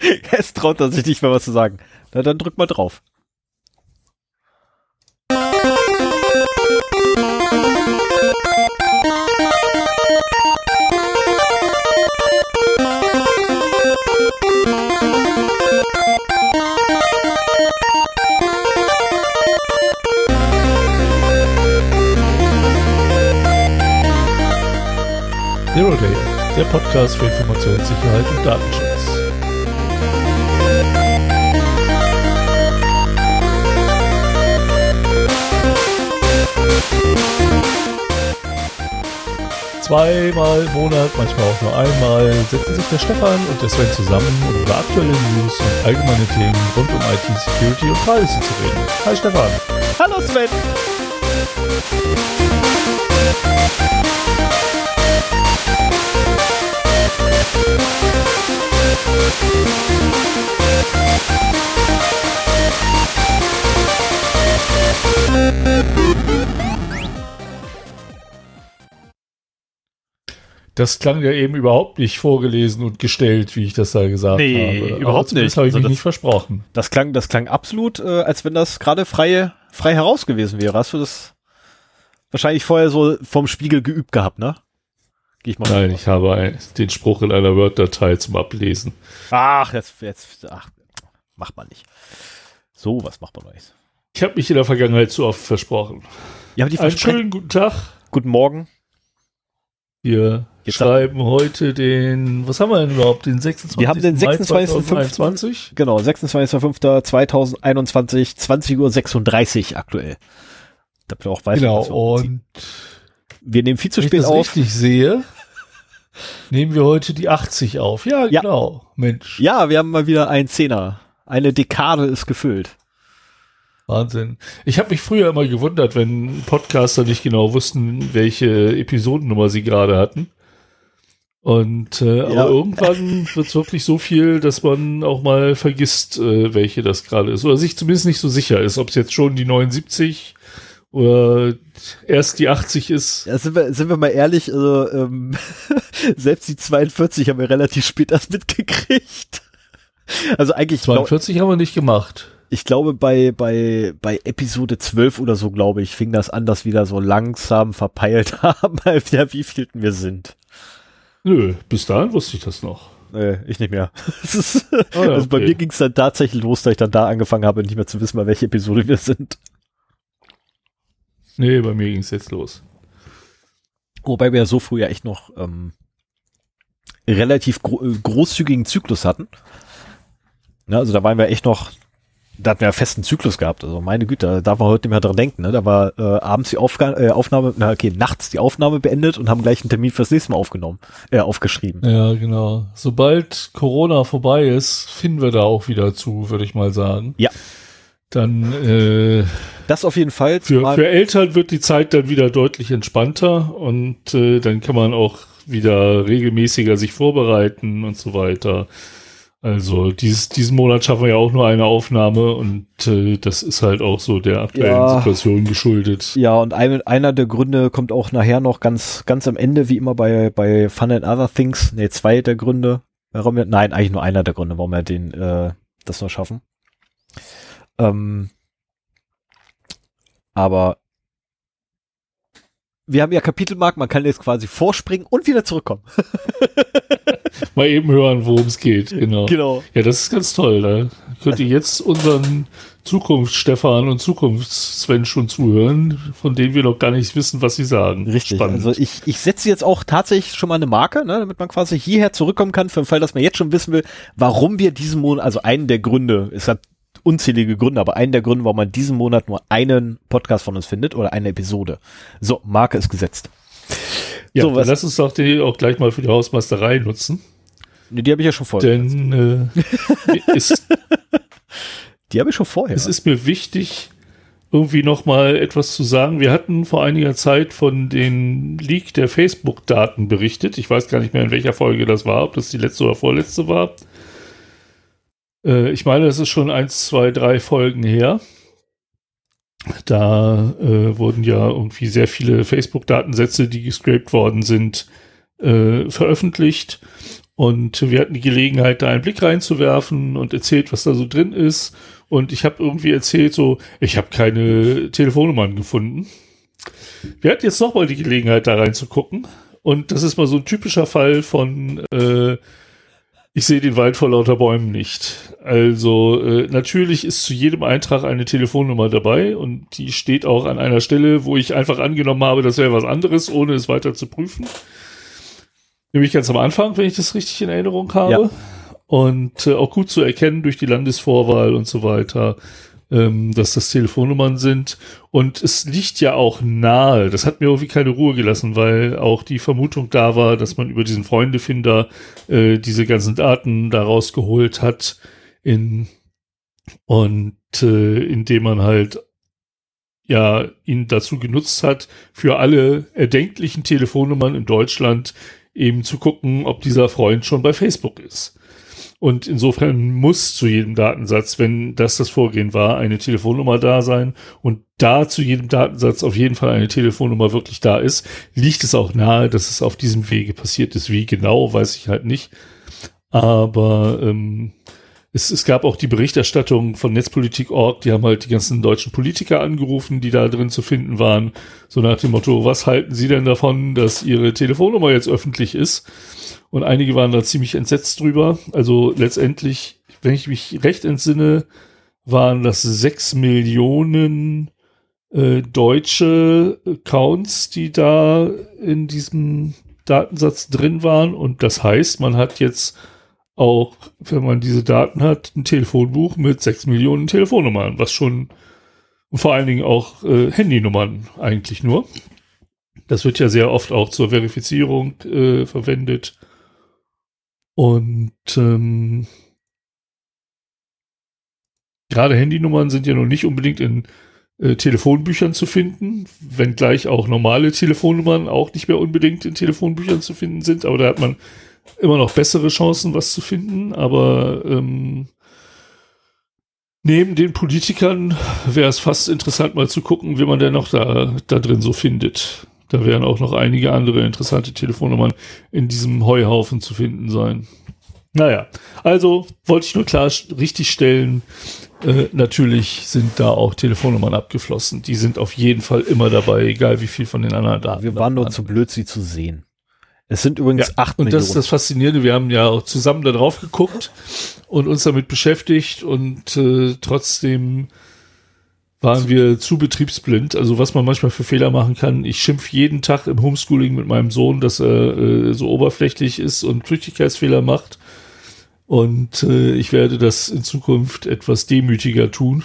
es traut er sich nicht mehr was zu sagen. Na, dann drück mal drauf. Zero Day, der Podcast für Informationssicherheit und Datenschutz. Zweimal im Monat, manchmal auch nur einmal, setzen sich der Stefan und der Sven zusammen, um über aktuelle News und allgemeine Themen rund um IT-Security und Privacy zu reden. Hi Stefan. Hallo Sven. Das klang ja eben überhaupt nicht vorgelesen und gestellt, wie ich das da gesagt Nee, habe. überhaupt Aber nicht. Das habe ich Also mich das- nicht versprochen. Das klang, das klang absolut, äh, als wenn das gerade frei, frei heraus gewesen wäre. Hast du das wahrscheinlich vorher so vom Spiegel geübt gehabt, ne? Geh ich mal Nein, ich habe ein, den Spruch in einer Word-Datei zum Ablesen. Ach, jetzt, jetzt, ach, macht man nicht. So, was macht man nicht. Ich habe mich in der Vergangenheit zu oft versprochen. Ja, aber die Einen schönen guten Tag. Guten Morgen. Wir Jetzt schreiben heute den, was haben wir denn überhaupt? Den 26. Wir haben den Mai 26.05.. 2021? Genau, 26.05.2021, 20.36 Uhr aktuell. Damit du auch weißt, Genau, wir und wir nehmen viel zu wenn ich spät das auf. richtig sehe, nehmen wir heute die 80 auf. Ja, Ja. genau. Mensch, Ja, wir haben mal wieder einen Zehner. Eine Dekade ist gefüllt. Wahnsinn. Ich habe mich früher immer gewundert, wenn Podcaster nicht genau wussten, welche Episodennummer sie gerade hatten. Und äh, Ja. aber irgendwann wird es wirklich so viel, dass man auch mal vergisst, äh, welche das gerade ist. Oder sich zumindest nicht so sicher ist, ob es jetzt schon die 79 oder erst die 80 ist. Ja, sind wir, sind wir mal ehrlich, also ähm, selbst die 42 haben wir relativ spät erst mitgekriegt. Also eigentlich, glaub, 42 haben wir nicht gemacht. ich glaube bei, bei, bei Episode 12 oder so, glaube ich, fing das an, dass wir da so langsam verpeilt haben, ja, wie vielten wir sind. Nö, bis dahin wusste ich das noch. Äh, ich nicht mehr. Ist, Ah ja, also bei okay. mir ging es dann tatsächlich los, dass ich dann da angefangen habe, nicht mehr zu wissen, bei welche Episode wir sind. Nee, bei mir ging es jetzt los. Wobei wir ja so früh ja echt noch ähm, relativ gro äh, großzügigen Zyklus hatten. Ne, also da waren wir echt noch, da hatten wir ja festen Zyklus gehabt. Also meine Güte, da darf man heute nicht mehr dran denken. Ne? Da war äh, abends die Aufga äh, Aufnahme, na okay, nachts die Aufnahme beendet und haben gleich einen Termin fürs nächste Mal aufgenommen, äh, aufgeschrieben. Ja, genau. Sobald Corona vorbei ist, finden wir da auch wieder zu, würde ich mal sagen. Ja. Dann äh, Das auf jeden Fall. für, für Eltern wird die Zeit dann wieder deutlich entspannter und äh, dann kann man auch wieder regelmäßiger sich vorbereiten und so weiter. Also dieses, diesen Monat schaffen wir ja auch nur eine Aufnahme und äh, das ist halt auch so der aktuellen Ja. Situation geschuldet. Ja, und ein, einer der Gründe kommt auch nachher noch ganz, ganz am Ende, wie immer bei, bei Fun and Other Things. Ne, zwei der Gründe, warum wir, nein, eigentlich nur einer der Gründe, warum wir den, äh, das noch schaffen. Ähm, aber wir haben ja Kapitelmarken, man kann jetzt quasi vorspringen und wieder zurückkommen. Mal eben hören, worum es geht. Genau. Genau. Ja, das ist ganz toll. Da könnt ihr jetzt unseren Zukunfts-Stefan und Zukunfts-Sven schon zuhören, von denen wir noch gar nicht wissen, was sie sagen. Richtig. Spannend. Also ich, ich setze jetzt auch tatsächlich schon mal eine Marke, ne, damit man quasi hierher zurückkommen kann, für den Fall, dass man jetzt schon wissen will, warum wir diesen Monat, also einen der Gründe, es hat unzählige Gründe, aber einen der Gründe, warum man diesen Monat nur einen Podcast von uns findet oder eine Episode. So, Marke ist gesetzt. Ja, so, lass uns doch die auch gleich mal für die Hausmeisterei nutzen. Nee, die habe ich ja schon vorher. Denn äh, es, Die habe ich schon vorher. es ist mir wichtig, irgendwie noch mal etwas zu sagen. Wir hatten vor einiger Zeit von den Leak der Facebook-Daten berichtet. Ich weiß gar nicht mehr, in welcher Folge das war, ob das die letzte oder vorletzte war. Äh, ich meine, das ist schon eins, zwei, drei Folgen her. Da äh, wurden ja irgendwie sehr viele Facebook-Datensätze, die gescraped worden sind, äh, veröffentlicht. Und wir hatten die Gelegenheit, da einen Blick reinzuwerfen und erzählt, was da so drin ist. Und ich habe irgendwie erzählt, so, ich habe keine Telefonnummern gefunden. Wir hatten jetzt nochmal die Gelegenheit, da reinzugucken. Und das ist mal so ein typischer Fall von, äh, ich sehe den Wald vor lauter Bäumen nicht. Also äh, natürlich ist zu jedem Eintrag eine Telefonnummer dabei und die steht auch an einer Stelle, wo ich einfach angenommen habe, das wäre was anderes, ohne es weiter zu prüfen. Nämlich ganz am Anfang, wenn ich das richtig in Erinnerung habe. Ja. Und äh, auch gut zu erkennen durch die Landesvorwahl und so weiter ähm, dass das Telefonnummern sind. Und es liegt ja auch nahe. Das hat mir irgendwie keine Ruhe gelassen, weil auch die Vermutung da war, dass man über diesen Freundefinder äh, diese ganzen Daten da rausgeholt hat in und äh, indem man halt ja ihn dazu genutzt hat, für alle erdenklichen Telefonnummern in Deutschland eben zu gucken, ob dieser Freund schon bei Facebook ist. Und insofern muss zu jedem Datensatz, wenn das das Vorgehen war, eine Telefonnummer da sein. Und da zu jedem Datensatz auf jeden Fall eine Telefonnummer wirklich da ist, liegt es auch nahe, dass es auf diesem Wege passiert ist. Wie genau, weiß ich halt nicht. Aber ähm, es, es gab auch die Berichterstattung von Netzpolitik.org, die haben halt die ganzen deutschen Politiker angerufen, die da drin zu finden waren. So nach dem Motto, was halten Sie denn davon, dass Ihre Telefonnummer jetzt öffentlich ist? Und einige waren da ziemlich entsetzt drüber. Also letztendlich, wenn ich mich recht entsinne, waren das sechs Millionen äh, deutsche Accounts, die da in diesem Datensatz drin waren. Und das heißt, man hat jetzt auch, wenn man diese Daten hat, ein Telefonbuch mit sechs Millionen Telefonnummern, was schon vor allen Dingen auch äh, Handynummern eigentlich nur. Das wird ja sehr oft auch zur Verifizierung äh, verwendet. Und ähm, gerade Handynummern sind ja noch nicht unbedingt in äh, Telefonbüchern zu finden, wenngleich auch normale Telefonnummern auch nicht mehr unbedingt in Telefonbüchern zu finden sind, aber da hat man immer noch bessere Chancen, was zu finden. Aber ähm, neben den Politikern wäre es fast interessant, mal zu gucken, wie man denn noch da, da drin so findet. Da werden auch noch einige andere interessante Telefonnummern in diesem Heuhaufen zu finden sein. Naja, also wollte ich nur klar richtig stellen, äh, natürlich sind da auch Telefonnummern abgeflossen. Die sind auf jeden Fall immer dabei, egal wie viel von den anderen da. Wir waren nur zu blöd, sie zu sehen. Es sind übrigens ja, acht und Millionen. Und das ist das Faszinierende. Wir haben ja auch zusammen da drauf geguckt und uns damit beschäftigt und äh, trotzdem waren wir zu betriebsblind. Also was man manchmal für Fehler machen kann. Ich schimpf jeden Tag im Homeschooling mit meinem Sohn, dass er äh, so oberflächlich ist und Flüchtigkeitsfehler macht. Und äh, ich werde das in Zukunft etwas demütiger tun.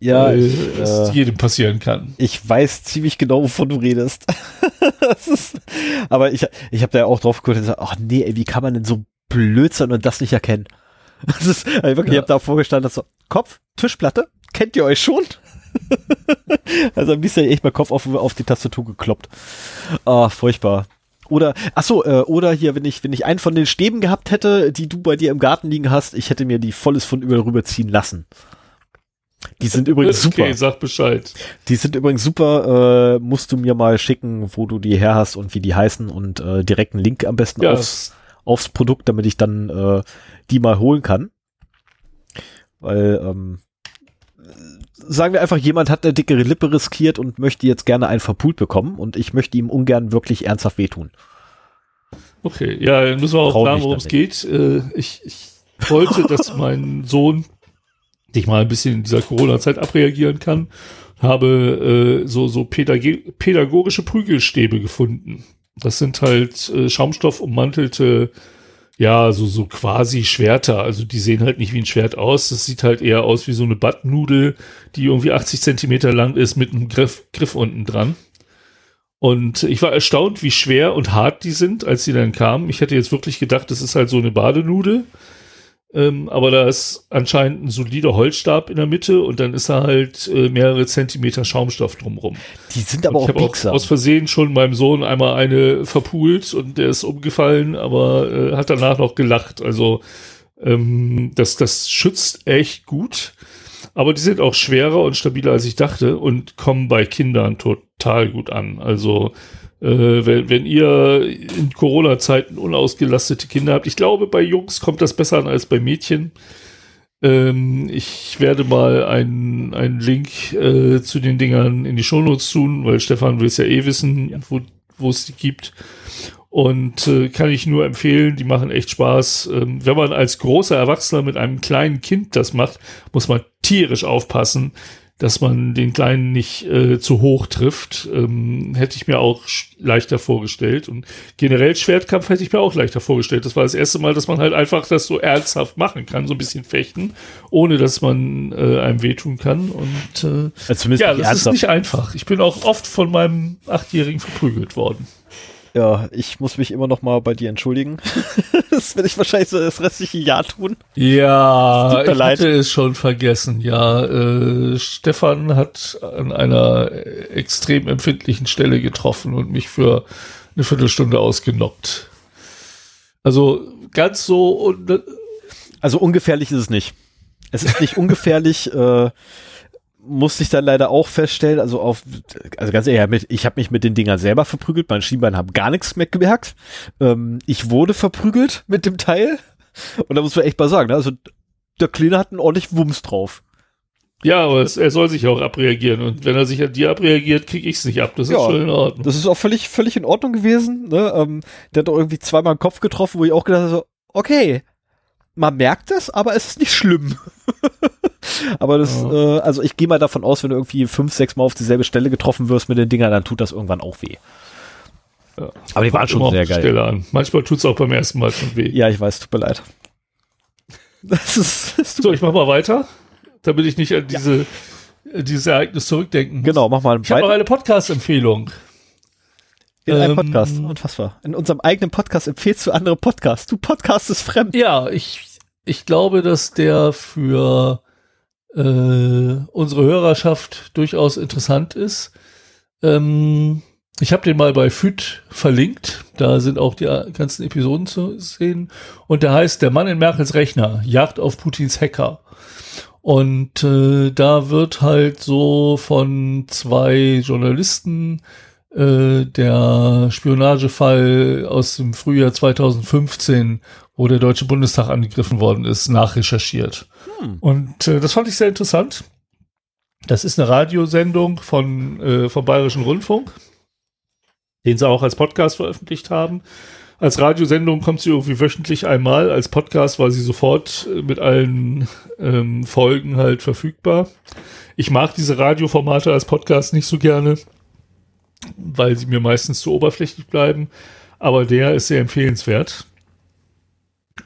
Ja, ich, äh, jedem passieren kann. Ich weiß ziemlich genau, wovon du redest. ist, aber ich, ich habe da auch drauf geguckt und gesagt, ach nee, ey, wie kann man denn so blöd sein und das nicht erkennen? Das ist, also wirklich, ja. ich habe da vorgestanden, dass so, Kopf, Tischplatte, kennt ihr euch schon? also ein bisschen echt mal Kopf auf, auf die Tastatur gekloppt. Ah, furchtbar. Oder, ach so, äh, oder hier, wenn ich, wenn ich einen von den Stäben gehabt hätte, die du bei dir im Garten liegen hast, ich hätte mir die volles von überall rüberziehen lassen. Die sind übrigens super. Okay, sag Bescheid. Die sind übrigens super, äh, musst du mir mal schicken, wo du die her hast und wie die heißen und äh, direkt einen Link am besten ja. aufs, aufs Produkt, damit ich dann äh, die mal holen kann. Weil, ähm, sagen wir einfach, jemand hat eine dickere Lippe riskiert und möchte jetzt gerne einen verpult bekommen und ich möchte ihm ungern wirklich ernsthaft wehtun. Okay, ja, dann müssen wir auch planen, worum es geht. Äh, ich, ich wollte, dass mein Sohn dich mal ein bisschen in dieser Corona-Zeit abreagieren kann. Habe äh, so, so pädagogische Prügelstäbe gefunden. Das sind halt äh, Schaumstoff ja, so, so quasi Schwerter. Also die sehen halt nicht wie ein Schwert aus. Das sieht halt eher aus wie so eine Buttnudel, die irgendwie 80 Zentimeter lang ist mit einem Griff, Griff unten dran. Und ich war erstaunt, wie schwer und hart die sind, als sie dann kamen. Ich hätte jetzt wirklich gedacht, das ist halt so eine Badenudel. Ähm, aber da ist anscheinend ein solider Holzstab in der Mitte und dann ist da halt äh, mehrere Zentimeter Schaumstoff drumrum. Die sind aber und auch Ich habe aus Versehen schon meinem Sohn einmal eine verpult und der ist umgefallen, aber äh, hat danach noch gelacht. Also ähm, das, das schützt echt gut. Aber die sind auch schwerer und stabiler als ich dachte und kommen bei Kindern total gut an. Also Äh, wenn, wenn ihr in Corona-Zeiten unausgelastete Kinder habt. Ich glaube, bei Jungs kommt das besser an als bei Mädchen. Ähm, ich werde mal einen, einen Link äh, zu den Dingern in die Shownotes tun, weil Stefan will es ja eh wissen, ja. wo wo es die gibt. Und äh, kann ich nur empfehlen, die machen echt Spaß. Ähm, wenn man als großer Erwachsener mit einem kleinen Kind das macht, muss man tierisch aufpassen, dass man den Kleinen nicht äh, zu hoch trifft. Ähm, hätte ich mir auch leichter vorgestellt. Und generell Schwertkampf hätte ich mir auch leichter vorgestellt. Das war das erste Mal, dass man halt einfach das so ernsthaft machen kann, so ein bisschen fechten, ohne dass man äh, einem wehtun kann. Und äh, ja, das ist nicht einfach. Ich bin auch oft von meinem Achtjährigen verprügelt worden. Ja, ich muss mich immer noch mal bei dir entschuldigen. das werde ich wahrscheinlich so das restliche Jahr tun. Ja, ich leid. hatte es schon vergessen. Ja, äh, Stefan hat an einer extrem empfindlichen Stelle getroffen und mich für eine Viertelstunde ausgenockt. Also ganz so äh, Also ungefährlich ist es nicht. Es ist nicht ungefährlich, äh, musste ich dann leider auch feststellen. Also auf, also ganz ehrlich, ich habe mich mit den Dingern selber verprügelt. Meine Schienbeine haben gar nichts mehr gemerkt. Ähm, ich wurde verprügelt mit dem Teil. Und da muss man echt mal sagen, ne? also der Kleine hat einen ordentlichen Wumms drauf. ja, aber es, er soll sich auch abreagieren und wenn er sich an dir abreagiert, kriege ich es nicht ab. Das ist Ja, schon in Ordnung. Das ist auch völlig, völlig in Ordnung gewesen. Ne? Ähm, der hat auch irgendwie zweimal den Kopf getroffen, wo ich auch gedacht habe, so, okay, man merkt es, aber es ist nicht schlimm. aber das, Ja. äh, also ich gehe mal davon aus, wenn du irgendwie fünf, sechs Mal auf dieselbe Stelle getroffen wirst mit den Dingern, dann tut das irgendwann auch weh. Ja. Aber die waren schon sehr geil. Stelle an. Manchmal tut es auch beim ersten Mal schon weh. Ja, ich weiß, tut mir leid. Das ist, das So, ich mach mal weiter, damit ich nicht an diese, äh, dieses Ereignis zurückdenken muss. Genau, mach mal Ich habe noch eine Podcast-Empfehlung. in einem ähm, Podcast. Unfassbar. In unserem eigenen Podcast empfehlst du andere Podcasts. Du podcastest fremd. Ja, ich, ich glaube, dass der für äh, unsere Hörerschaft durchaus interessant ist. Ähm, ich habe den mal bei FÜD verlinkt. Da sind auch die äh, ganzen Episoden zu sehen. Und der heißt Der Mann in Merkels Rechner, Jagd auf Putins Hacker. Und äh, da wird halt so von zwei Journalisten äh, der Spionagefall aus dem Frühjahr 2015, wo der Deutsche Bundestag angegriffen worden ist, nachrecherchiert. Hm. Und äh, das fand ich sehr interessant. Das ist eine Radiosendung von, äh, vom Bayerischen Rundfunk, den sie auch als Podcast veröffentlicht haben. Als Radiosendung kommt sie irgendwie wöchentlich einmal. Als Podcast war sie sofort äh, mit allen ähm, Folgen halt verfügbar. Ich mag diese Radioformate als Podcast nicht so gerne, weil sie mir meistens zu oberflächlich bleiben. Aber der ist sehr empfehlenswert.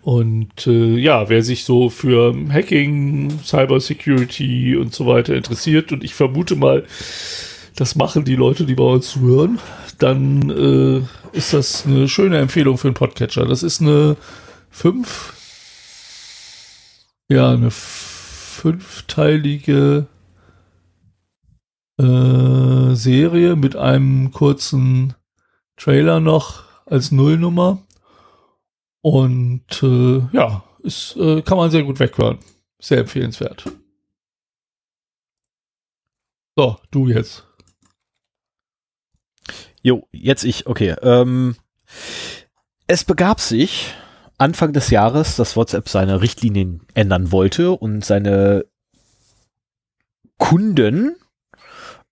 Und äh, ja, wer sich so für Hacking, Cybersecurity und so weiter interessiert, und ich vermute mal, das machen die Leute, die bei uns zuhören, dann äh, ist das eine schöne Empfehlung für einen Podcatcher. Das ist eine fünf, ja, eine fünfteilige äh, Serie mit einem kurzen Trailer noch als Nullnummer. Und äh, ja, ist, äh, kann man sehr gut weghören. Sehr empfehlenswert. So, du jetzt. Jo, jetzt ich, okay. Ähm, es begab sich Anfang des Jahres, dass WhatsApp seine Richtlinien ändern wollte und seine Kunden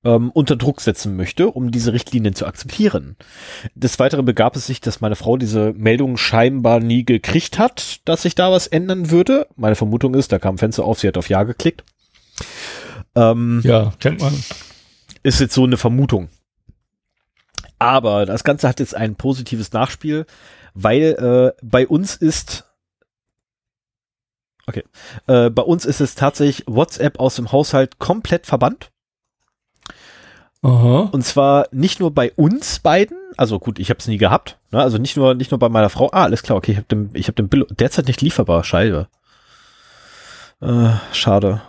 ähm, unter Druck setzen möchte, um diese Richtlinien zu akzeptieren. Des Weiteren begab es sich, dass meine Frau diese Meldung scheinbar nie gekriegt hat, dass sich da was ändern würde. Meine Vermutung ist, da kam Fenster auf, sie hat auf Ja geklickt. Ähm, Ja, kennt man. ist jetzt so eine Vermutung. Aber das Ganze hat jetzt ein positives Nachspiel, weil äh, bei uns ist okay, äh, bei uns ist es tatsächlich WhatsApp aus dem Haushalt komplett verbannt. Aha. Und zwar nicht nur bei uns beiden, also gut, ich habe es nie gehabt, ne? also nicht nur nicht nur bei meiner Frau. Ah, alles klar, okay, ich habe den ich habe den Bill derzeit nicht lieferbar, Scheibe. Äh, schade.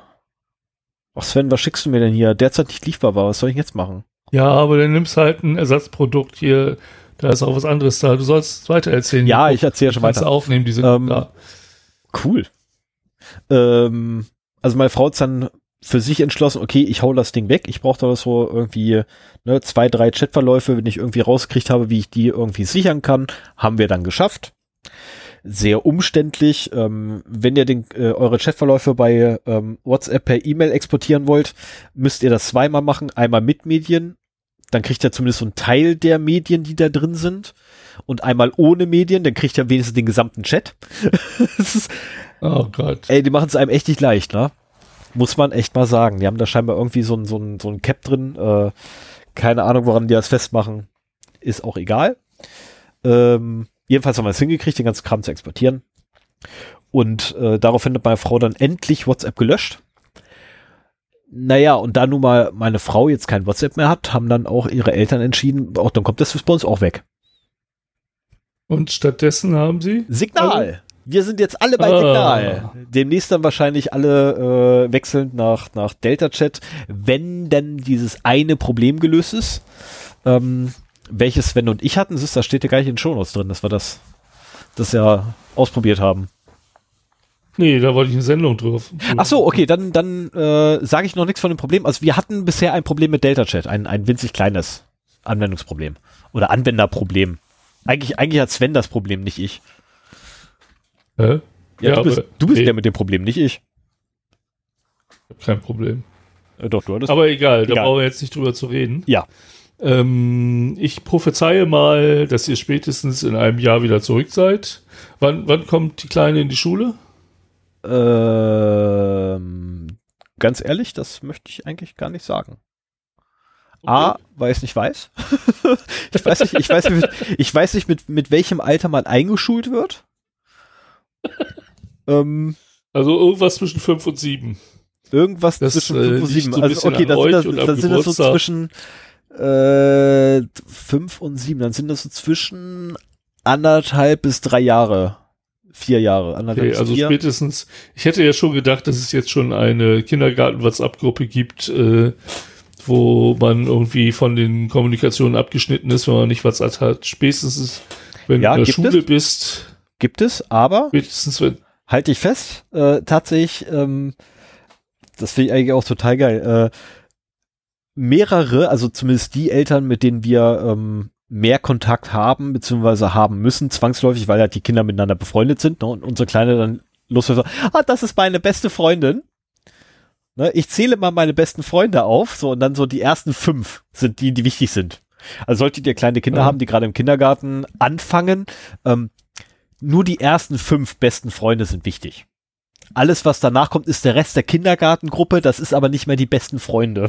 Ach Sven, was schickst du mir denn hier? Derzeit nicht lieferbar, was soll ich jetzt machen? Ja, aber dann nimmst halt ein Ersatzprodukt hier. Da ist auch was anderes da. Du sollst weiter erzählen. Ja, ich erzähle schon weiter. aufnehmen, die sind Ähm, da. Cool. Ähm, also meine Frau hat dann für sich entschlossen, okay, ich hau das Ding weg. Ich brauche da so irgendwie ne, zwei, drei Chatverläufe, wenn ich irgendwie rausgekriegt habe, wie ich die irgendwie sichern kann. Haben wir dann geschafft. Sehr umständlich. Ähm, wenn ihr den, äh, eure Chatverläufe bei ähm, WhatsApp per E-Mail exportieren wollt, müsst ihr das zweimal machen. Einmal mit Medien. Dann kriegt ihr zumindest so einen Teil der Medien, die da drin sind. Und einmal ohne Medien, dann kriegt ihr wenigstens den gesamten Chat. ist, oh Gott. Ey, die machen es einem echt nicht leicht, ne? Muss man echt mal sagen. Die haben da scheinbar irgendwie so ein, so ein, so ein Cap drin. Äh, keine Ahnung, woran die das festmachen. Ist auch egal. Ähm, jedenfalls haben wir es hingekriegt, den ganzen Kram zu exportieren. Und äh, daraufhin hat meine Frau dann endlich WhatsApp gelöscht. Naja, und da nun mal meine Frau jetzt kein WhatsApp mehr hat, haben dann auch ihre Eltern entschieden, auch dann kommt das bei uns auch weg. Und stattdessen haben sie? Signal. Wir sind jetzt alle bei. Signal. Demnächst dann wahrscheinlich alle äh, wechselnd nach, nach Delta Chat, wenn denn dieses eine Problem gelöst ist. Ähm, welches Sven und ich hatten, ist, da steht ja gar nicht in den Shownotes drin, dass wir das, das ja ausprobiert haben. Nee, da wollte ich eine Sendung drauf. Ach so, okay, dann, dann äh, sage ich noch nichts von dem Problem. Also wir hatten bisher ein Problem mit Delta Chat, ein, ein winzig kleines Anwendungsproblem oder Anwenderproblem. Eigentlich, eigentlich hat Sven das Problem, nicht ich. Hä? Ja, ja du bist, du bist nee. der mit dem Problem, nicht ich. Ich hab kein Problem. Äh, doch, du hattest. Aber egal, egal, da brauchen wir jetzt nicht drüber zu reden. Ja. Ähm, ich prophezeie mal, dass ihr spätestens in einem Jahr wieder zurück seid. Wann, wann kommt die Kleine in die Schule? Ähm, ganz ehrlich, das möchte ich eigentlich gar nicht sagen. Okay. A, weil ich es nicht weiß. ich weiß nicht, ich weiß nicht, mit, ich weiß nicht mit, mit welchem Alter man eingeschult wird ähm, also irgendwas zwischen 5 und 7. Irgendwas das, zwischen 5 äh, und 7. So also okay, dann sind, das, dann sind das so zwischen äh, 5 und 7. Dann sind das so zwischen anderthalb bis drei Jahre. Vier Jahre, anderthalb okay, also vier. spätestens, ich hätte ja schon gedacht, dass es jetzt schon eine Kindergarten-WhatsApp-Gruppe gibt, äh, wo man irgendwie von den Kommunikationen abgeschnitten ist, wenn man nicht WhatsApp hat. Spätestens, wenn ja, du in der Schule es? bist, Gibt es, aber halte ich fest, äh, tatsächlich, ähm, das finde ich eigentlich auch total geil, äh, mehrere, also zumindest die Eltern, mit denen wir ähm, mehr Kontakt haben, beziehungsweise haben müssen, zwangsläufig, weil halt die Kinder miteinander befreundet sind, ne, und unsere Kleine dann sagt, ah, das ist meine beste Freundin. Ne, ich zähle mal meine besten Freunde auf, so, und dann so die ersten fünf sind die, die wichtig sind. Also solltet ihr kleine Kinder ja. haben, die gerade im Kindergarten anfangen, ähm, nur die ersten fünf besten Freunde sind wichtig. Alles, was danach kommt, ist der Rest der Kindergartengruppe. Das ist aber nicht mehr die besten Freunde.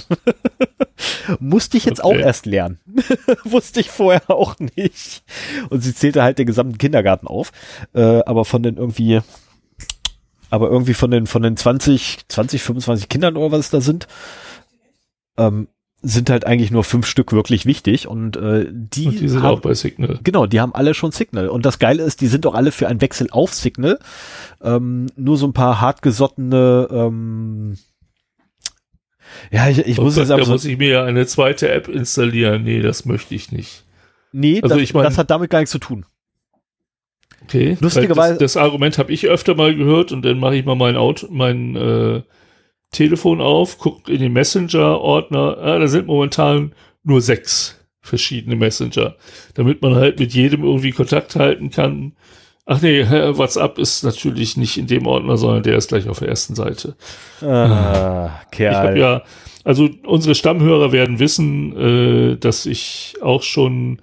Musste ich jetzt okay. auch erst lernen. Wusste ich vorher auch nicht. Und sie zählte halt den gesamten Kindergarten auf. Äh, aber von den irgendwie, aber irgendwie von den, von den 20, 20, 25 Kindern oder was es da sind, ähm, sind halt eigentlich nur fünf Stück wirklich wichtig und äh, die, und die sind haben, auch bei Signal. Genau, die haben alle schon Signal und das Geile ist, die sind auch alle für einen Wechsel auf Signal. Ähm, nur so ein paar hartgesottene ähm, ja, ich, ich muss jetzt aber. Da muss ich mir ja eine zweite App installieren. Nee, das möchte ich nicht. Nee, also das, ich mein, das hat damit gar nichts zu tun. Okay. Lustigerweise. Das, das Argument habe ich öfter mal gehört und dann mache ich mal mein Auto, mein äh, Telefon auf, guckt in den Messenger-Ordner, ah, da sind momentan nur sechs verschiedene Messenger, damit man halt mit jedem irgendwie Kontakt halten kann. Ach nee, WhatsApp ist natürlich nicht in dem Ordner, sondern der ist gleich auf der ersten Seite. Ah, Kerl. Ich hab ja, also unsere Stammhörer werden wissen, äh, dass ich auch schon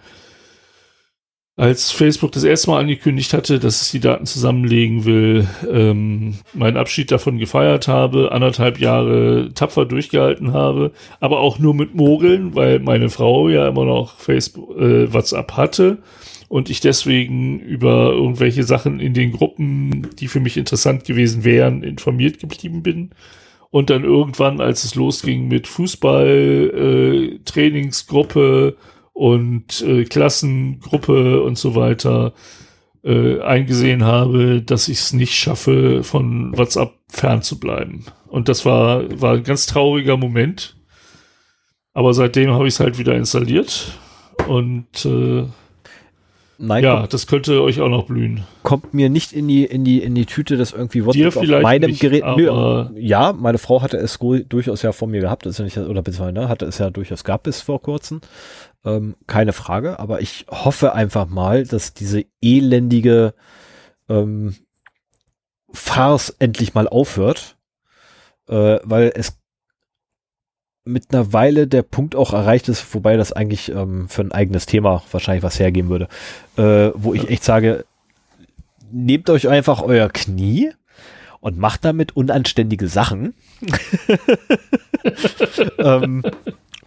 als Facebook das erste Mal angekündigt hatte, dass es die Daten zusammenlegen will, ähm, meinen Abschied davon gefeiert habe, anderthalb Jahre tapfer durchgehalten habe, aber auch nur mit Mogeln, weil meine Frau ja immer noch Facebook, äh, WhatsApp hatte und ich deswegen über irgendwelche Sachen in den Gruppen, die für mich interessant gewesen wären, informiert geblieben bin. Und dann irgendwann, als es losging mit Fußball, äh, Trainingsgruppe, und äh, Klassengruppe und so weiter äh, eingesehen habe, dass ich es nicht schaffe, von WhatsApp fernzubleiben. Und das war, war ein ganz trauriger Moment. Aber seitdem habe ich es halt wieder installiert und äh, Nein, ja, kommt, das könnte euch auch noch blühen. kommt mir nicht in die, in die, in die Tüte, das irgendwie Dir WhatsApp auf vielleicht meinem nicht, Gerät. aber- ja, meine Frau hatte es durchaus ja von mir gehabt, ist ja nicht, oder beziehungsweise, ne, hatte es ja durchaus gehabt bis vor kurzem. Ähm, keine Frage, aber ich hoffe einfach mal, dass diese elendige ähm, Farce endlich mal aufhört, äh, weil es mit einer Weile der Punkt auch erreicht ist, wobei das eigentlich ähm, für ein eigenes Thema wahrscheinlich was hergeben würde, äh, wo ich echt sage, nehmt euch einfach euer Knie und macht damit unanständige Sachen. ähm,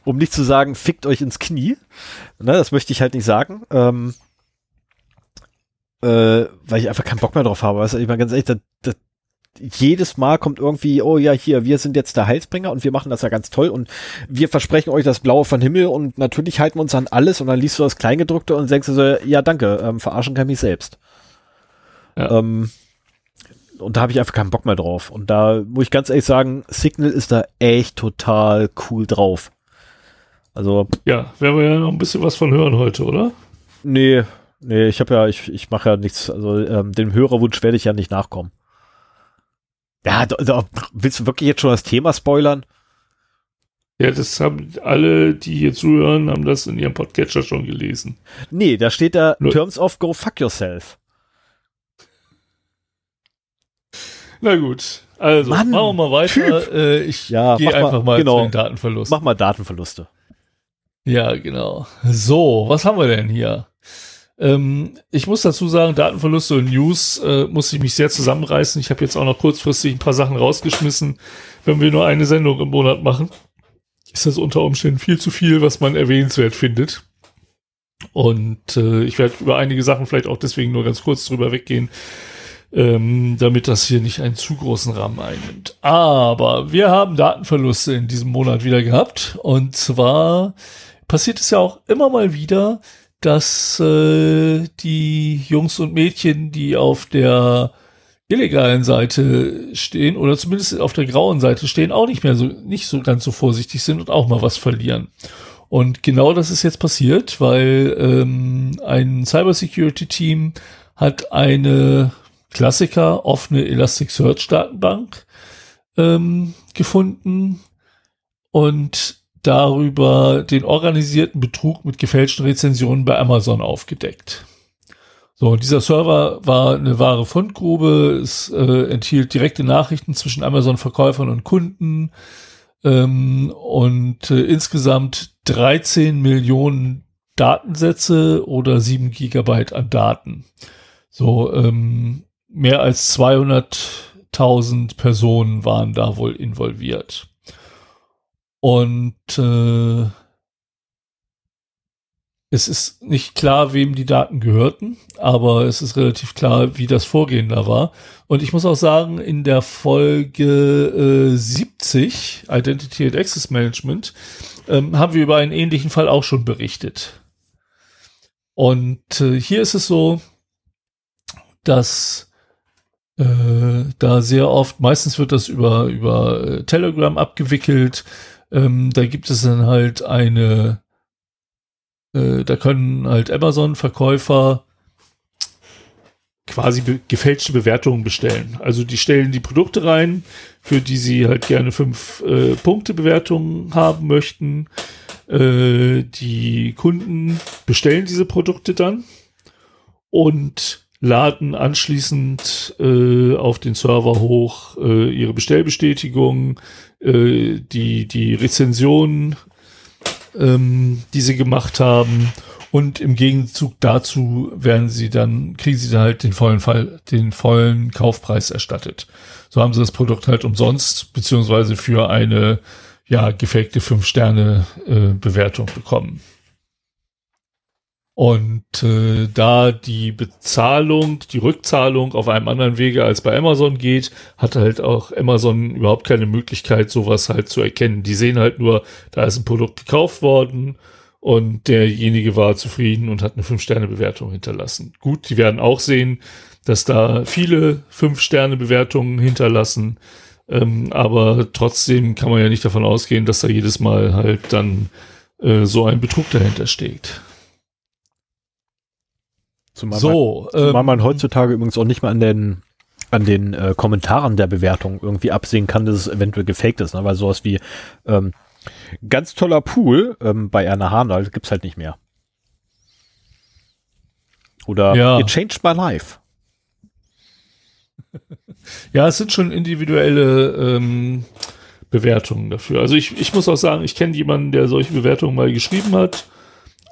um nicht zu sagen, fickt euch ins Knie. Ne, das möchte ich halt nicht sagen. Ähm, äh, weil ich einfach keinen Bock mehr drauf habe. Weißt du, ich meine ganz ehrlich, das, das, jedes Mal kommt irgendwie, oh ja, hier, wir sind jetzt der Heilsbringer und wir machen das ja ganz toll und wir versprechen euch das Blaue von Himmel und natürlich halten wir uns an alles und dann liest du das Kleingedruckte und denkst du so, ja, danke, ähm, verarschen kann mich selbst. Ja. Ähm, und da habe ich einfach keinen Bock mehr drauf. Und da muss ich ganz ehrlich sagen, Signal ist da echt total cool drauf. Also, Ja, werden wir ja noch ein bisschen was von hören heute, oder? nee, nee, ich habe ja, ich, ich mache ja nichts, also ähm, dem Hörerwunsch werde ich ja nicht nachkommen. Ja, da, da, willst du wirklich jetzt schon das Thema spoilern? Ja, das haben alle, die hier zuhören, haben das in ihrem Podcatcher schon gelesen. Nee, da steht da Nö. Terms of Go Fuck Yourself. Na gut, also Mann, machen wir mal weiter. Äh, ich Ja, gehe mach mal- einfach mal, genau. zu den Datenverlust. Mach mal Datenverluste. Ja, genau. So, was haben wir denn hier? Ähm, ich muss dazu sagen, Datenverluste und News äh, muss ich mich sehr zusammenreißen. Ich habe jetzt auch noch kurzfristig ein paar Sachen rausgeschmissen. Wenn wir nur eine Sendung im Monat machen, ist das unter Umständen viel zu viel, was man erwähnenswert findet. Und äh, ich werde über einige Sachen vielleicht auch deswegen nur ganz kurz drüber weggehen, ähm, damit das hier nicht einen zu großen Rahmen einnimmt. Aber wir haben Datenverluste in diesem Monat wieder gehabt. Und zwar passiert es ja auch immer mal wieder, dass äh, die Jungs und Mädchen, die auf der illegalen Seite stehen oder zumindest auf der grauen Seite stehen, auch nicht mehr so, nicht so ganz so vorsichtig sind und auch mal was verlieren. Und genau das ist jetzt passiert, weil ähm, ein Cybersecurity-Team hat eine Klassiker offene Elasticsearch-Datenbank ähm, gefunden und darüber den organisierten Betrug mit gefälschten Rezensionen bei Amazon aufgedeckt. So, dieser Server war eine wahre Fundgrube. Es äh, enthielt direkte Nachrichten zwischen Amazon-Verkäufern und Kunden ähm, und äh, insgesamt 13 Millionen Datensätze oder 7 Gigabyte an Daten. So, ähm, mehr als 200.000 Personen waren da wohl involviert. Und äh, es ist nicht klar, wem die Daten gehörten, aber es ist relativ klar, wie das Vorgehen da war. Und ich muss auch sagen, in der Folge äh, 70, Identity and Access Management, ähm, haben wir über einen ähnlichen Fall auch schon berichtet. Und äh, hier ist es so, dass äh, da sehr oft, meistens wird das über, über äh, Telegram abgewickelt, ähm, da gibt es dann halt eine, äh, da können halt Amazon-Verkäufer quasi be gefälschte Bewertungen bestellen. Also die stellen die Produkte rein, für die sie halt gerne fünf äh, Punkte Bewertungen haben möchten. Äh, die Kunden bestellen diese Produkte dann und laden anschließend äh, auf den Server hoch äh, ihre Bestellbestätigung, äh, die, die Rezensionen, ähm, die sie gemacht haben. Und im Gegenzug dazu werden sie dann, kriegen sie dann halt den vollen Fall, den vollen Kaufpreis erstattet. So haben sie das Produkt halt umsonst, beziehungsweise für eine, ja, gefakte 5-Sterne-Bewertung bekommen. Und äh, da die Bezahlung, die Rückzahlung auf einem anderen Wege als bei Amazon geht, hat halt auch Amazon überhaupt keine Möglichkeit, sowas halt zu erkennen. Die sehen halt nur, da ist ein Produkt gekauft worden und derjenige war zufrieden und hat eine 5-Sterne-Bewertung hinterlassen. Gut, die werden auch sehen, dass da viele 5-Sterne-Bewertungen hinterlassen, ähm, aber trotzdem kann man ja nicht davon ausgehen, dass da jedes Mal halt dann äh, so ein Betrug dahinter steckt. Zumal so, man, zumal ähm, man heutzutage übrigens auch nicht mehr an den an den äh, Kommentaren der Bewertung irgendwie absehen kann, dass es eventuell gefaked ist, ne? weil sowas wie ähm, ganz toller Pool ähm, bei Erna Hanal gibt's halt nicht mehr. Oder ja. It changed my life. Ja, es sind schon individuelle ähm, Bewertungen dafür. Also ich, ich muss auch sagen, ich kenne jemanden, der solche Bewertungen mal geschrieben hat.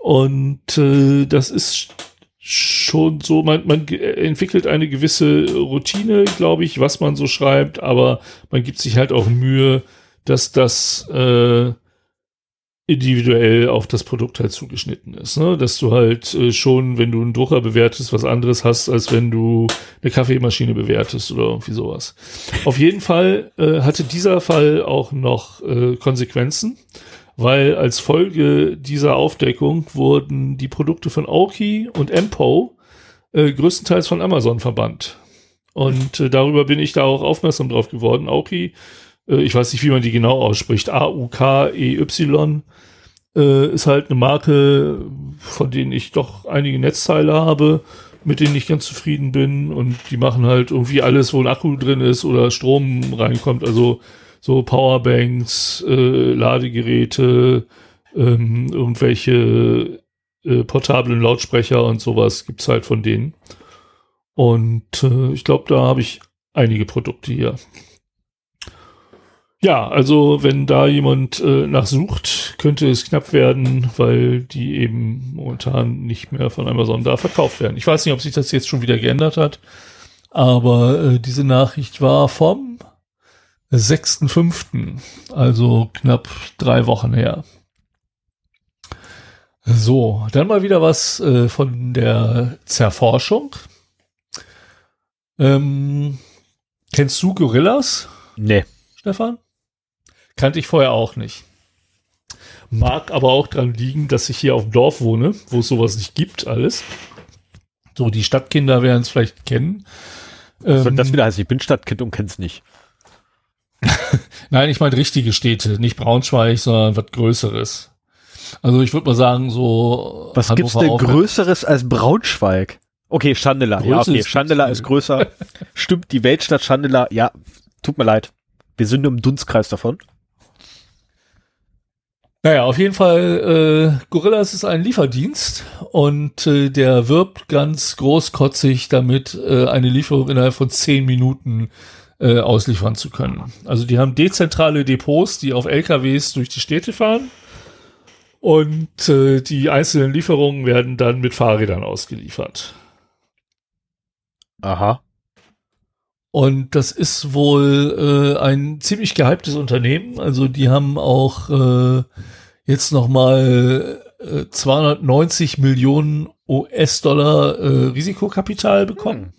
Und äh, das ist schon so, man, man entwickelt eine gewisse Routine, glaube ich, was man so schreibt, aber man gibt sich halt auch Mühe, dass das äh, individuell auf das Produkt halt zugeschnitten ist. Ne? Dass du halt äh, schon, wenn du einen Drucker bewertest, was anderes hast, als wenn du eine Kaffeemaschine bewertest oder irgendwie sowas. Auf jeden Fall äh, hatte dieser Fall auch noch äh, Konsequenzen, weil als Folge dieser Aufdeckung wurden die Produkte von Aoki und Empo äh, größtenteils von Amazon verbannt. Und äh, darüber bin ich da auch aufmerksam drauf geworden. Aoki äh, ich weiß nicht, wie man die genau ausspricht, A-U-K-E-Y, äh, ist halt eine Marke, von denen ich doch einige Netzteile habe, mit denen ich ganz zufrieden bin und die machen halt irgendwie alles, wo ein Akku drin ist oder Strom reinkommt, also so Powerbanks, äh, Ladegeräte, ähm, irgendwelche äh, portablen Lautsprecher und sowas gibt's halt von denen. Und äh, ich glaube, da habe ich einige Produkte hier. Ja, also wenn da jemand äh, nachsucht, könnte es knapp werden, weil die eben momentan nicht mehr von Amazon da verkauft werden. Ich weiß nicht, ob sich das jetzt schon wieder geändert hat, aber äh, diese Nachricht war vom 6.5., also knapp drei Wochen her. So, dann mal wieder was äh, von der Zerforschung. Ähm, kennst du Gorillas? Nee. Stefan? Kannte ich vorher auch nicht. Mag aber auch dran liegen, dass ich hier auf dem Dorf wohne, wo es sowas nicht gibt, alles. So, die Stadtkinder werden es vielleicht kennen. Was ähm, das wieder heißt, ich bin Stadtkind und kenn's nicht. Nein, ich meine richtige Städte, nicht Braunschweig, sondern was Größeres. Also ich würde mal sagen, so. Was Hannover gibt's denn Größeres als Braunschweig? Okay, Schandela. Ja, okay, Schandela ist größer. Stimmt, die Weltstadt Schandela. Ja, tut mir leid. Wir sind nur im Dunstkreis davon. Naja, auf jeden Fall, äh, Gorillas ist ein Lieferdienst und äh, der wirbt ganz großkotzig damit, äh, eine Lieferung innerhalb von zehn Minuten äh, ausliefern zu können. Also die haben dezentrale Depots, die auf LKWs durch die Städte fahren und äh, die einzelnen Lieferungen werden dann mit Fahrrädern ausgeliefert. Aha. Und das ist wohl äh, ein ziemlich gehyptes Unternehmen. Also die haben auch äh, jetzt nochmal äh, 290 Millionen US-Dollar äh, Risikokapital bekommen.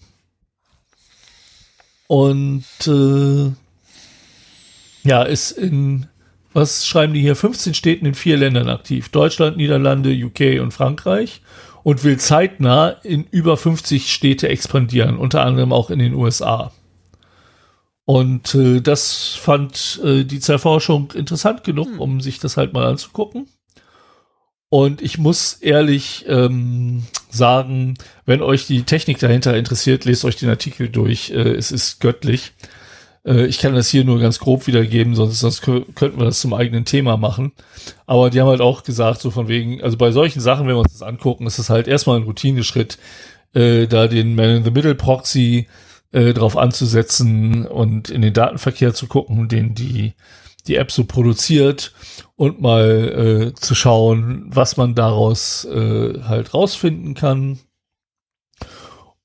Und äh, ja, ist in, was schreiben die hier, 15 Städten in vier Ländern aktiv. Deutschland, Niederlande, UK und Frankreich. Und will zeitnah in über 50 Städte expandieren, unter anderem auch in den USA. Und äh, das fand äh, die Zerforschung interessant genug, hm. um sich das halt mal anzugucken. Und ich muss ehrlich ähm, sagen, wenn euch die Technik dahinter interessiert, lest euch den Artikel durch. Äh, es ist göttlich. Äh, ich kann das hier nur ganz grob wiedergeben, sonst, sonst könnten wir das zum eigenen Thema machen. Aber die haben halt auch gesagt, so von wegen, also bei solchen Sachen, wenn wir uns das angucken, ist es halt erstmal ein Routineschritt, äh, da den Man-in-the-Middle-Proxy äh, drauf anzusetzen und in den Datenverkehr zu gucken, den die, die App so produziert und mal äh, zu schauen, was man daraus äh, halt rausfinden kann.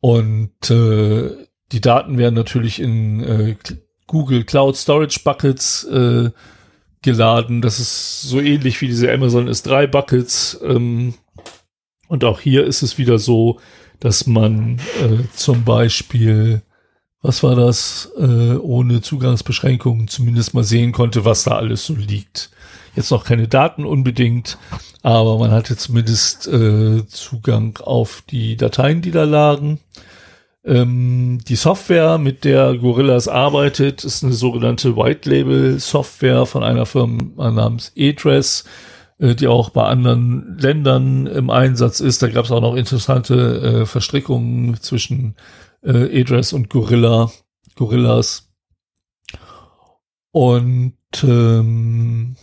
Und äh, die Daten werden natürlich in äh, Google Cloud Storage Buckets äh, geladen. Das ist so ähnlich wie diese Amazon S3 Buckets. Ähm, und auch hier ist es wieder so, dass man äh, zum Beispiel was war das, äh, ohne Zugangsbeschränkungen zumindest mal sehen konnte, was da alles so liegt. Jetzt noch keine Daten unbedingt, aber man hatte zumindest äh, Zugang auf die Dateien, die da lagen. Ähm, die Software, mit der Gorillas arbeitet, ist eine sogenannte White Label Software von einer Firma namens Edress. äh, die auch bei anderen Ländern im Einsatz ist. Da gab es auch noch interessante äh, Verstrickungen zwischen äh, Edres und Gorilla, Gorillas. Und ähm,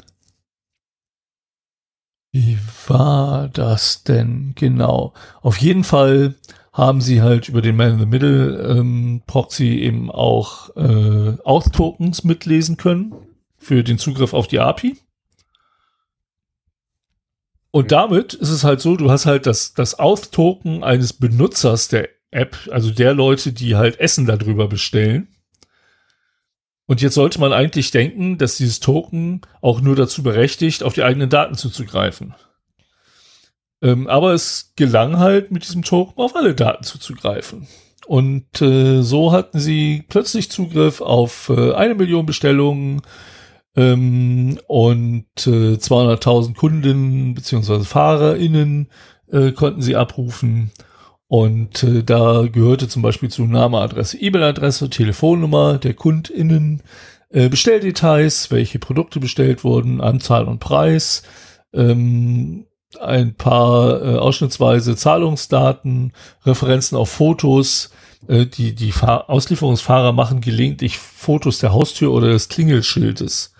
wie war das denn genau? Auf jeden Fall haben sie halt über den Man-in-the-Middle ähm, Proxy eben auch äh, Auth-Tokens mitlesen können für den Zugriff auf die API. Und damit ist es halt so, du hast halt das, das Auth-Token eines Benutzers der App, also der Leute, die halt Essen darüber bestellen. Und jetzt sollte man eigentlich denken, dass dieses Token auch nur dazu berechtigt, auf die eigenen Daten zuzugreifen. Ähm, aber es gelang halt mit diesem Token auf alle Daten zuzugreifen. Und äh, so hatten sie plötzlich Zugriff auf äh, eine Million Bestellungen ähm, und äh, 200.000 Kunden beziehungsweise FahrerInnen äh, konnten sie abrufen. Und äh, da gehörte zum Beispiel zu Name, Adresse, E-Mail-Adresse, Telefonnummer der KundInnen, äh, Bestelldetails, welche Produkte bestellt wurden, Anzahl und Preis, ähm, ein paar äh, ausschnittsweise Zahlungsdaten, Referenzen auf Fotos. Äh, die die Fahr Auslieferungsfahrer machen gelegentlich Fotos der Haustür oder des Klingelschildes.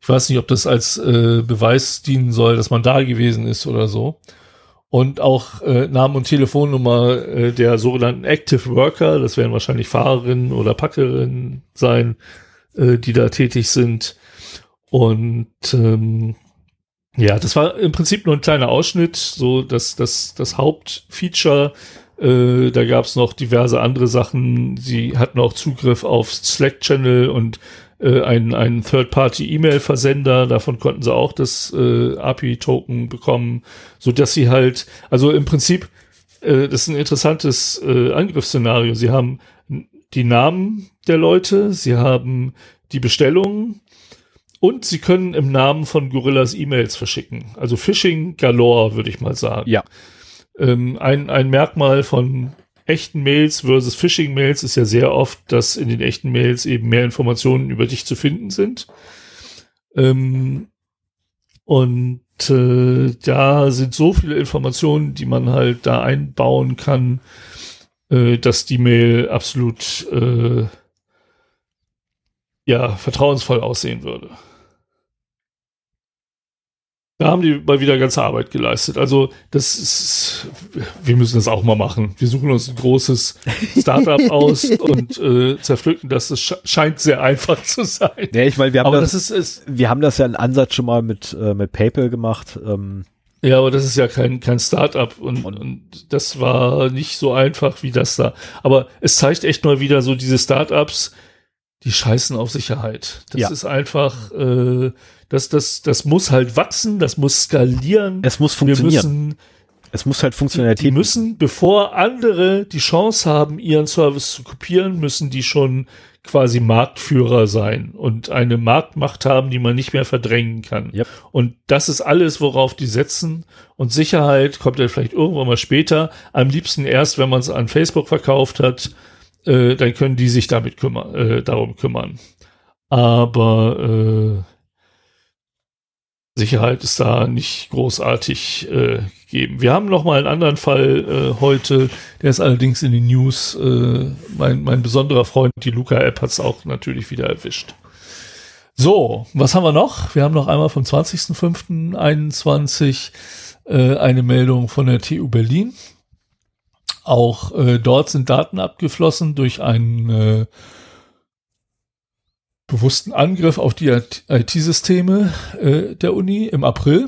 Ich weiß nicht, ob das als äh, Beweis dienen soll, dass man da gewesen ist oder so und auch äh, Namen und Telefonnummer äh, der sogenannten Active Worker, das werden wahrscheinlich Fahrerinnen oder Packerinnen sein, äh, die da tätig sind. Und ähm, ja, das war im Prinzip nur ein kleiner Ausschnitt, so dass das, das Hauptfeature. Äh, da gab es noch diverse andere Sachen. Sie hatten auch Zugriff auf Slack-Channel und äh, einen, einen Third-Party-E-Mail-Versender, davon konnten sie auch das äh, API-Token bekommen, so dass sie halt, also im Prinzip, äh, das ist ein interessantes äh, Angriffsszenario. Sie haben die Namen der Leute, sie haben die Bestellungen und sie können im Namen von Gorillas E-Mails verschicken. Also Phishing galore, würde ich mal sagen. Ja. Ähm, ein, ein Merkmal von echten Mails versus Phishing-Mails ist ja sehr oft, dass in den echten Mails eben mehr Informationen über dich zu finden sind. Ähm, und äh, da sind so viele Informationen, die man halt da einbauen kann, äh, dass die Mail absolut äh, ja vertrauensvoll aussehen würde. Da haben die mal wieder ganze Arbeit geleistet. Also, das ist, wir müssen das auch mal machen. Wir suchen uns ein großes Startup aus und äh, zerpflücken das. Das scheint sehr einfach zu sein. Ja, ich meine, wir haben das, das ist, ist, wir haben das ja einen Ansatz schon mal mit, äh, mit PayPal gemacht. Ähm. Ja, aber das ist ja kein, kein Startup und, und, und das war nicht so einfach wie das da. Aber es zeigt echt mal wieder so diese Startups, die scheißen auf Sicherheit. Das ja. ist einfach, äh, das, das, das muss halt wachsen, das muss skalieren. Es muss funktionieren. Müssen, es muss halt Funktionalität. Die müssen, bevor andere die Chance haben, ihren Service zu kopieren, müssen die schon quasi Marktführer sein und eine Marktmacht haben, die man nicht mehr verdrängen kann. Yep. Und das ist alles, worauf die setzen. Und Sicherheit kommt ja vielleicht irgendwann mal später. Am liebsten erst, wenn man es an Facebook verkauft hat, äh, dann können die sich damit kümmern, äh, darum kümmern. Aber äh, Sicherheit ist da nicht großartig äh, gegeben. Wir haben noch mal einen anderen Fall äh, heute, der ist allerdings in den News. Äh, mein, mein besonderer Freund, die Luca-App, hat es auch natürlich wieder erwischt. So, was haben wir noch? Wir haben noch einmal vom 20.05.21 äh, eine Meldung von der TU Berlin. Auch äh, dort sind Daten abgeflossen durch einen äh, bewussten Angriff auf die IT-Systeme äh, der Uni im April.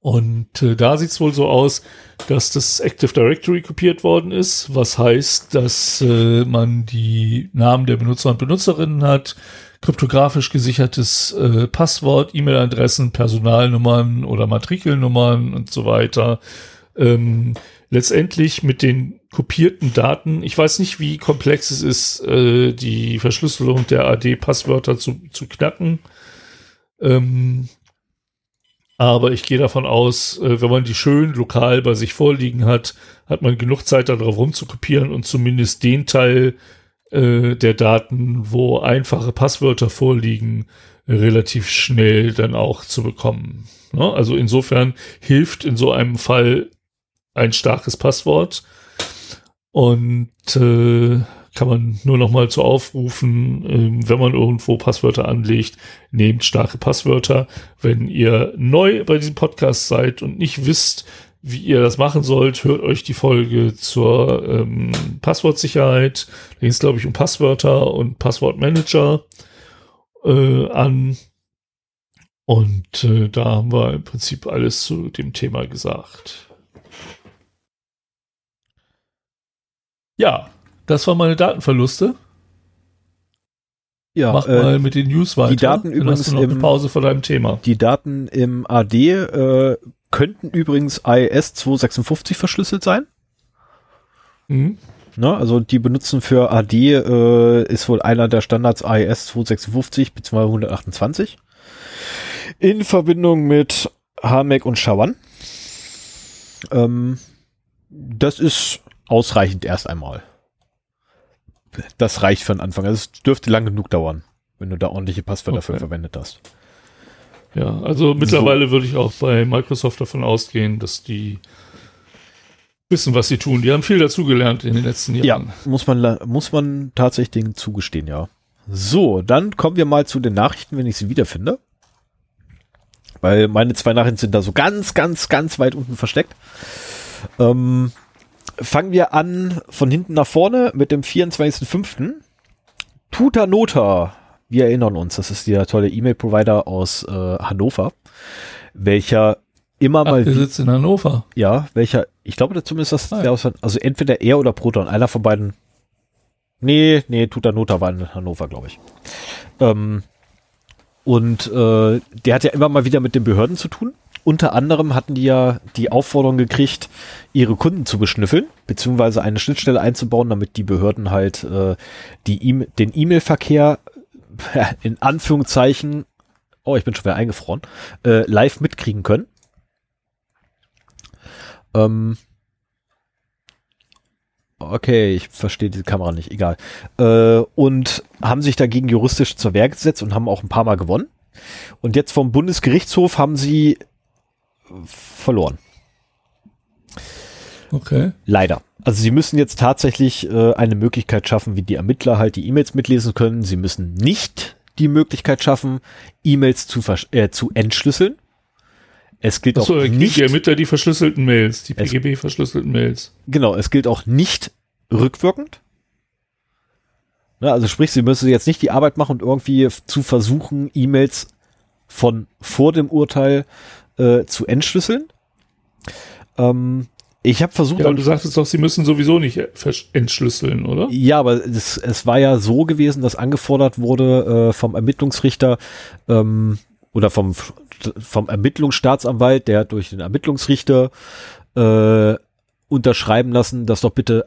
Und äh, da sieht es wohl so aus, dass das Active Directory kopiert worden ist, was heißt, dass äh, man die Namen der Benutzer und Benutzerinnen hat, kryptografisch gesichertes äh, Passwort, E-Mail-Adressen, Personalnummern oder Matrikelnummern und so weiter. Ähm, letztendlich mit den kopierten Daten, ich weiß nicht, wie komplex es ist, äh, die Verschlüsselung der AD-Passwörter zu, zu knacken. Ähm, aber ich gehe davon aus, äh, wenn man die schön lokal bei sich vorliegen hat, hat man genug Zeit darauf rumzukopieren und zumindest den Teil äh, der Daten, wo einfache Passwörter vorliegen, relativ schnell dann auch zu bekommen. Ne? Also insofern hilft in so einem Fall ein starkes Passwort und äh, kann man nur noch mal zu aufrufen, äh, wenn man irgendwo Passwörter anlegt, nehmt starke Passwörter. Wenn ihr neu bei diesem Podcast seid und nicht wisst, wie ihr das machen sollt, hört euch die Folge zur ähm, Passwortsicherheit. Da ging es, glaube ich, um Passwörter und Passwortmanager äh, an. Und äh, da haben wir im Prinzip alles zu dem Thema gesagt. Ja, das waren meine Datenverluste. Ja, Mach äh, mal mit den News weiter. die Daten übrigens hast du noch eine im- Pause vor deinem Thema. Die Daten im AD äh, könnten übrigens IS 256 verschlüsselt sein. Mhm. Ne? Also die benutzen für AD äh, ist wohl einer der Standards IS 256 bzw. 128 in Verbindung mit HMAC und SHA-1. Ähm, das ist ausreichend erst einmal. Das reicht für den Anfang. Also es dürfte lang genug dauern, wenn du da ordentliche Passwörter für Okay. verwendet hast. Ja, also mittlerweile würde ich auch bei Microsoft davon ausgehen, dass die wissen, was sie tun. Die haben viel dazugelernt in den letzten Ja, Jahren. muss man, muss man tatsächlich zugestehen, ja. So, dann kommen wir mal zu den Nachrichten, wenn ich sie wiederfinde. Weil meine zwei Nachrichten sind da so ganz, ganz, ganz weit unten versteckt. Ähm, fangen wir an von hinten nach vorne mit dem 24.05. Tuta Nota. Wir erinnern uns, das ist der tolle E-Mail-Provider aus äh, Hannover, welcher immer Ach, mal der sitzt in Hannover. ja, welcher, ich glaube da zumindest, dass Ah, der aus, also entweder er oder Proton, einer von beiden. Nee, nee, Tutanota war in Hannover, glaube ich. Ähm, und äh, der hat ja immer mal wieder mit den Behörden zu tun. Unter anderem hatten die ja die Aufforderung gekriegt, ihre Kunden zu beschnüffeln, beziehungsweise eine Schnittstelle einzubauen, damit die Behörden halt äh, die e den E-Mail-Verkehr in Anführungszeichen, oh, ich bin schon wieder eingefroren, äh, live mitkriegen können. Ähm, okay, ich verstehe diese Kamera nicht, egal. Äh, und haben sich dagegen juristisch zur Wehr gesetzt und haben auch ein paar Mal gewonnen. Und jetzt vom Bundesgerichtshof haben sie verloren. Okay. Leider. Also sie müssen jetzt tatsächlich äh, eine Möglichkeit schaffen, wie die Ermittler halt die E-Mails mitlesen können. Sie müssen nicht die Möglichkeit schaffen, E-Mails zu, äh, zu entschlüsseln. Es gilt Achso, auch nicht, die Ermittler die verschlüsselten Mails, die Es- PGB-verschlüsselten Mails. genau, es gilt auch nicht rückwirkend. Ne, also sprich, sie müssen jetzt nicht die Arbeit machen und irgendwie zu versuchen, E-Mails von vor dem Urteil äh, zu entschlüsseln. Ähm, ich habe versucht, Ja, aber du sagtest doch, sie müssen sowieso nicht entschlüsseln, oder? Ja, aber es, es war ja so gewesen, dass angefordert wurde äh, vom Ermittlungsrichter ähm, oder vom, vom Ermittlungsstaatsanwalt, der hat durch den Ermittlungsrichter äh, unterschreiben lassen, dass doch bitte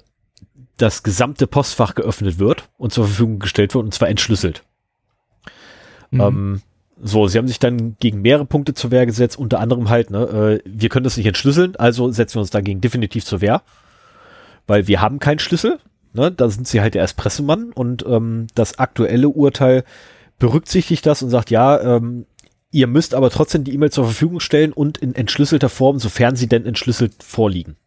das gesamte Postfach geöffnet wird und zur Verfügung gestellt wird und zwar entschlüsselt. Mhm. Ähm, so, sie haben sich dann gegen mehrere Punkte zur Wehr gesetzt, unter anderem halt, ne, äh, wir können das nicht entschlüsseln, also setzen wir uns dagegen definitiv zur Wehr, weil wir haben keinen Schlüssel, ne, da sind sie halt der Espressomann und ähm, das aktuelle Urteil berücksichtigt das und sagt, ja, ähm, ihr müsst aber trotzdem die E-Mail zur Verfügung stellen und in entschlüsselter Form, sofern sie denn entschlüsselt vorliegen.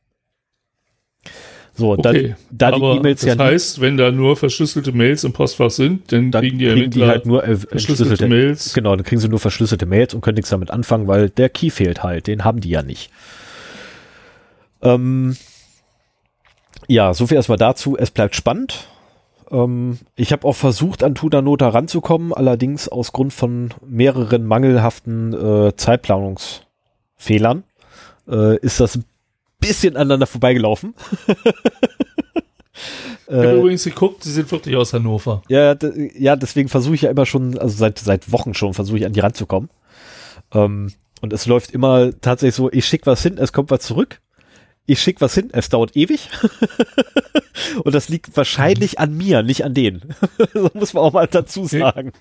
So, okay. da, da die E-Mails das ja heißt, wenn da nur verschlüsselte Mails im Postfach sind, dann, dann kriegen die kriegen die halt nur äh, verschlüsselte entschlüsselte Mails. Genau, dann kriegen sie nur verschlüsselte Mails und können nichts damit anfangen, weil der Key fehlt halt. Den haben die ja nicht. Ähm, ja, so viel erstmal dazu. Es bleibt spannend. Ähm, ich habe auch versucht, an Tudanota ranzukommen, allerdings aus Grund von mehreren mangelhaften äh, Zeitplanungsfehlern äh, ist das ein bisschen aneinander vorbeigelaufen. Ich habe Äh, übrigens geguckt, sie sind wirklich aus Hannover. ja, ja, deswegen versuche ich ja immer schon, also seit, seit Wochen schon, versuche ich an die ranzukommen. Ähm, und es läuft immer tatsächlich so, ich schicke was hin, es kommt was zurück. Ich schicke was hin, es dauert ewig. und das liegt wahrscheinlich an mir, nicht an denen. so muss man auch mal dazu sagen.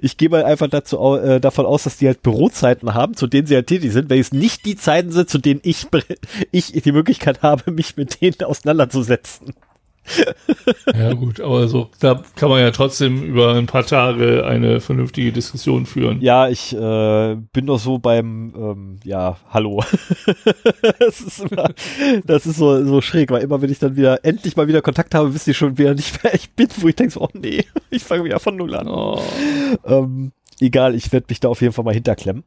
Ich gehe mal einfach dazu, äh, davon aus, dass die halt Bürozeiten haben, zu denen sie halt tätig sind, weil es nicht die Zeiten sind, zu denen ich, ich die Möglichkeit habe, mich mit denen auseinanderzusetzen. Ja gut, aber so, da kann man ja trotzdem über ein paar Tage eine vernünftige Diskussion führen. Ja, ich äh, bin doch so beim, ähm, ja, hallo. das ist, immer, das ist so, so schräg, weil immer wenn ich dann wieder endlich mal wieder Kontakt habe, wisst ihr schon wieder nicht, wer ich bin, wo ich denke so, oh nee, ich fange wieder von null an. Oh. Ähm, egal, ich werde mich da auf jeden Fall mal hinterklemmen.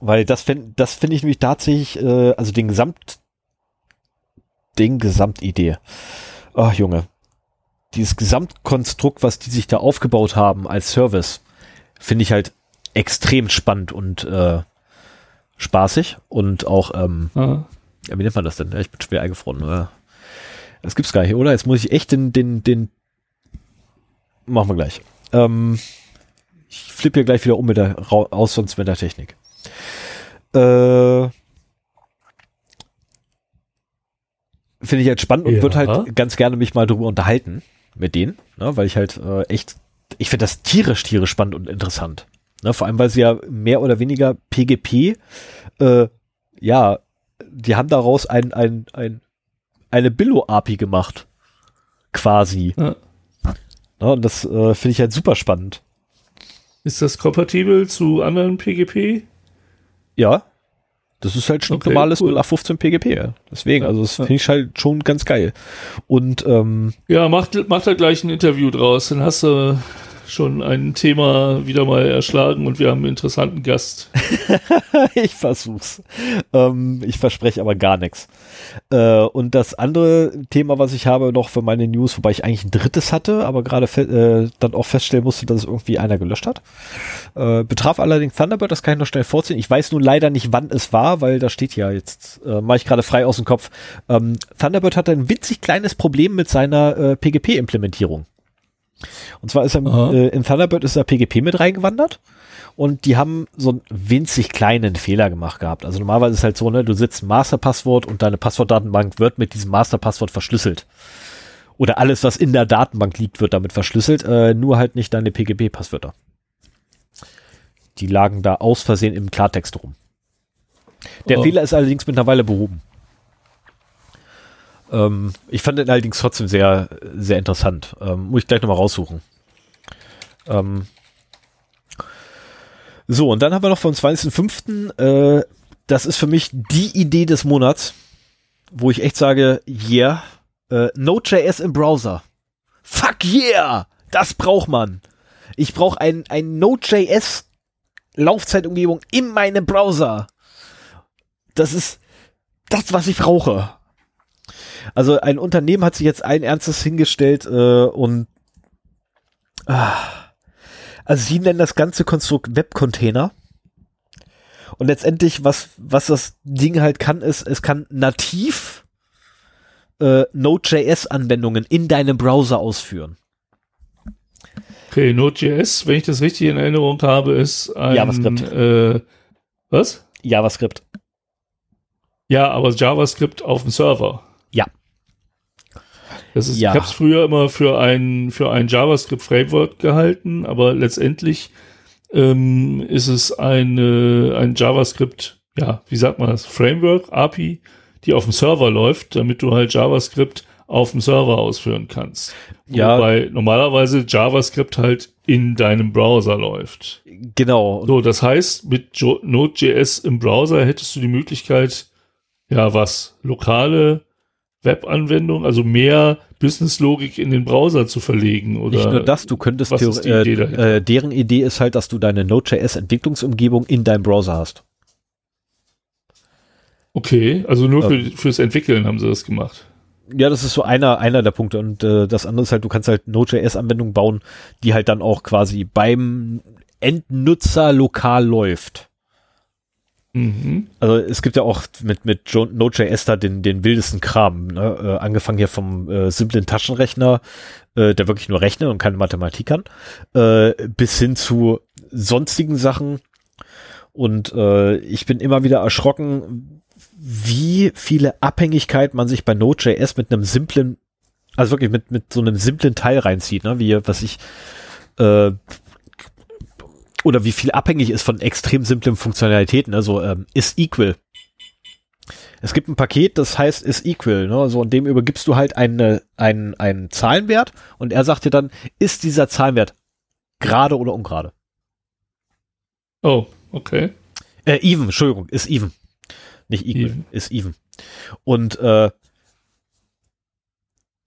Weil das finde das finde ich nämlich tatsächlich, äh, also den Gesamt, den Gesamtidee. Ach Junge, dieses Gesamtkonstrukt, was die sich da aufgebaut haben als Service, finde ich halt extrem spannend und äh, spaßig und auch, ähm, ja, wie nennt man das denn? Ich bin schwer eingefroren. Oder? Das gibt's gar nicht, oder? Jetzt muss ich echt den, den, den, machen wir gleich. Ähm, ich flippe hier gleich wieder um mit der, aus, sonst mit der Technik. Äh, Finde ich halt spannend und ja. würde halt ganz gerne mich mal drüber unterhalten mit denen, ne, weil ich halt äh, echt, ich finde das tierisch, tierisch spannend und interessant. Ne, vor allem, weil sie ja mehr oder weniger PGP, äh, ja, die haben daraus ein, ein, ein, eine Billo-API gemacht. Quasi. Ja. Ne, und das äh, finde ich halt super spannend. Ist das kompatibel zu anderen PGP? Ja. Das ist halt schon okay, normales cool. 0815 PGP. Ja. Deswegen, also das finde ich halt schon ganz geil. Und ähm, ja, macht macht da gleich ein Interview draus. Dann hast du schon ein Thema wieder mal erschlagen und wir haben einen interessanten Gast. ich versuch's. Ähm, ich verspreche aber gar nichts. Äh, und das andere Thema, was ich habe noch für meine News, wobei ich eigentlich ein drittes hatte, aber gerade äh, dann auch feststellen musste, dass es irgendwie einer gelöscht hat, äh, betraf allerdings Thunderbird, das kann ich noch schnell vorziehen. Ich weiß nun leider nicht, wann es war, weil da steht ja jetzt, äh, mache ich gerade frei aus dem Kopf. Ähm, Thunderbird hatte ein winzig kleines Problem mit seiner äh, PGP-Implementierung. Und zwar ist er, äh, in Thunderbird ist er PGP mit reingewandert und die haben so einen winzig kleinen Fehler gemacht gehabt. Also normalerweise ist es halt so, ne, du sitzt Masterpasswort und deine Passwortdatenbank wird mit diesem Masterpasswort verschlüsselt. Oder alles, was in der Datenbank liegt, wird damit verschlüsselt, äh, nur halt nicht deine PGP-Passwörter. Die lagen da aus Versehen im Klartext rum. Der oh. Fehler ist allerdings mittlerweile behoben. Ähm, ich fand den allerdings trotzdem sehr, sehr interessant. Ähm, muss ich gleich nochmal raussuchen. Ähm, so, und dann haben wir noch vom 20.05. Äh, das ist für mich die Idee des Monats, wo ich echt sage, yeah, äh, Node.js im Browser. Fuck yeah! Das braucht man. Ich brauche ein, ein Node.js Laufzeitumgebung in meinem Browser. Das ist das, was ich brauche. Also ein Unternehmen hat sich jetzt ein Ernstes hingestellt äh, und ah, also sie nennen das ganze Konstrukt Webcontainer. Und letztendlich, was, was das Ding halt kann, ist, es kann nativ äh, Node.js-Anwendungen in deinem Browser ausführen. Okay, Node.js, wenn ich das richtig in Erinnerung habe, ist ein JavaScript. Äh, was? JavaScript. Ja, aber JavaScript auf dem Server. Ja. Das ist, ja. Ich habe es früher immer für ein, für ein JavaScript-Framework gehalten, aber letztendlich ähm, ist es eine, ein JavaScript, ja, wie sagt man das, Framework, API, die auf dem Server läuft, damit du halt JavaScript auf dem Server ausführen kannst. Ja. Wobei normalerweise JavaScript halt in deinem Browser läuft. Genau. So, das heißt, mit Node.js im Browser hättest du die Möglichkeit, ja, was, lokale Webanwendung, also mehr Businesslogik in den Browser zu verlegen oder nicht nur das, du könntest Idee äh, äh, deren Idee ist halt, dass du deine Node.js Entwicklungsumgebung in deinem Browser hast. Okay, also nur für, ähm. fürs Entwickeln haben sie das gemacht. Ja, das ist so einer einer der Punkte und äh, das andere ist halt, du kannst halt Node.js Anwendungen bauen, die halt dann auch quasi beim Endnutzer lokal läuft. Mhm. Also es gibt ja auch mit, mit Node.js da den, den wildesten Kram, ne? äh, angefangen hier vom äh, simplen Taschenrechner, äh, der wirklich nur rechnet und keine Mathematik kann, äh, bis hin zu sonstigen Sachen. Und äh, ich bin immer wieder erschrocken, wie viele Abhängigkeit man sich bei Node.js mit einem simplen, also wirklich mit, mit so einem simplen Teil reinzieht, ne? wie was ich äh, oder wie viel abhängig ist von extrem simplen Funktionalitäten. Also ähm, ist equal. es gibt ein Paket, das heißt is equal, ne? So, und dem übergibst du halt eine, einen, einen Zahlenwert und er sagt dir dann, ist dieser Zahlenwert gerade oder ungerade? Oh, okay. Äh, even, Entschuldigung, ist even. Nicht equal, Even. ist even. Und äh,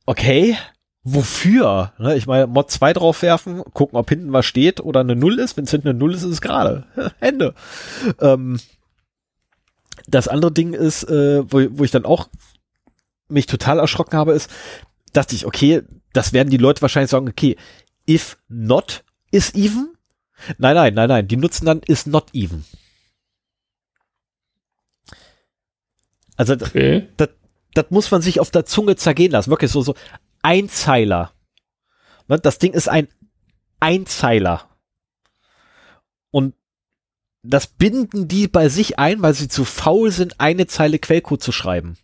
okay, wofür? Ne? Ich meine, Mod 2 draufwerfen, gucken, ob hinten was steht oder eine Null ist. Wenn es hinten eine Null ist, ist es gerade. Ende. Ähm, das andere Ding ist, äh, wo, wo ich dann auch mich total erschrocken habe, ist, dachte ich, okay, das werden die Leute wahrscheinlich sagen, okay, if not is even. Nein, nein, nein, nein, die nutzen dann is not even. Also Okay. das muss man sich auf der Zunge zergehen lassen. Wirklich so, so Einzeiler. Ne, Das Ding ist ein Einzeiler. Und das binden die bei sich ein, weil sie zu faul sind, eine Zeile Quellcode zu schreiben.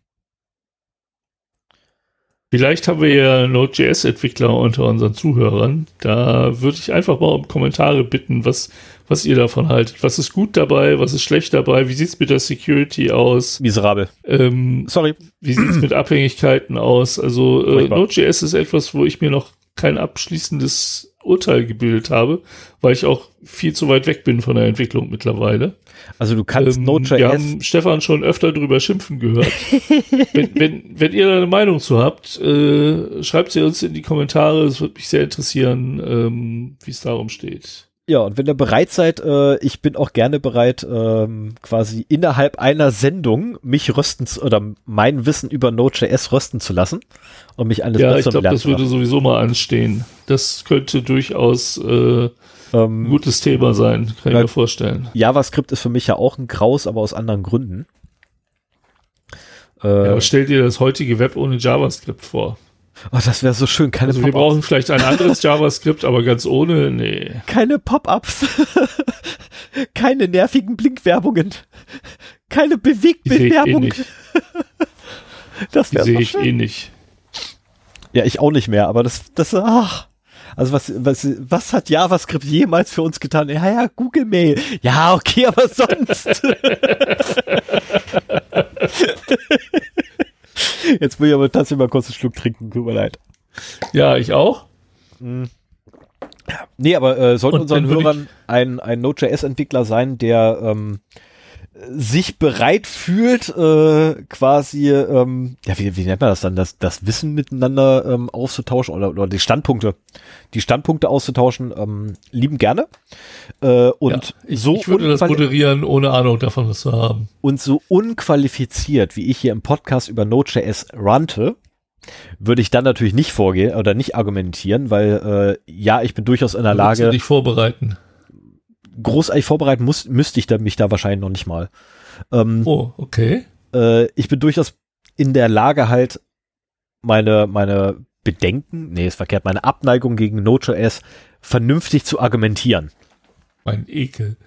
Vielleicht haben wir ja Node.js-Entwickler unter unseren Zuhörern. Da würde ich einfach mal um Kommentare bitten, was, was ihr davon haltet. Was ist gut dabei, was ist schlecht dabei, wie sieht's mit der Security aus? Miserabel. Ähm, Sorry. wie sieht's mit Abhängigkeiten aus? Also äh. Node.js ist etwas, wo ich mir noch kein abschließendes Urteil gebildet habe, weil ich auch viel zu weit weg bin von der Entwicklung mittlerweile. Also du kannst Ähm, wir Node.js. haben Stefan schon öfter drüber schimpfen gehört. wenn, wenn, wenn ihr da eine Meinung zu habt, äh, schreibt sie uns in die Kommentare. Es würde mich sehr interessieren, ähm, wie es darum steht. Ja, und wenn ihr bereit seid, äh, ich bin auch gerne bereit, ähm, quasi innerhalb einer Sendung mich rösten zu, oder mein Wissen über Node.js rösten zu lassen und mich eines ja, ich glaube, das würde sowieso mal anstehen. Das könnte durchaus äh, ein Ähm, gutes Thema sein, kann ich mir vorstellen. JavaScript ist für mich ja auch ein Graus, aber aus anderen Gründen. Äh, Ja, aber stell dir das heutige Web ohne JavaScript vor. Oh, das wäre so schön. Keine Also wir brauchen vielleicht ein anderes JavaScript, aber ganz ohne, nee. Keine Pop-ups. keine nervigen Blinkwerbungen. Keine ich eh das wäre sehe ich schön. eh nicht. Ja, ich auch nicht mehr, aber das, das, ach. Also was, was, was hat JavaScript jemals für uns getan? Ja, ja, Google Mail. Ja, okay, aber sonst. Jetzt muss ich aber tatsächlich mal kurz einen Schluck trinken, tut mir leid. Ja, ich auch. Nee, aber äh, sollte unseren Hörern ein, ein Node.js-Entwickler sein, der ähm, sich bereit fühlt, äh, quasi, ähm, ja, wie, wie nennt man das dann, das, das Wissen miteinander ähm, auszutauschen oder, oder die Standpunkte, die Standpunkte auszutauschen, ähm, lieben gerne. Äh, und ja, ich, so ich würde das moderieren, ohne Ahnung davon was zu haben. und so unqualifiziert, wie ich hier im Podcast über Node.js rante, würde ich dann natürlich nicht vorgehen oder nicht argumentieren, weil äh, ja, ich bin durchaus in der Würdest du Lage, dich vorbereiten. Großartig vorbereiten muss, müsste ich da, mich da wahrscheinlich noch nicht mal. Ähm, Oh, okay. äh, ich bin durchaus in der Lage halt meine, meine Bedenken, nee, ist verkehrt, meine Abneigung gegen Node.js vernünftig zu argumentieren. Mein Ekel.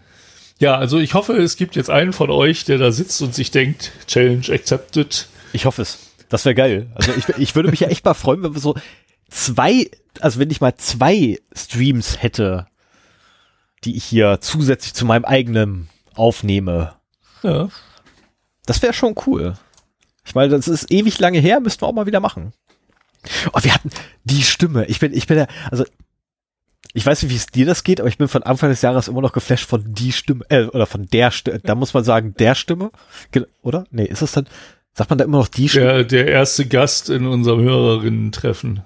Ja, also ich hoffe, es gibt jetzt einen von euch, der da sitzt und sich denkt, Challenge accepted. Ich hoffe es. Das wäre geil. Also ich, ich würde mich ja echt mal freuen, wenn wir so zwei, also wenn ich mal zwei Streams hätte, die ich hier zusätzlich zu meinem eigenen aufnehme. Ja. Das wäre schon cool. Ich meine, das ist ewig lange her, müssten wir auch mal wieder machen. Oh, wir hatten die Stimme. Ich bin, ich bin ja, also ich weiß nicht, wie es dir das geht, aber ich bin von Anfang des Jahres immer noch geflasht von die Stimme, äh, oder von der Stimme. Da muss man sagen, der Stimme, oder? Nee, ist es dann, sagt man da immer noch die Stimme? Der, der erste Gast in unserem Hörerinnen-Treffen.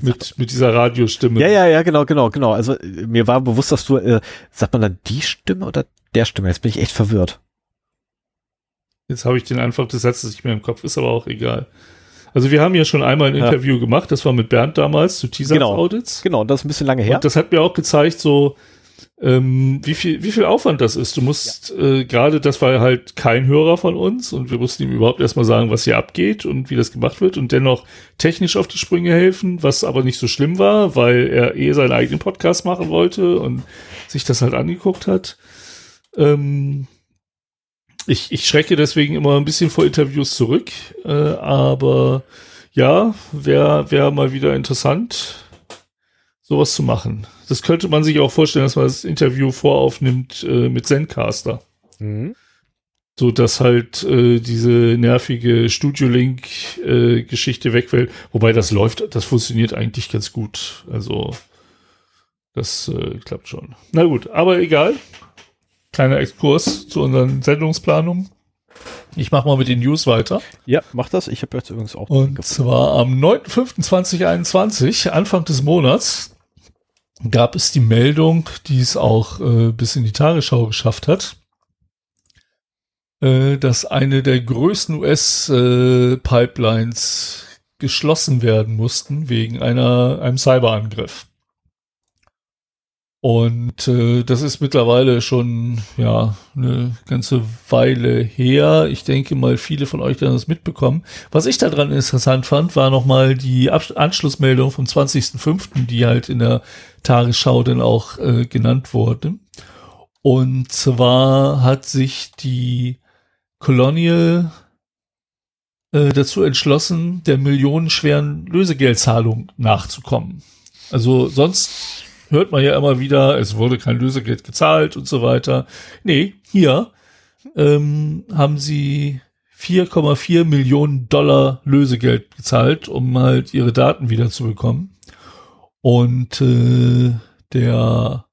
Mit, mit dieser Radiostimme. Ja, ja, ja, genau, genau, genau. Also mir war bewusst, dass du, äh, sagt man dann die Stimme oder der Stimme? Jetzt bin ich echt verwirrt. Jetzt habe ich den Anfang des Satzes nicht mehr im Kopf, ist aber auch egal. Also wir haben ja schon einmal ein Ja. Interview gemacht, das war mit Bernd damals zu Teaser-Audits. Genau, das ist ein bisschen lange her. Und das hat mir auch gezeigt, so ähm, wie viel wie viel Aufwand das ist. Du musst äh, gerade, das war halt kein Hörer von uns und wir mussten ihm überhaupt erstmal sagen, was hier abgeht und wie das gemacht wird und dennoch technisch auf die Sprünge helfen, was aber nicht so schlimm war, weil er eh seinen eigenen Podcast machen wollte und sich das halt angeguckt hat. Ähm, ich, ich schrecke deswegen immer ein bisschen vor Interviews zurück, äh, aber ja, wäre wär mal wieder interessant, sowas zu machen. Das könnte man sich auch vorstellen, dass man das Interview voraufnimmt äh, mit Zencaster. Mhm. so dass halt äh, diese nervige Studio Link äh, wegfällt. Wobei das läuft, das funktioniert eigentlich ganz gut. Also das äh, klappt schon. Na gut, aber egal. Kleiner Exkurs zu unseren Sendungsplanungen. Ich mache mal mit den News weiter. Ja, mach das. Ich habe jetzt übrigens auch. Und zwar am 9.5.2021, Anfang des Monats, gab es die Meldung, die es auch äh, bis in die Tagesschau geschafft hat, äh, dass eine der größten US-Pipelines äh, geschlossen werden mussten wegen einer, einem Cyberangriff. Und äh, das ist mittlerweile schon ja eine ganze Weile her. Ich denke mal, viele von euch haben das mitbekommen. Was ich daran interessant fand, war nochmal die Ab Anschlussmeldung vom 20.05., die halt in der Tagesschau dann auch äh, genannt wurde. Und zwar hat sich die Colonial äh, dazu entschlossen, der millionenschweren Lösegeldzahlung nachzukommen. Also sonst hört man ja immer wieder, es wurde kein Lösegeld gezahlt und so weiter. Nee, hier ähm, haben sie 4,4 Millionen Dollar Lösegeld gezahlt, um halt ihre Daten wieder zu bekommen. Und äh, der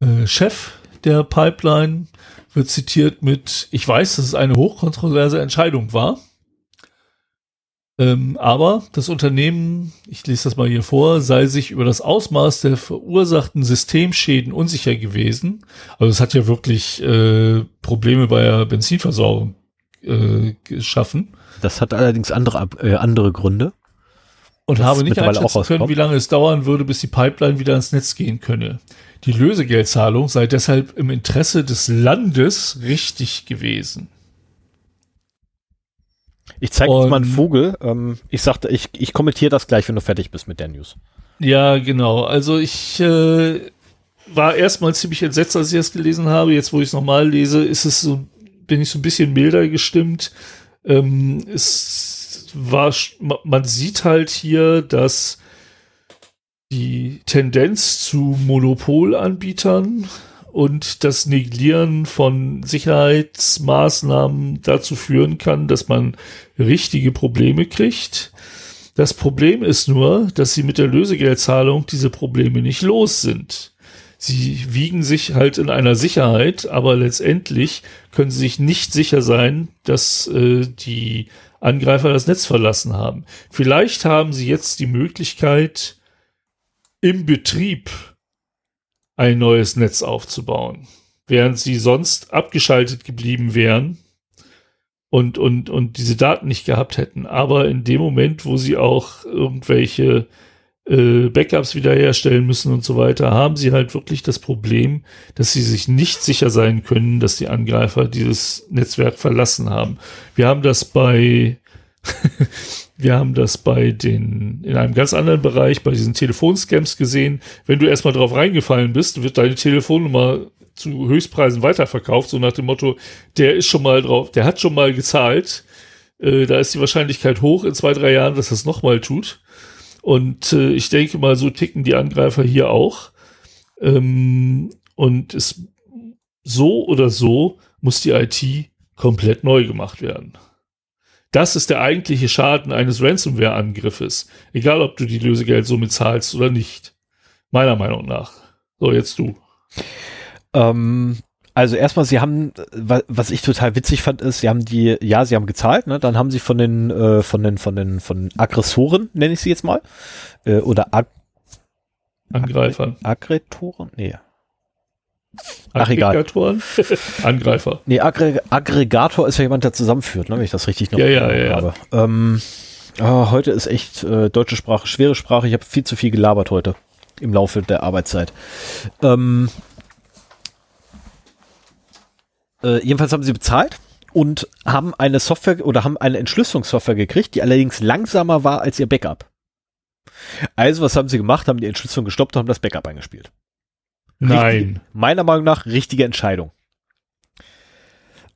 äh, Chef der Pipeline wird zitiert mit, ich weiß, dass es eine hochkontroverse Entscheidung war. Ähm, aber das Unternehmen, ich lese das mal hier vor, sei sich über das Ausmaß der verursachten Systemschäden unsicher gewesen. Also es hat ja wirklich äh, Probleme bei der Benzinversorgung äh, geschaffen. Das hat allerdings andere, äh, andere Gründe. Und das habe nicht einschätzen können, wie lange es dauern würde, bis die Pipeline wieder ans Netz gehen könne. Die Lösegeldzahlung sei deshalb im Interesse des Landes richtig gewesen. Ich zeige dir mal einen Vogel. Ähm, ich sagte, ich, ich kommentiere das gleich, wenn du fertig bist mit der News. Ja, genau. Also ich äh, war erstmal ziemlich entsetzt, als ich das gelesen habe. Jetzt, wo ich es nochmal lese, ist es so, bin ich so ein bisschen milder gestimmt. Ähm, es war, man sieht halt hier, dass die Tendenz zu Monopolanbietern und das Neglieren von Sicherheitsmaßnahmen dazu führen kann, dass man richtige Probleme kriegt. Das Problem ist nur, dass sie mit der Lösegeldzahlung diese Probleme nicht los sind. Sie wiegen sich halt in einer Sicherheit, aber letztendlich können sie sich nicht sicher sein, dass äh, die Angreifer das Netz verlassen haben. Vielleicht haben sie jetzt die Möglichkeit, im Betrieb ein neues Netz aufzubauen, während sie sonst abgeschaltet geblieben wären und, und, und diese Daten nicht gehabt hätten. Aber in dem Moment, wo sie auch irgendwelche äh, Backups wiederherstellen müssen und so weiter, haben sie halt wirklich das Problem, dass sie sich nicht sicher sein können, dass die Angreifer dieses Netzwerk verlassen haben. Wir haben das bei Wir haben das bei den, in einem ganz anderen Bereich, bei diesen Telefonscams gesehen. Wenn du erstmal drauf reingefallen bist, wird deine Telefonnummer zu Höchstpreisen weiterverkauft, so nach dem Motto, der ist schon mal drauf, der hat schon mal gezahlt. Äh, da ist die Wahrscheinlichkeit hoch in zwei, drei Jahren, dass das nochmal tut. Und äh, ich denke mal, so ticken die Angreifer hier auch. Ähm, und es so oder so muss die IT komplett neu gemacht werden. Das ist der eigentliche Schaden eines Ransomware-Angriffes. Egal, ob du die Lösegeldsumme zahlst oder nicht. Meiner Meinung nach. So, jetzt du. Ähm, also erstmal, sie haben, was ich total witzig fand, ist, sie haben die, ja, sie haben gezahlt, ne? Dann haben sie von den, äh, von den, von den, von Aggressoren, nenne ich sie jetzt mal, äh, oder Ag Angreifern. Aggretoren? Nee. Ach, egal. Angreifer. Nee, Aggre Aggregator ist ja jemand, der zusammenführt, ne, wenn ich das richtig noch ja, ja, ja, habe. Ja. Ähm, oh, heute ist echt äh, deutsche Sprache, schwere Sprache. Ich habe viel zu viel gelabert heute im Laufe der Arbeitszeit. Ähm, äh, jedenfalls haben sie bezahlt und haben eine Software oder haben eine Entschlüsselungssoftware gekriegt, die allerdings langsamer war als ihr Backup. Also, was haben sie gemacht? Haben die Entschlüsselung gestoppt und haben das Backup eingespielt. Nein. Richtige, meiner Meinung nach richtige Entscheidung.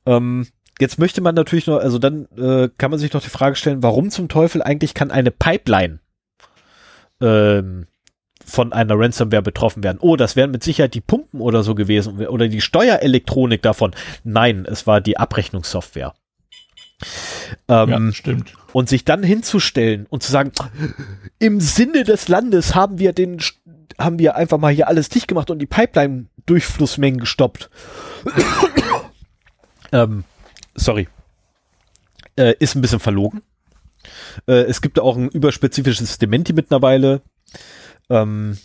Ähm, jetzt möchte man natürlich noch, also dann äh, kann man sich noch die Frage stellen, warum zum Teufel eigentlich kann eine Pipeline ähm, von einer Ransomware betroffen wären. Oh, das wären mit Sicherheit die Pumpen oder so gewesen oder die Steuerelektronik davon. Nein, es war die Abrechnungssoftware. Ähm, ja, stimmt. Und sich dann hinzustellen und zu sagen, im Sinne des Landes haben wir den, haben wir einfach mal hier alles dicht gemacht und die Pipeline-Durchflussmengen gestoppt. ähm, sorry. Äh, ist ein bisschen verlogen. Äh, es gibt auch ein überspezifisches Dementi mittlerweile. Ähm,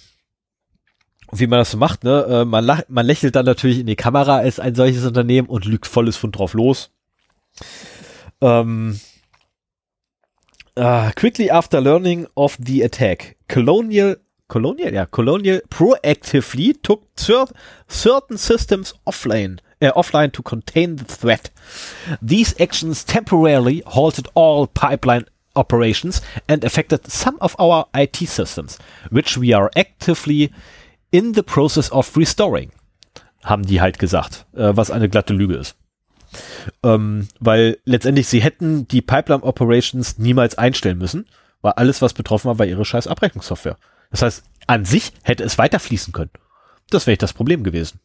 wie man das so macht, ne? Äh, man, man lächelt dann natürlich in die Kamera als ein solches Unternehmen und lügt volles Fund drauf los. Um, uh, quickly after learning of the attack, Colonial, Colonial, yeah, Colonial proactively took certain systems offline, uh, offline to contain the threat. These actions temporarily halted all pipeline operations and affected some of our IT systems, which we are actively in the process of restoring. Haben die halt gesagt, äh, was eine glatte Lüge ist. Ähm, weil letztendlich sie hätten die Pipeline Operations niemals einstellen müssen, weil alles, was betroffen war, war ihre scheiß Abrechnungssoftware. Das heißt, an sich hätte es weiterfließen können. Das wäre das Problem gewesen.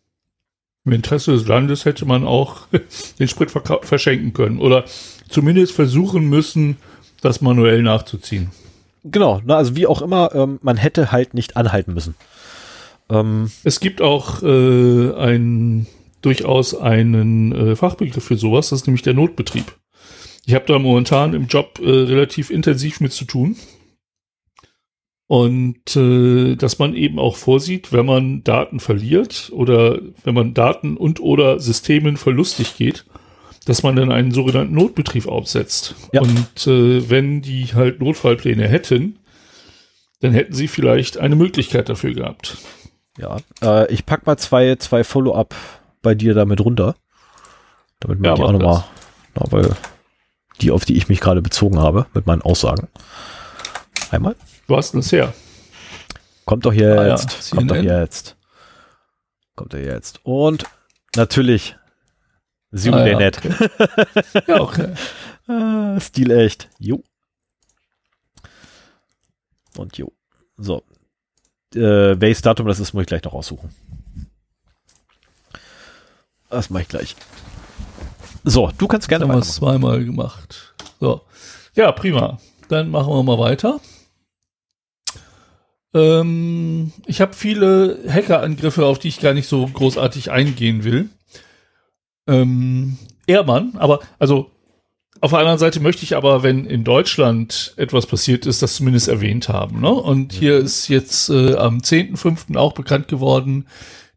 Im Interesse des Landes hätte man auch den Sprit verschenken können oder zumindest versuchen müssen, das manuell nachzuziehen. Genau, na, also wie auch immer, ähm, man hätte halt nicht anhalten müssen. Ähm, es gibt auch äh, ein durchaus einen äh, Fachbegriff für sowas, das ist nämlich der Notbetrieb. Ich habe da momentan im Job äh, relativ intensiv mit zu tun. Und äh, dass man eben auch vorsieht, wenn man Daten verliert oder wenn man Daten und oder Systemen verlustig geht, dass man dann einen sogenannten Notbetrieb aufsetzt. Ja. Und äh, wenn die halt Notfallpläne hätten, dann hätten sie vielleicht eine Möglichkeit dafür gehabt. Ja, äh, ich pack mal zwei, zwei Follow-up bei dir damit runter. Damit man ja, die auch nochmal, weil die, auf die ich mich gerade bezogen habe, mit meinen Aussagen. Einmal. Du hast es her. Kommt doch hier ah, jetzt. Ja. Kommt doch jetzt. Kommt er jetzt. Und natürlich Zoom ah, ja, net. Okay. ja, okay. ah, Stil echt. Jo. Und jo. So. Äh, welches Datum das ist, muss ich gleich noch aussuchen. Das mache ich gleich. So, du kannst gerne mal. Haben wir zweimal gemacht. So. Ja, prima. Dann machen wir mal weiter. Ähm, ich habe viele Hackerangriffe, auf die ich gar nicht so großartig eingehen will. Ähm, Ehrmann, aber also auf der anderen Seite möchte ich aber, wenn in Deutschland etwas passiert ist, das zumindest erwähnt haben. Ne? Und hier ist jetzt äh, am 10.5. auch bekannt geworden,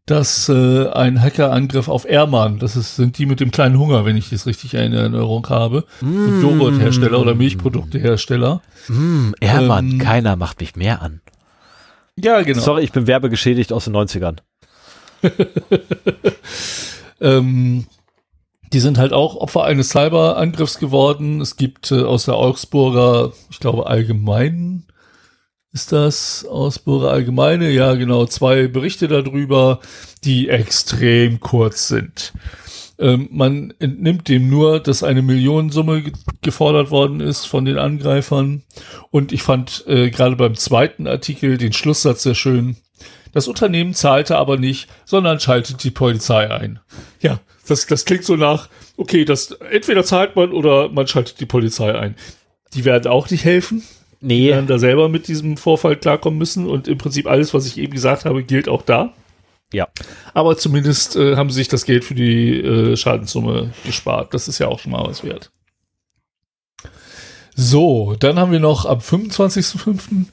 dass äh, ein Hackerangriff auf Airman, das ist, sind die mit dem kleinen Hunger, wenn ich das richtig in Erinnerung habe, mm. Joghurthersteller oder Milchproduktehersteller. Mm, Airman, ähm, keiner macht mich mehr an. Ja, genau. Sorry, ich bin werbegeschädigt aus den 90ern. ähm, die sind halt auch Opfer eines Cyberangriffs geworden. Es gibt äh, aus der Augsburger, ich glaube, Allgemeinen ist das Augsburger Allgemeine, ja genau, zwei Berichte darüber, die extrem kurz sind. Ähm, man entnimmt dem nur, dass eine Millionensumme ge gefordert worden ist von den Angreifern. Und ich fand äh, gerade beim zweiten Artikel den Schlusssatz sehr schön. Das Unternehmen zahlte aber nicht, sondern schaltet die Polizei ein. Ja, das, das klingt so nach, okay, das entweder zahlt man oder man schaltet die Polizei ein. Die werden auch nicht helfen. Nee. Die werden da selber mit diesem Vorfall klarkommen müssen und im Prinzip alles, was ich eben gesagt habe, gilt auch da. Ja. Aber zumindest äh, haben sie sich das Geld für die äh, Schadenssumme gespart. Das ist ja auch schon mal was wert. So, dann haben wir noch am 25.05.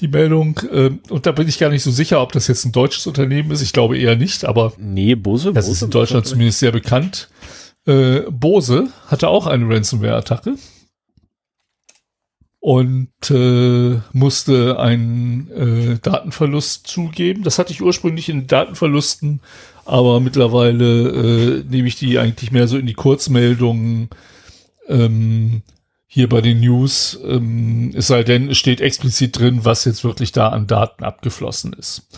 die Meldung, äh, und da bin ich gar nicht so sicher, ob das jetzt ein deutsches Unternehmen ist. Ich glaube eher nicht, aber nee, Bose, das Bose ist in Deutschland zumindest sehr bekannt. Äh, Bose hatte auch eine Ransomware-Attacke und äh, musste einen äh, Datenverlust zugeben. Das hatte ich ursprünglich in Datenverlusten, aber mittlerweile äh, nehme ich die eigentlich mehr so in die Kurzmeldungen ähm, hier bei den News. Ähm, es sei denn, es steht explizit drin, was jetzt wirklich da an Daten abgeflossen ist.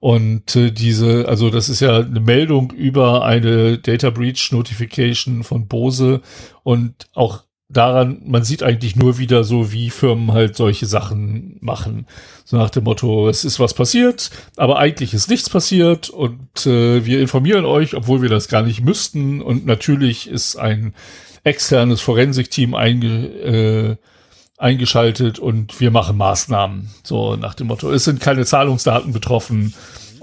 Und äh, diese, also das ist ja eine Meldung über eine Data Breach Notification von Bose und auch daran, man sieht eigentlich nur wieder so, wie Firmen halt solche Sachen machen. So nach dem Motto, es ist was passiert, aber eigentlich ist nichts passiert und äh, wir informieren euch, obwohl wir das gar nicht müssten. Und natürlich ist ein externes Forensikteam einge, äh, eingeschaltet und wir machen Maßnahmen. So nach dem Motto, es sind keine Zahlungsdaten betroffen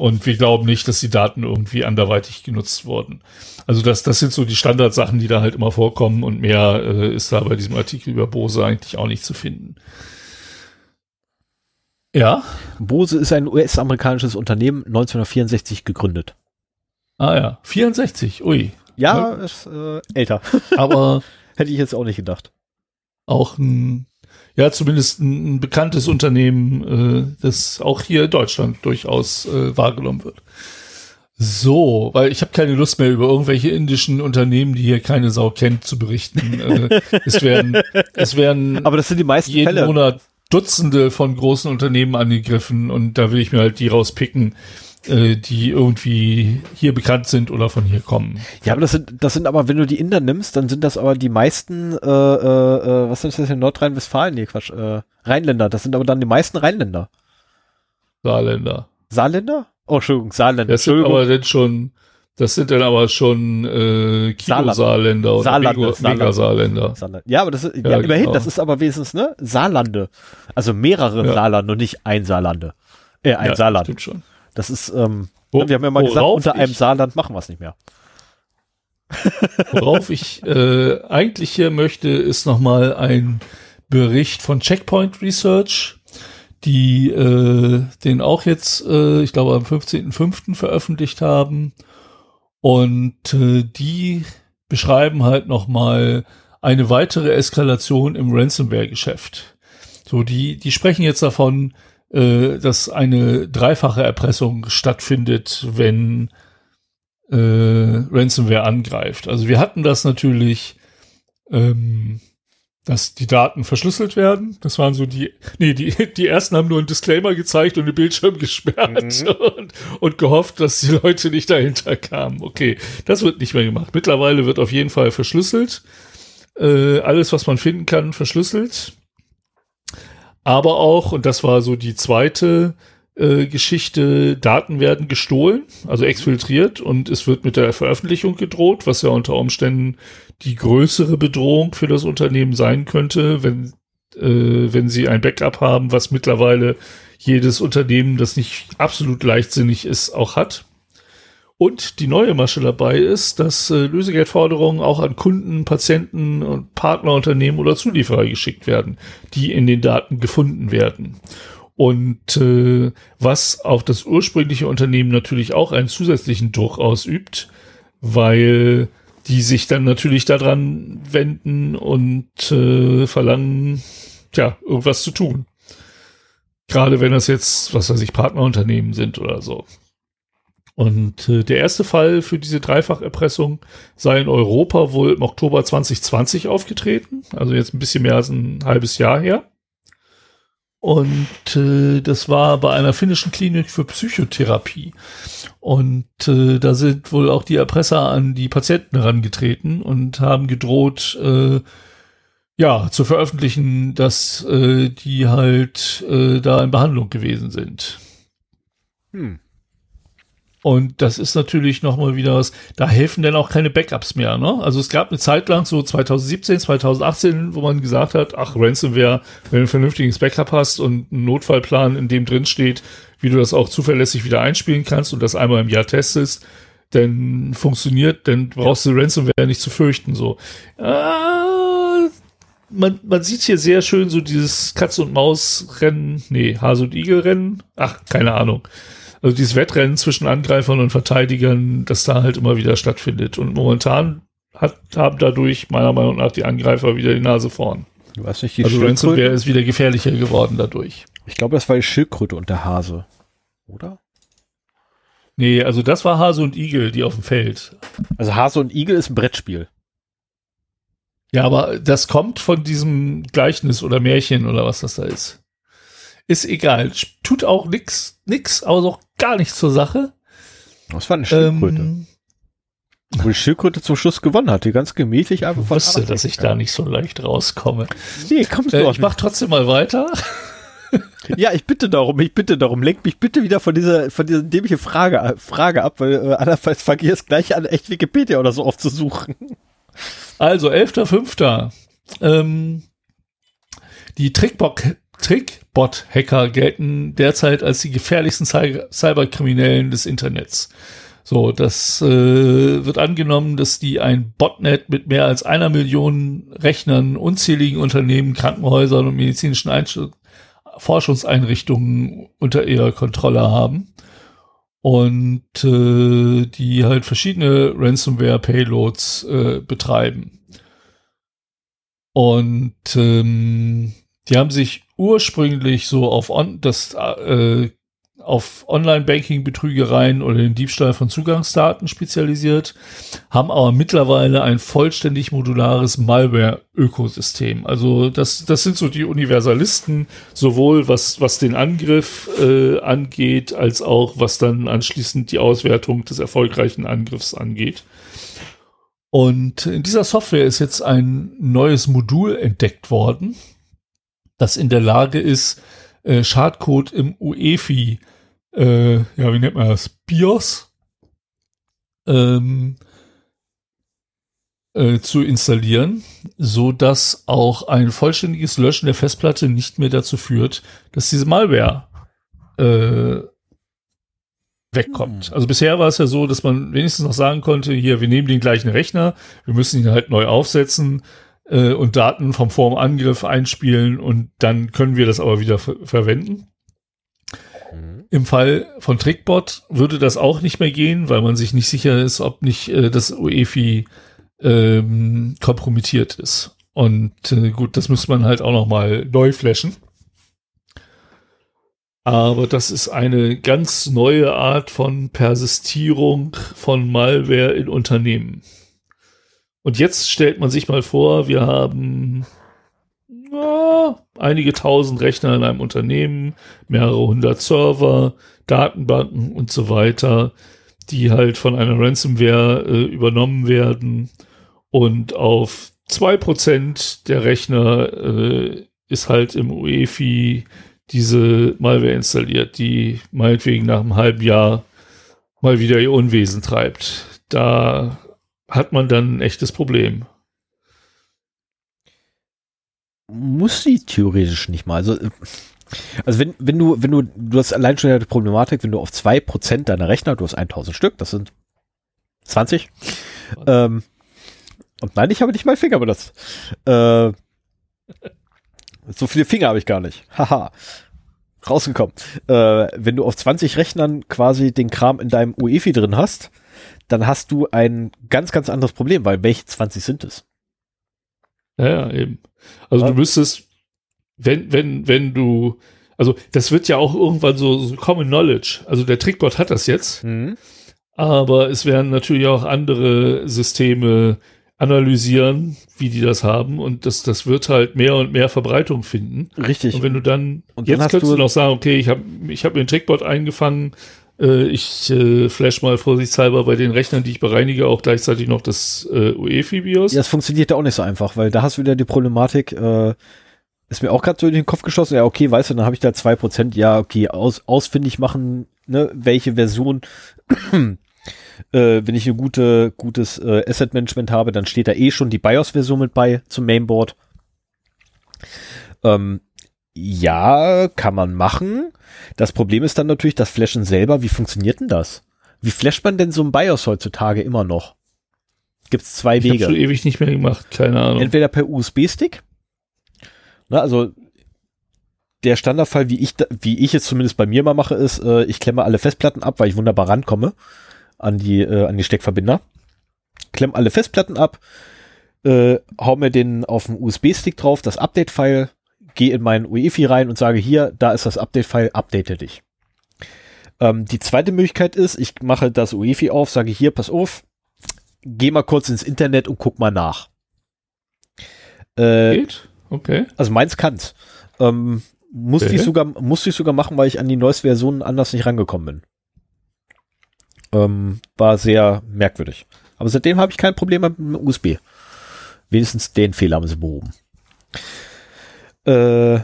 und wir glauben nicht, dass die Daten irgendwie anderweitig genutzt wurden. Also das, das sind so die Standardsachen, die da halt immer vorkommen und mehr äh, ist da bei diesem Artikel über Bose eigentlich auch nicht zu finden. Ja. Bose ist ein US-amerikanisches Unternehmen, 1964 gegründet. Ah ja, 64, ui. Ja, ist äh, älter. Aber hätte ich jetzt auch nicht gedacht. Auch ein, ja, zumindest ein, ein bekanntes Unternehmen, äh, das auch hier in Deutschland durchaus äh, wahrgenommen wird. So, weil ich habe keine Lust mehr über irgendwelche indischen Unternehmen, die hier keine Sau kennt, zu berichten. äh, es werden, es werden. Aber das sind die meisten jeden Fälle. Monat Dutzende von großen Unternehmen angegriffen und da will ich mir halt die rauspicken, äh, die irgendwie hier bekannt sind oder von hier kommen. Ja, aber das sind, das sind aber, wenn du die Inder nimmst, dann sind das aber die meisten, äh, äh, was ist das in Nordrhein-Westfalen? Nee, Quatsch, äh, Rheinländer. Das sind aber dann die meisten Rheinländer. Saarländer. Saarländer? Oh, Entschuldigung, Saarländer. Das sind aber dann schon, das sind dann aber schon äh, Kilo-Saarländer oder Saarlande, Mega-Saarländer. Saarland. Ja, aber das ist, ja, ja immerhin, genau. das ist aber wenigstens, ne? Saarlande. Also mehrere ja. Saarlande und nicht ein Saarlande. Äh, ein ja, Saarland. Stimmt schon. Das ist, ähm, Wo, wir haben ja mal gesagt, unter einem Saarland machen wir es nicht mehr. Worauf ich äh, eigentlich hier möchte, ist nochmal ein Bericht von Checkpoint Research die äh, den auch jetzt, äh, ich glaube, am 15.05. veröffentlicht haben. Und äh, die beschreiben halt nochmal eine weitere Eskalation im Ransomware-Geschäft. So, die, die sprechen jetzt davon, äh, dass eine dreifache Erpressung stattfindet, wenn äh, Ransomware angreift. Also wir hatten das natürlich ähm, dass die Daten verschlüsselt werden. Das waren so die, nee, die, die ersten haben nur einen Disclaimer gezeigt und den Bildschirm gesperrt mhm. und, und gehofft, dass die Leute nicht dahinter kamen. Okay, das wird nicht mehr gemacht. Mittlerweile wird auf jeden Fall verschlüsselt. Äh, alles, was man finden kann, verschlüsselt. Aber auch, und das war so die zweite äh, Geschichte, Daten werden gestohlen, also exfiltriert und es wird mit der Veröffentlichung gedroht, was ja unter Umständen die größere Bedrohung für das Unternehmen sein könnte, wenn, äh, wenn sie ein Backup haben, was mittlerweile jedes Unternehmen, das nicht absolut leichtsinnig ist, auch hat. Und die neue Masche dabei ist, dass äh, Lösegeldforderungen auch an Kunden, Patienten und Partnerunternehmen oder Zulieferer geschickt werden, die in den Daten gefunden werden. Und äh, was auf das ursprüngliche Unternehmen natürlich auch einen zusätzlichen Druck ausübt, weil die sich dann natürlich daran wenden und äh, verlangen, ja, irgendwas zu tun. Gerade wenn das jetzt, was weiß ich, Partnerunternehmen sind oder so. Und äh, der erste Fall für diese Dreifacherpressung sei in Europa wohl im Oktober 2020 aufgetreten, also jetzt ein bisschen mehr als ein halbes Jahr her. Und äh, das war bei einer finnischen Klinik für Psychotherapie. Und äh, da sind wohl auch die Erpresser an die Patienten herangetreten und haben gedroht, äh, ja, zu veröffentlichen, dass äh, die halt äh, da in Behandlung gewesen sind. Hm. Und das ist natürlich nochmal wieder was, da helfen dann auch keine Backups mehr. Ne? Also es gab eine Zeit lang, so 2017, 2018, wo man gesagt hat, ach, Ransomware, wenn du ein vernünftiges Backup hast und einen Notfallplan, in dem drin steht, wie du das auch zuverlässig wieder einspielen kannst und das einmal im Jahr testest, dann funktioniert, dann brauchst du Ransomware nicht zu fürchten. So. Ah, man, man sieht hier sehr schön so dieses Katz- und Maus-Rennen, nee, Hase- und Igel-Rennen, ach, keine Ahnung also dieses Wettrennen zwischen Angreifern und Verteidigern, das da halt immer wieder stattfindet. Und momentan hat, haben dadurch meiner Meinung nach die Angreifer wieder die Nase vorn. Du weißt nicht, die also Ransomware ist wieder gefährlicher geworden dadurch. Ich glaube, das war die Schildkröte und der Hase. Oder? Nee, also das war Hase und Igel, die auf dem Feld. Also Hase und Igel ist ein Brettspiel. Ja, aber das kommt von diesem Gleichnis oder Märchen oder was das da ist. Ist egal. Tut auch nix, nix, aber auch gar nichts zur Sache. Was war eine Schildkröte? Ähm, Wo die Schildkröte zum Schluss gewonnen hat, die ganz gemächlich einfach Ich wusste, dass ich da nicht so leicht rauskomme. Nee, kommst Äh, du auch ich mach trotzdem mal weiter. Ja, ich bitte darum, ich bitte darum. Lenk mich bitte wieder von dieser, von dieser dämlichen Frage, Frage ab, weil äh, andernfalls fange ich jetzt gleich an, echt Wikipedia oder so aufzusuchen. Also 11.05. Ähm, die Trickbot, Trickbot-Hacker gelten derzeit als die gefährlichsten Cy Cyberkriminellen des Internets. So, das äh, wird angenommen, dass die ein Botnet mit mehr als einer Million Rechnern, unzähligen Unternehmen, Krankenhäusern und medizinischen Einst Forschungseinrichtungen unter ihrer Kontrolle haben und äh, die halt verschiedene Ransomware-Payloads äh, betreiben. Und ähm, die haben sich ursprünglich so auf on das äh, auf Online-Banking-Betrügereien oder den Diebstahl von Zugangsdaten spezialisiert, haben aber mittlerweile ein vollständig modulares Malware-Ökosystem. Also das, das sind so die Universalisten, sowohl was, was den Angriff äh, angeht, als auch was dann anschließend die Auswertung des erfolgreichen Angriffs angeht. Und in dieser Software ist jetzt ein neues Modul entdeckt worden, das in der Lage ist, äh, Schadcode im UEFI, äh, ja, wie nennt man das? BIOS ähm, äh, zu installieren, so dass auch ein vollständiges Löschen der Festplatte nicht mehr dazu führt, dass diese Malware äh, wegkommt. Also bisher war es ja so, dass man wenigstens noch sagen konnte, hier, wir nehmen den gleichen Rechner, wir müssen ihn halt neu aufsetzen äh, und Daten vom Formangriff einspielen und dann können wir das aber wieder ver verwenden. Im Fall von Trickbot würde das auch nicht mehr gehen, weil man sich nicht sicher ist, ob nicht äh, das UEFI ähm, kompromittiert ist. Und äh, gut, das muss man halt auch noch mal neu flashen. Aber das ist eine ganz neue Art von Persistierung von Malware in Unternehmen. Und jetzt stellt man sich mal vor, wir haben ja, einige tausend Rechner in einem Unternehmen, mehrere hundert Server, Datenbanken und so weiter, die halt von einer Ransomware äh, übernommen werden. Und auf zwei Prozent der Rechner äh, ist halt im UEFI diese Malware installiert, die meinetwegen nach einem halben Jahr mal wieder ihr Unwesen treibt. Da hat man dann ein echtes Problem. Muss sie theoretisch nicht mal. Also, äh, also wenn, wenn du, wenn du, du hast allein schon die Problematik, wenn du auf zwei Prozent deiner Rechner, du hast 1000 Stück, das sind 20. Ähm, und nein, ich habe nicht meinen Finger benutzt. Äh, so viele Finger habe ich gar nicht. Haha. Rausgekommen. Äh, wenn du auf 20 Rechnern quasi den Kram in deinem UEFI drin hast, dann hast du ein ganz, ganz anderes Problem, weil welche 20 sind es? Ja, ja, eben. Also Ja. du müsstest, wenn, wenn, wenn du, also das wird ja auch irgendwann so, so Common Knowledge. Also der Trickbot hat das jetzt, aber es werden natürlich auch andere Systeme analysieren, wie die das haben und das, das wird halt mehr und mehr Verbreitung finden. Richtig. Und wenn du dann, Und dann jetzt hast könntest du- du noch sagen, okay, ich habe ich hab mir einen Trickbot eingefangen, äh, ich äh, flash mal vorsichtshalber bei den Rechnern, die ich bereinige, auch gleichzeitig noch das äh, UEFI-BIOS. Ja, das funktioniert ja auch nicht so einfach, weil da hast du wieder die Problematik, äh, ist mir auch gerade so in den Kopf geschossen, ja, okay, weißt du, dann habe ich da zwei Prozent, ja, okay, aus, ausfindig machen, ne, welche Version, äh, wenn ich ein gute, gutes äh, Asset-Management habe, dann steht da eh schon die BIOS-Version mit bei zum Mainboard. Ähm, ja, kann man machen. Das Problem ist dann natürlich das Flashen selber. Wie funktioniert denn das? Wie flasht man denn so ein BIOS heutzutage immer noch? Gibt es zwei ich habe Wege schon ewig nicht mehr gemacht, keine Ahnung. entweder per USB-Stick, ne, also der Standardfall, wie ich, wie ich es zumindest bei mir mal mache, ist, äh, ich klemme alle Festplatten ab, weil ich wunderbar rankomme an die, äh, an die Steckverbinder. Klemme alle Festplatten ab, äh, hau mir den auf dem USB-Stick drauf, das Update-File, gehe in meinen UEFI rein und sage hier, da ist das Update-File, update dich. Ähm, die zweite Möglichkeit ist, ich mache das UEFI auf, sage hier, pass auf, geh mal kurz ins Internet und guck mal nach. Äh, Geht? Okay. also meins kann's. Ähm, musste Okay. ich sogar, musste ich sogar machen, weil ich an die neueste Version anders nicht rangekommen bin. Ähm, war sehr merkwürdig. Aber seitdem habe ich kein Problem mit dem USB. Wenigstens den Fehler haben sie behoben. Äh,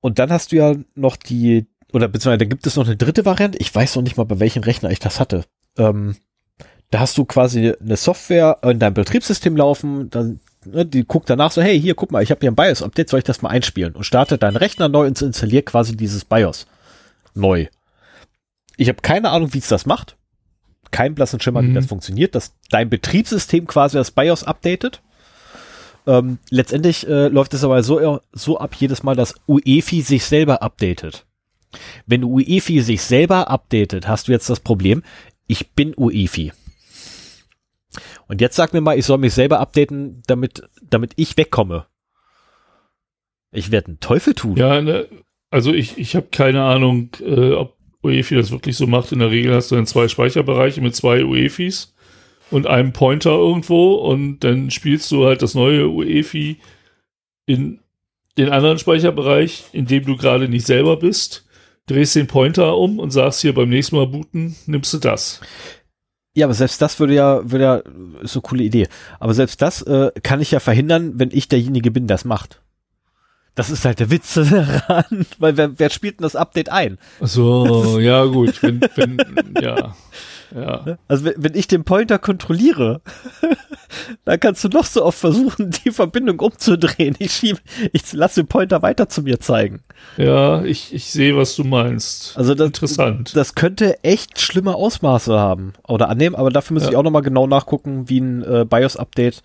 und dann hast du ja noch die, oder beziehungsweise da gibt es noch eine dritte Variante. Ich weiß noch nicht mal, bei welchem Rechner ich das hatte. Ähm, da hast du quasi eine Software in deinem Betriebssystem laufen, dann ne, die guckt danach so, hey, hier, guck mal, ich habe hier ein BIOS-Update, soll ich das mal einspielen? Und startet deinen Rechner neu und installiert quasi dieses BIOS neu. Ich habe keine Ahnung, wie es das macht. Kein blassen Schimmer, mhm. wie das funktioniert, dass dein Betriebssystem quasi das BIOS updatet. Ähm, letztendlich äh, läuft es aber so, so ab jedes Mal, dass UEFI sich selber updatet. Wenn UEFI sich selber updatet, hast du jetzt das Problem, ich bin UEFI. Und jetzt sag mir mal, ich soll mich selber updaten, damit, damit ich wegkomme. Ich werde einen Teufel tun. Ja, ne, also ich, ich habe keine Ahnung, äh, ob UEFI das wirklich so macht. In der Regel hast du dann zwei Speicherbereiche mit zwei UEFIs und einem Pointer irgendwo und dann spielst du halt das neue UEFI in den anderen Speicherbereich, in dem du gerade nicht selber bist, drehst den Pointer um und sagst hier beim nächsten Mal booten, nimmst du das. Ja, aber selbst das würde ja, würde ja, ist so eine coole Idee. Aber selbst das äh, kann ich ja verhindern, wenn ich derjenige bin, der es macht. Das ist halt der Witz daran, weil wer, wer spielt denn das Update ein? so, ja gut, wenn, wenn, ja. Ja. Also wenn, wenn ich den Pointer kontrolliere, dann kannst du noch so oft versuchen, die Verbindung umzudrehen. Ich schiebe, ich lasse den Pointer weiter zu mir zeigen. Ja, ich, ich sehe, was du meinst. Also das, Interessant. Das könnte echt schlimme Ausmaße haben oder annehmen, aber dafür muss ja. ich auch nochmal genau nachgucken, wie ein äh, BIOS-Update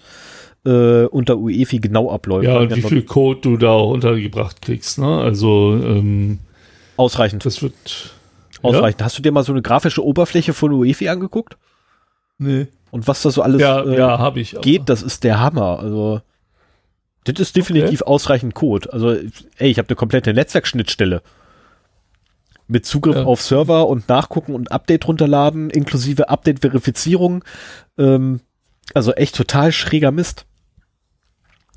äh, unter UEFI genau abläuft. Ja, und wie viel Code du da auch untergebracht kriegst, ne? Also ähm, ausreichend. Das wird ausreichend. Ja? Hast du dir mal so eine grafische Oberfläche von UEFI angeguckt? Nee. Und was da so alles ja, äh, ja, hab ich, geht, das ist der Hammer. Also das ist definitiv okay. ausreichend Code. Also ey, ich habe eine komplette Netzwerkschnittstelle mit Zugriff ja. auf Server und Nachgucken und Update runterladen, inklusive Update-Verifizierung. Ähm, also echt total schräger Mist.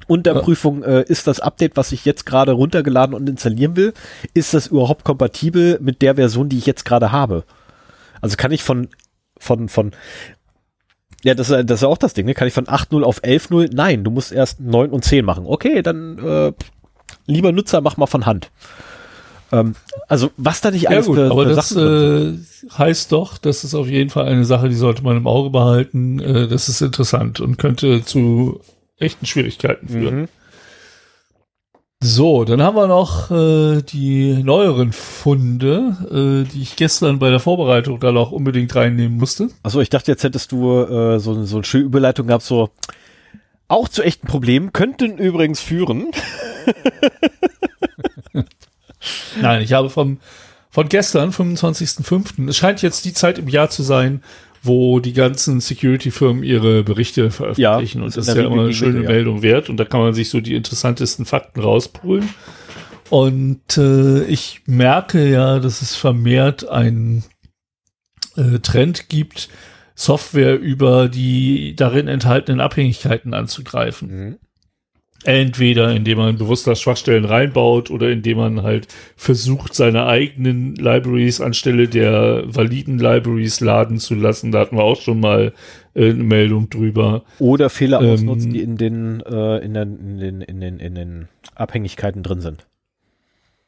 Und der ja. Prüfung äh, ist das Update, was ich jetzt gerade runtergeladen und installieren will, ist das überhaupt kompatibel mit der Version, die ich jetzt gerade habe? Also kann ich von von von ja, das, das ist auch das Ding, ne? Kann ich von 8.0 auf 11.0? Nein, du musst erst 9 und 10 machen. Okay, dann äh, lieber Nutzer, mach mal von Hand. Ähm, also was da nicht alles ja, gut, für, aber für das äh, heißt doch, das ist auf jeden Fall eine Sache, die sollte man im Auge behalten. Äh, das ist interessant und könnte zu echten Schwierigkeiten führen. Mhm. So, dann haben wir noch äh, die neueren Funde, äh, die ich gestern bei der Vorbereitung da noch unbedingt reinnehmen musste. Achso, ich dachte, jetzt hättest du äh, so, so eine schöne Überleitung gehabt, so auch zu echten Problemen, könnten übrigens führen. Nein, ich habe vom, von gestern, 25.05., es scheint jetzt die Zeit im Jahr zu sein, wo die ganzen Security-Firmen ihre Berichte veröffentlichen. Ja, und das ist ja immer eine schöne Regel, Meldung ja. wert. Und da kann man sich so die interessantesten Fakten rauspulen. Und äh, ich merke ja, dass es vermehrt einen äh, Trend gibt, Software über die darin enthaltenen Abhängigkeiten anzugreifen. Mhm. Entweder indem man bewusster Schwachstellen reinbaut oder indem man halt versucht, seine eigenen Libraries anstelle der validen Libraries laden zu lassen. Da hatten wir auch schon mal äh, eine Meldung drüber. Oder Fehler ähm, ausnutzen, die in den, äh, in, den, in, den, in, den, in den Abhängigkeiten drin sind.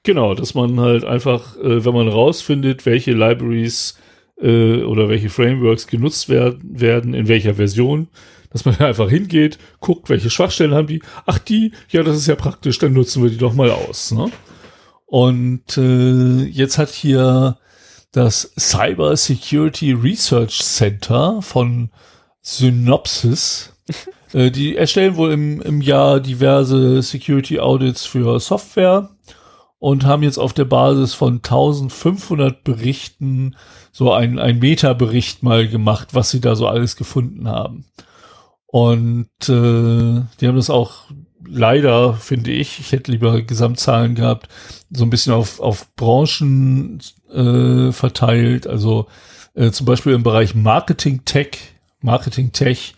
Genau, dass man halt einfach, äh, wenn man rausfindet, welche Libraries äh, oder welche Frameworks genutzt werden, werden, in welcher Version, dass man einfach hingeht, guckt, welche Schwachstellen haben die. Ach, die, ja, das ist ja praktisch, dann nutzen wir die doch mal aus. Ne? Und äh, jetzt hat hier das Cyber Security Research Center von Synopsys. äh, die erstellen wohl im, im Jahr diverse Security Audits für Software und haben jetzt auf der Basis von 1500 Berichten so ein, ein Meta-Bericht mal gemacht, was sie da so alles gefunden haben. Und äh, die haben das auch leider, finde ich, ich hätte lieber Gesamtzahlen gehabt, so ein bisschen auf, auf Branchen äh, verteilt. Also äh, zum Beispiel im Bereich Marketing Tech, Marketing Tech,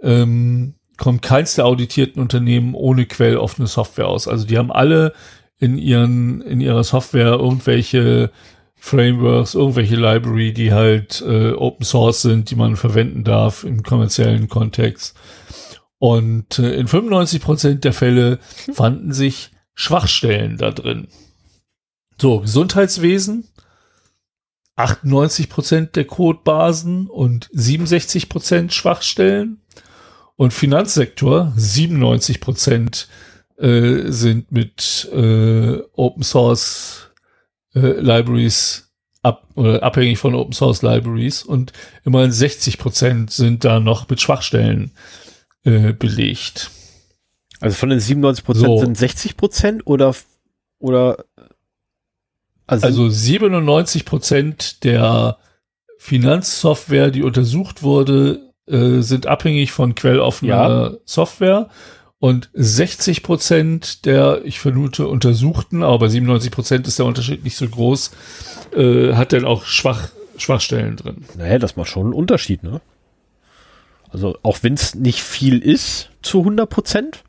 ähm, kommt keins der auditierten Unternehmen ohne quelloffene Software aus. Also die haben alle in ihren, in ihrer Software irgendwelche Frameworks, irgendwelche Library, die halt äh, Open Source sind, die man verwenden darf im kommerziellen Kontext. Und äh, in 95 Prozent der Fälle fanden sich Schwachstellen da drin. So, Gesundheitswesen, 98 Prozent der Codebasen und 67 Prozent Schwachstellen. Und Finanzsektor, 97 Prozent äh, sind mit äh, Open Source äh, Libraries ab, oder abhängig von Open Source Libraries und immerhin 60 Prozent sind da noch mit Schwachstellen äh, belegt. Also von den 97 Prozent So. sind 60 Prozent oder, oder, also, Also 97 Prozent der Finanzsoftware, die untersucht wurde, äh, sind abhängig von quelloffener Ja. Software. Und 60 Prozent der, ich vermute, Untersuchten, aber bei 97 Prozent ist der Unterschied nicht so groß, äh, hat dann auch Schwach, Schwachstellen drin. naja, das macht schon einen Unterschied, ne? Also auch wenn es nicht viel ist zu 100 Prozent,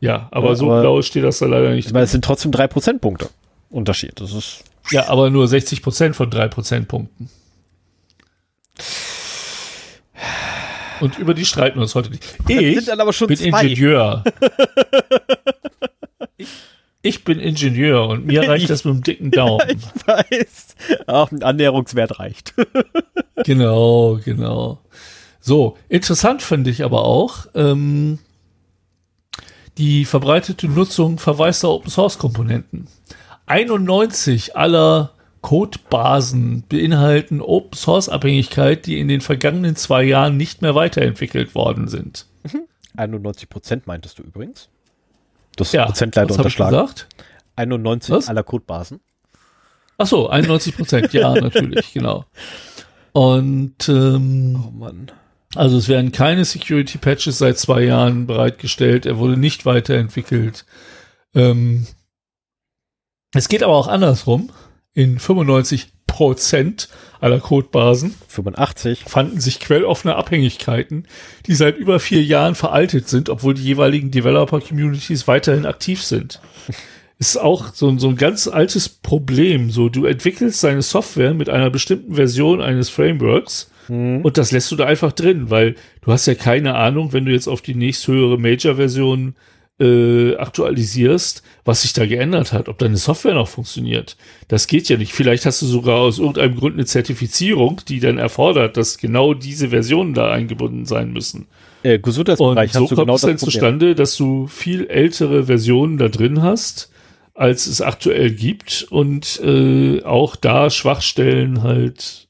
Ja, aber Ja, so aber- blau steht das da leider nicht. ich meine, es sind trotzdem drei Prozentpunkte Unterschied. Das ist, Ja, aber nur 60 Prozent von drei Prozentpunkten. Und über die streiten wir uns heute nicht. Ich sind dann aber schon bin zwei. Ingenieur. ich, ich bin Ingenieur und mir reicht das mit dem dicken Daumen. weiß. Auch ein Annäherungswert reicht. Genau, genau. So, interessant finde ich aber auch ähm, die verbreitete Nutzung verwaister Open Source Komponenten. 91 aller Codebasen beinhalten Open Source Abhängigkeit, die in den vergangenen zwei Jahren nicht mehr weiterentwickelt worden sind. 91 Prozent meintest du übrigens. Das Ja, Prozent leider unterschlagen. gesagt? 91 Was? aller Codebasen. Ach so, 91 Prozent, ja, natürlich, genau. Und ähm, Oh Mann. Also es werden keine Security Patches seit zwei Jahren bereitgestellt. Er wurde nicht weiterentwickelt. Ähm, es geht aber auch andersrum. In 95 Prozent aller Codebasen 85. fanden sich quelloffene Abhängigkeiten, die seit über vier Jahren veraltet sind, obwohl die jeweiligen Developer-Communities weiterhin aktiv sind. Ist auch so, ein- so ein ganz altes Problem. So, du entwickelst deine Software mit einer bestimmten Version eines Frameworks und das lässt du da einfach drin, weil du hast ja keine Ahnung, wenn du jetzt auf die nächsthöhere Major-Version äh, aktualisierst, was sich da geändert hat, ob deine Software noch funktioniert. Das geht ja nicht. Vielleicht hast du sogar aus irgendeinem Grund eine Zertifizierung, die dann erfordert, dass genau diese Versionen da eingebunden sein müssen. Äh, Und so du kommt genau es dann zustande, dass du viel ältere Versionen da drin hast, als es aktuell gibt und äh, auch da Schwachstellen halt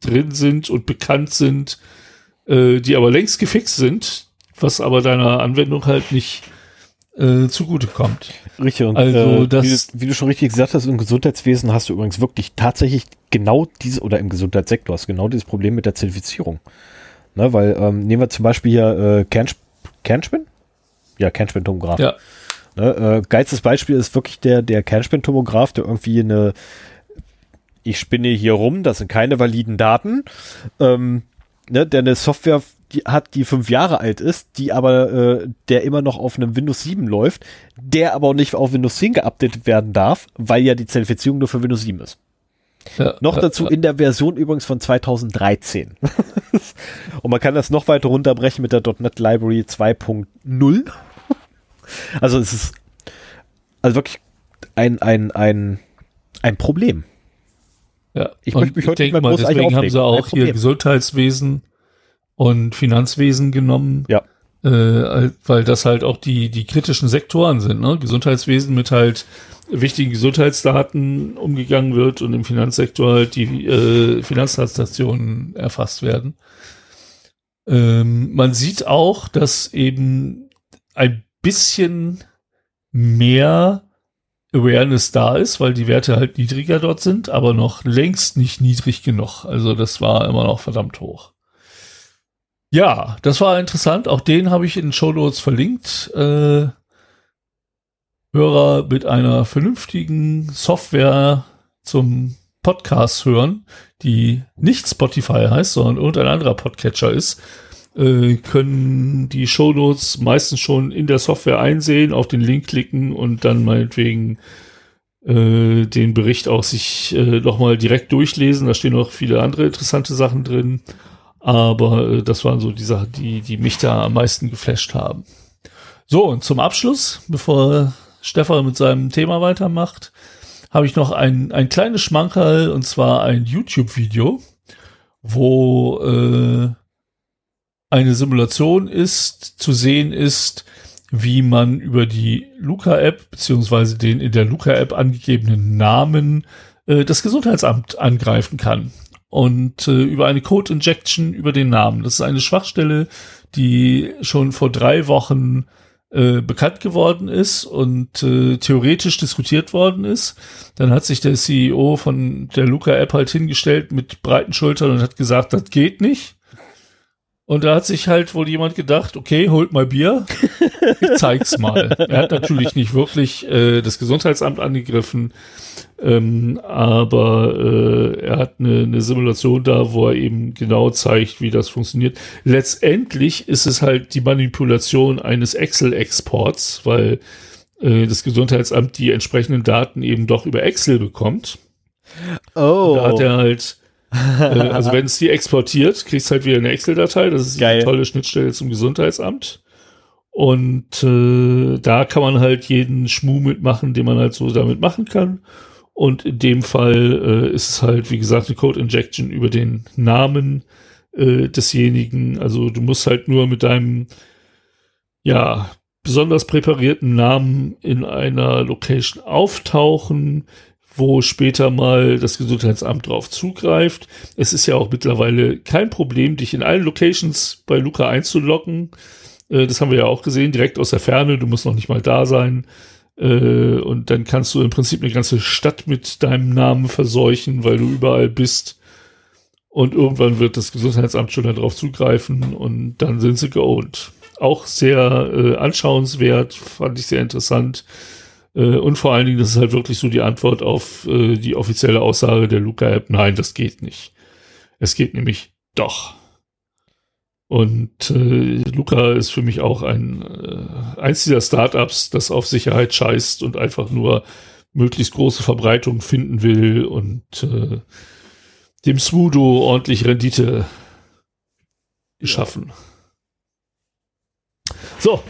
drin sind und bekannt sind, äh, die aber längst gefixt sind, was aber deiner Anwendung halt nicht äh, zugute kommt. Richtig, und Also äh, wie, das- du, wie du schon richtig gesagt hast, im Gesundheitswesen hast du übrigens wirklich tatsächlich genau diese, oder im Gesundheitssektor hast du genau dieses Problem mit der Zertifizierung. Ne, weil, ähm, nehmen wir zum Beispiel hier äh, Kernspin? Kernspin? Ja, Kernspintomograph. Ja. Ne, äh, geilstes Beispiel ist wirklich der, der Kernspintomograph, der irgendwie eine, ich spinne hier rum, das sind keine validen Daten, ähm, ne, der eine Software die hat, die fünf Jahre alt ist, die aber, äh, der immer noch auf einem Windows 7 läuft, der aber auch nicht auf Windows 10 geupdatet werden darf, weil ja die Zertifizierung nur für Windows 7 ist. Ja, Noch dazu ja. in der Version übrigens von 2013. Und man kann das noch weiter runterbrechen mit der .NET Library 2.0. Also es ist also wirklich ein, ein, ein, ein Problem. Ja. Ich möchte mich heute nicht mehr mal, großartig deswegen haben sie auch hier Problem. Gesundheitswesen und Finanzwesen genommen. Ja. Äh, weil das halt auch die, die kritischen Sektoren sind, ne? Gesundheitswesen mit halt wichtigen Gesundheitsdaten umgegangen wird und im Finanzsektor halt die äh, Finanztransaktionen erfasst werden. Ähm, man sieht auch, dass eben ein bisschen mehr Awareness da ist, weil die Werte halt niedriger dort sind, aber noch längst nicht niedrig genug. Also das war immer noch verdammt hoch. Ja, das war interessant. Auch den habe ich in den Show Notes verlinkt. Äh, Hörer mit einer vernünftigen Software zum Podcast hören, die nicht Spotify heißt, sondern irgendein anderer Podcatcher ist, äh, können die Shownotes meistens schon in der Software einsehen, auf den Link klicken und dann meinetwegen äh, den Bericht auch sich äh, nochmal direkt durchlesen. Da stehen noch viele andere interessante Sachen drin. Aber äh, das waren so die Sachen, die, die mich da am meisten geflasht haben. So, und zum Abschluss, bevor Stefan mit seinem Thema weitermacht, habe ich noch ein, ein kleines Schmankerl und zwar ein YouTube-Video, wo äh, eine Simulation ist, zu sehen ist, wie man über die Luca-App beziehungsweise den in der Luca-App angegebenen Namen äh, das Gesundheitsamt angreifen kann. Und äh, über eine Code-Injection über den Namen. Das ist eine Schwachstelle, die schon vor drei Wochen äh, bekannt geworden ist und äh, theoretisch diskutiert worden ist. Dann hat sich der CEO von der Luca-App halt hingestellt mit breiten Schultern und hat gesagt, das geht nicht. Und da hat sich halt wohl jemand gedacht, okay, holt mal Bier, ich zeig's mal. er hat natürlich nicht wirklich äh, das Gesundheitsamt angegriffen, ähm, aber äh, er hat eine, eine Simulation da, wo er eben genau zeigt, wie das funktioniert. Letztendlich ist es halt die Manipulation eines Excel-Exports, weil äh, das Gesundheitsamt die entsprechenden Daten eben doch über Excel bekommt. Oh. Und da hat er halt äh, also wenn es die exportiert, kriegst halt wieder eine Excel-Datei. Das ist Geil. eine tolle Schnittstelle zum Gesundheitsamt. Und äh, da kann man halt jeden Schmuh mitmachen, den man halt so damit machen kann. Und in dem Fall äh, ist es halt, wie gesagt, eine Code Injection über den Namen äh, desjenigen. Also du musst halt nur mit deinem, ja, besonders präparierten Namen in einer Location auftauchen wo später mal das Gesundheitsamt drauf zugreift. Es ist ja auch mittlerweile kein Problem, dich in allen Locations bei Luca einzuloggen. Äh, das haben wir ja auch gesehen, direkt aus der Ferne. Du musst noch nicht mal da sein. Äh, und dann kannst du im Prinzip eine ganze Stadt mit deinem Namen verseuchen, weil du überall bist. Und irgendwann wird das Gesundheitsamt schon darauf zugreifen und dann sind sie geowned. Auch sehr äh, anschauenswert, fand ich sehr interessant äh, und vor allen Dingen, das ist halt wirklich so die Antwort auf äh, die offizielle Aussage der Luca-App. Nein, das geht nicht. Es geht nämlich doch. Und äh, Luca ist für mich auch ein äh, eins dieser Startups, das auf Sicherheit scheißt und einfach nur möglichst große Verbreitung finden will und äh, dem Smudo ordentlich Rendite geschaffen. So.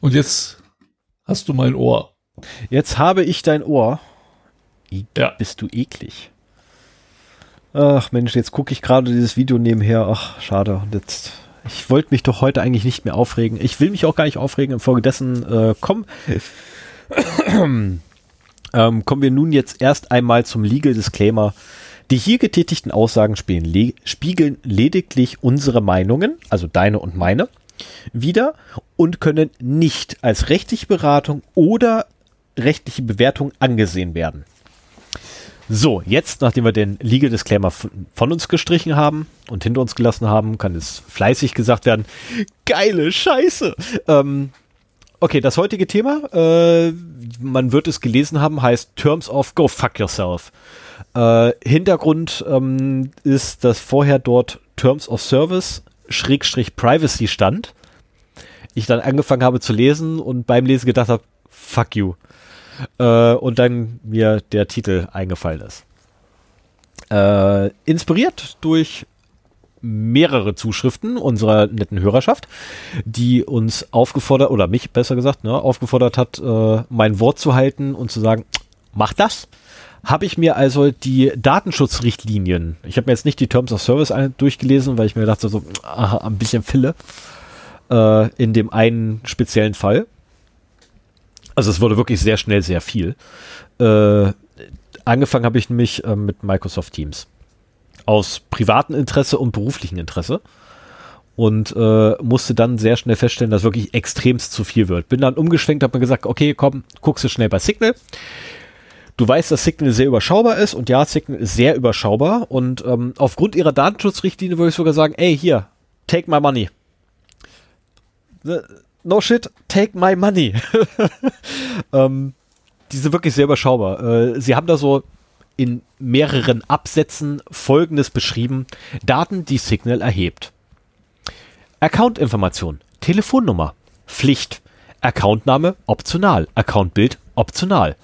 Und jetzt hast du mein Ohr. Jetzt habe ich dein Ohr. I ja. Bist du eklig. Ach Mensch, jetzt gucke ich gerade dieses Video nebenher. Ach, schade. Jetzt, ich wollte mich doch heute eigentlich nicht mehr aufregen. Ich will mich auch gar nicht aufregen. Infolgedessen äh, komm, ähm, kommen wir nun jetzt erst einmal zum Legal Disclaimer. Die hier getätigten Aussagen le spiegeln lediglich unsere Meinungen, also deine und meine, wieder und können nicht als rechtliche Beratung oder rechtliche Bewertung angesehen werden. So, jetzt, nachdem wir den Legal Disclaimer von uns gestrichen haben und hinter uns gelassen haben, kann es fleißig gesagt werden, geile Scheiße. Ähm, okay, das heutige Thema, äh, man wird es gelesen haben, heißt Terms of Go Fuck Yourself. Äh, Hintergrund ähm, ist, dass vorher dort Terms of Service Schrägstrich Privacy stand. Ich dann angefangen habe zu lesen und beim Lesen gedacht habe, fuck you äh, und dann mir der Titel eingefallen ist. Äh, inspiriert durch mehrere Zuschriften unserer netten Hörerschaft, die uns aufgefordert, oder mich besser gesagt, ne, aufgefordert hat, äh, mein Wort zu halten und zu sagen, mach das. Habe ich mir also die Datenschutzrichtlinien, ich habe mir jetzt nicht die Terms of Service durchgelesen, weil ich mir dachte, so, aha, ein bisschen Fille, äh, in dem einen speziellen Fall. Also es wurde wirklich sehr schnell sehr viel. Äh, angefangen habe ich nämlich äh, mit Microsoft Teams. Aus privatem Interesse und beruflichem Interesse. Und äh, musste dann sehr schnell feststellen, dass wirklich extremst zu viel wird. Bin dann umgeschwenkt, habe mir gesagt, okay, komm, guckst du schnell bei Signal. Du weißt, dass Signal sehr überschaubar ist und ja, Signal ist sehr überschaubar und ähm, aufgrund ihrer Datenschutzrichtlinie würde ich sogar sagen, ey, hier, take my money no shit, take my money. ähm, die sind wirklich sehr überschaubar. Äh, sie haben da so in mehreren Absätzen Folgendes beschrieben. Daten, die Signal erhebt. Accountinformation, Telefonnummer, Pflicht, Accountname optional, Accountbild optional.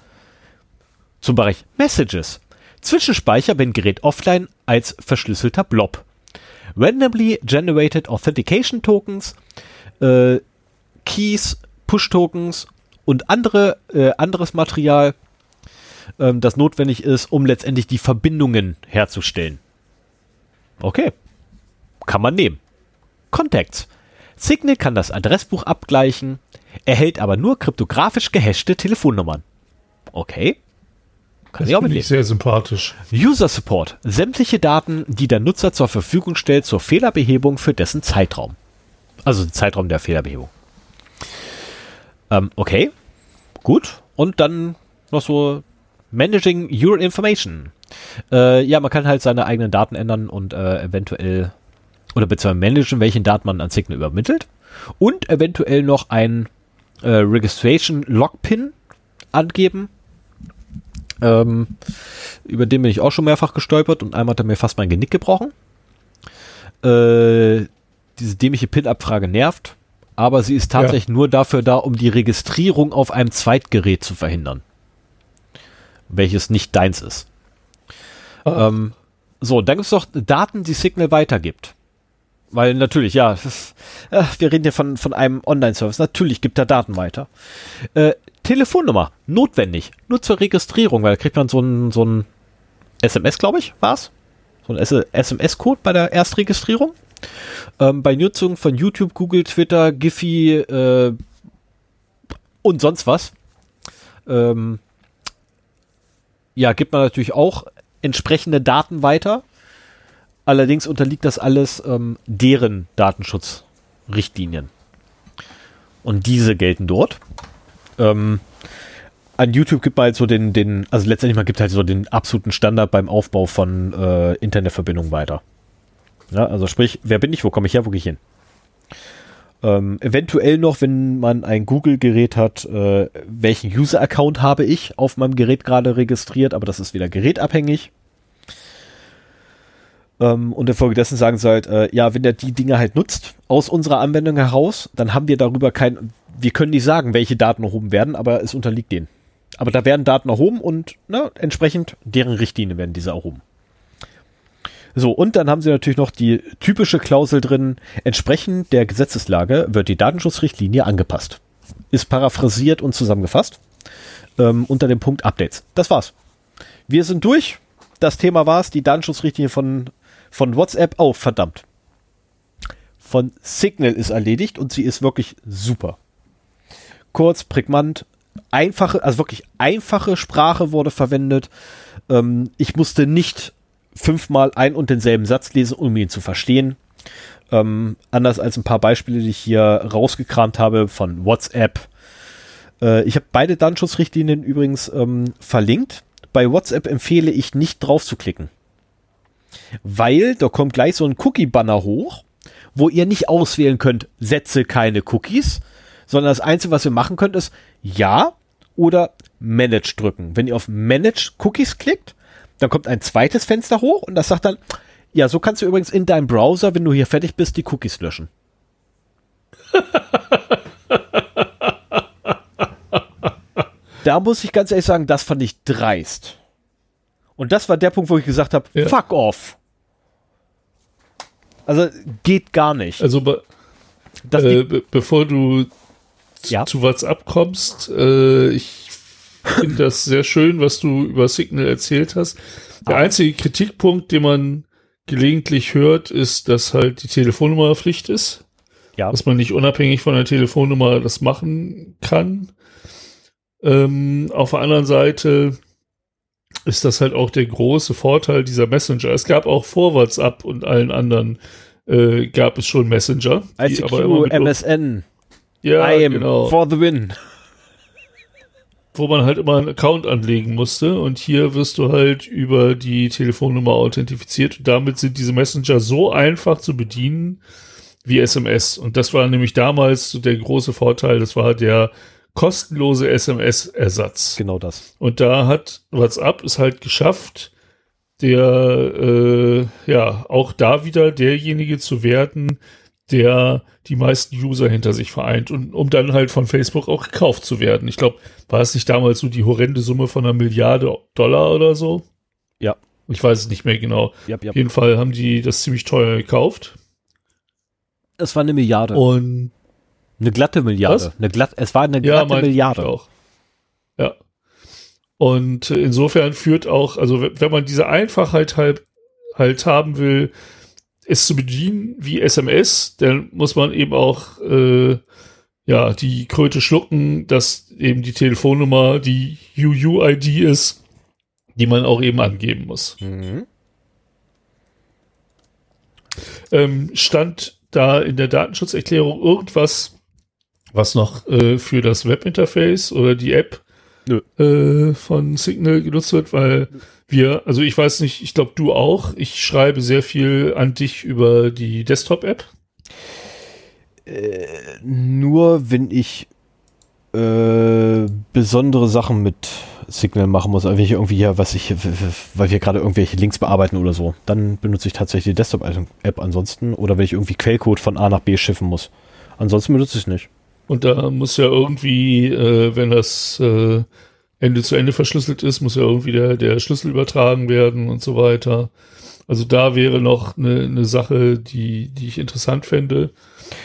zum Bereich Messages. Zwischenspeicher, wenn Gerät offline, als verschlüsselter Blob. Randomly Generated Authentication Tokens, äh, Keys, Push-Tokens und andere, äh, anderes Material, ähm, das notwendig ist, um letztendlich die Verbindungen herzustellen. Okay. Kann man nehmen. Contacts. Signal kann das Adressbuch abgleichen, erhält aber nur kryptografisch gehashte Telefonnummern. Okay. Kann das ich auch mitleben. Ich sehr sympathisch. User Support. Sämtliche Daten, die der Nutzer zur Verfügung stellt zur Fehlerbehebung für dessen Zeitraum. Also den Zeitraum der Fehlerbehebung. Ähm, okay. Gut. Und dann noch so Managing Your Information. Äh, ja, man kann halt seine eigenen Daten ändern und äh, eventuell oder beziehungsweise managen, welchen Daten man an Signal übermittelt. Und eventuell noch ein äh, Registration Logpin angeben. Ähm, über den bin ich auch schon mehrfach gestolpert und einmal hat er mir fast mein Genick gebrochen. Äh, diese dämliche PIN-Abfrage nervt, aber sie ist tatsächlich ja. nur dafür da, um die Registrierung auf einem Zweitgerät zu verhindern. Welches nicht deins ist. Ah. Ähm, so, dann gibt es noch Daten, die Signal weitergibt. Weil natürlich, ja, ist, äh, wir reden hier von, von einem Online-Service. Natürlich gibt er Daten weiter. Äh, Telefonnummer, notwendig. Nur zur Registrierung, weil da kriegt man so ein, so ein SMS, glaube ich, war's. So ein SMS-Code bei der Erstregistrierung. Ähm, bei Nutzung von YouTube, Google, Twitter, Giphy äh, und sonst was. Ähm, ja, gibt man natürlich auch entsprechende Daten weiter. Allerdings unterliegt das alles ähm, deren Datenschutzrichtlinien. Und diese gelten dort. Ähm, an YouTube gibt man halt so den, den, also letztendlich man gibt halt so den absoluten Standard beim Aufbau von äh, Internetverbindungen weiter. Ja, also sprich, wer bin ich, wo komme ich her, wo gehe ich hin? Ähm, eventuell noch, wenn man ein Google-Gerät hat, äh, welchen User-Account habe ich auf meinem Gerät gerade registriert, aber das ist wieder gerätabhängig. Ähm, und infolgedessen sagen sie halt, äh, ja, wenn der die Dinge halt nutzt, aus unserer Anwendung heraus, dann haben wir darüber kein, wir können nicht sagen, welche Daten erhoben werden, aber es unterliegt denen. Aber da werden Daten erhoben und ne, entsprechend deren Richtlinien werden diese erhoben. So, und dann haben sie natürlich noch die typische Klausel drin, entsprechend der Gesetzeslage wird die Datenschutzrichtlinie angepasst. Ist paraphrasiert und zusammengefasst ähm, unter dem Punkt Updates. Das war's. Wir sind durch. Das Thema war's, die Datenschutzrichtlinie von von WhatsApp, oh verdammt. Von Signal ist erledigt und sie ist wirklich super. Kurz, prägnant, einfache, also wirklich einfache Sprache wurde verwendet. Ähm, ich musste nicht fünfmal ein und denselben Satz lesen, um ihn zu verstehen. Ähm, anders als ein paar Beispiele, die ich hier rausgekramt habe von WhatsApp. Äh, ich habe beide Datenschutzrichtlinien übrigens ähm, verlinkt. Bei WhatsApp empfehle ich nicht drauf zu klicken weil da kommt gleich so ein Cookie-Banner hoch, wo ihr nicht auswählen könnt, setze keine Cookies, sondern das Einzige, was ihr machen könnt, ist Ja oder Manage drücken. Wenn ihr auf Manage Cookies klickt, dann kommt ein zweites Fenster hoch und das sagt dann, ja, so kannst du übrigens in deinem Browser, wenn du hier fertig bist, die Cookies löschen. da muss ich ganz ehrlich sagen, das fand ich dreist. Und das war der Punkt, wo ich gesagt habe, ja. fuck off. Also geht gar nicht. Also be äh, be bevor du ja. zu WhatsApp kommst, äh, ich finde das sehr schön, was du über Signal erzählt hast. Der einzige Kritikpunkt, den man gelegentlich hört, ist, dass halt die Telefonnummer Pflicht ist. Ja. Dass man nicht unabhängig von der Telefonnummer das machen kann. Ähm, auf der anderen Seite ist das halt auch der große Vorteil dieser Messenger. Es gab auch vor WhatsApp und allen anderen äh, gab es schon Messenger. ICQ, MSN. Ja, I am genau. for the win. Wo man halt immer einen Account anlegen musste und hier wirst du halt über die Telefonnummer authentifiziert und damit sind diese Messenger so einfach zu bedienen wie SMS. Und das war nämlich damals der große Vorteil, das war der kostenlose SMS-Ersatz. Genau das. Und da hat WhatsApp es halt geschafft, der, äh, ja, auch da wieder derjenige zu werden, der die meisten User hinter sich vereint und um dann halt von Facebook auch gekauft zu werden. Ich glaube, war es nicht damals so die horrende Summe von einer Milliarde Dollar oder so? Ja. Ich weiß es nicht mehr genau. Yep, yep. Auf jeden Fall haben die das ziemlich teuer gekauft. Es war eine Milliarde. Und eine glatte Milliarde. Was? Eine glatt, es war eine ja, glatte ich Milliarde. auch. Ja. Und äh, insofern führt auch, also wenn wenn man diese Einfachheit halt, halt haben will, es zu bedienen wie SMS, dann muss man eben auch äh, ja die Kröte schlucken, dass eben die Telefonnummer die UUID ist, die man auch eben angeben muss. Mhm. Ähm, stand da in der Datenschutzerklärung irgendwas, was noch äh, für das Webinterface oder die App. Äh, von Signal genutzt wird, weil wir, also ich weiß nicht, ich glaube du auch, ich schreibe sehr viel an dich über die Desktop-App. Nur wenn ich äh, besondere Sachen mit Signal machen muss, also wenn ich irgendwie hier, was ich, weil wir gerade irgendwelche Links bearbeiten oder so, dann benutze ich tatsächlich die Desktop-App ansonsten oder wenn ich irgendwie Quellcode von A nach B schiffen muss. Ansonsten benutze ich es nicht. Und da muss ja irgendwie, äh, wenn das äh, Ende zu Ende verschlüsselt ist, muss ja irgendwie der, der Schlüssel übertragen werden und so weiter. Also da wäre noch eine, eine Sache, die, die ich interessant fände.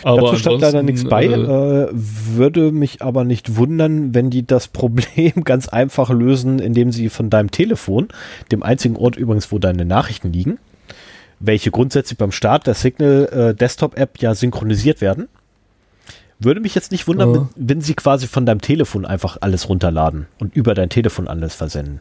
Aber Dazu stand leider nichts bei, Äh, äh, würde mich aber nicht wundern, wenn die das Problem ganz einfach lösen, indem sie von deinem Telefon, dem einzigen Ort übrigens, wo deine Nachrichten liegen, welche grundsätzlich beim Start der Signal äh, Desktop App ja synchronisiert werden, würde mich jetzt nicht wundern, Ja. wenn, sie quasi von deinem Telefon einfach alles runterladen und über dein Telefon alles versenden.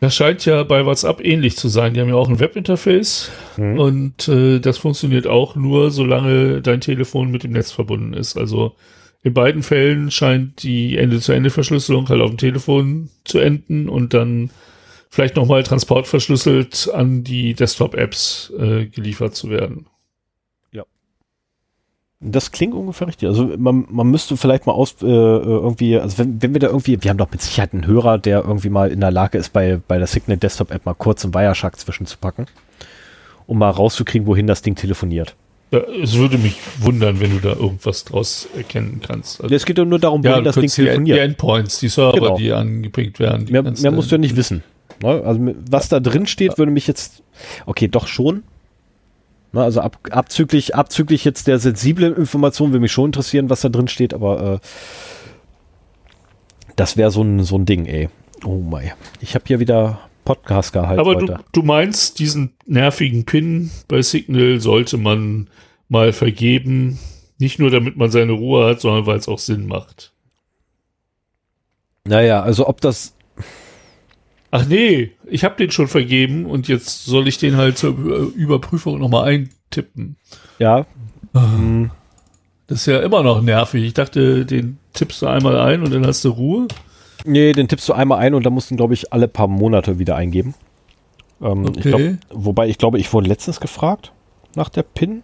Das scheint ja bei WhatsApp ähnlich zu sein. Die haben ja auch ein Webinterface Mhm. und äh, das funktioniert auch nur, solange dein Telefon mit dem Netz verbunden ist. Also in beiden Fällen scheint die Ende-zu-Ende-Verschlüsselung halt auf dem Telefon zu enden und dann vielleicht nochmal transportverschlüsselt an die Desktop-Apps äh, geliefert zu werden. Das klingt ungefähr richtig. Also man, man müsste vielleicht mal aus äh, irgendwie, also wenn, wenn wir da irgendwie, wir haben doch mit Sicherheit einen Hörer, der irgendwie mal in der Lage ist, bei, bei der Signal Desktop App mal kurz einen Wireshark zwischenzupacken, um mal rauszukriegen, wohin das Ding telefoniert. Ja, es würde mich wundern, wenn du da irgendwas draus erkennen kannst. Also, Es geht ja nur darum, ja, wohin das Ding könntest die, telefoniert. Endpoints, die Server, Genau. die angepinkt werden. die Mehr, mehr musst du ja nicht wissen. Ne? Also was da drin steht, würde mich jetzt, okay, doch schon. Ne, also ab, abzüglich, abzüglich jetzt der sensiblen Information würde mich schon interessieren, was da drin steht, aber äh, das wäre so ein, so ein Ding, ey. Oh mein. Ich habe hier wieder Podcast gehalten Aber du, du meinst, diesen nervigen Pin bei Signal sollte man mal vergeben. Nicht nur, damit man seine Ruhe hat, sondern weil es auch Sinn macht. Naja, also ob das, Ach nee, ich habe den schon vergeben und jetzt soll ich den halt zur Über- Überprüfung nochmal eintippen. ja, hm, Das ist ja immer noch nervig. Ich dachte, den tippst du einmal ein und dann hast du Ruhe. nee, den tippst du einmal ein und dann musst du ihn, glaube ich, alle paar Monate wieder eingeben. Ähm, ich Okay. glaub, wobei, ich glaube, ich wurde letztens gefragt nach der PIN.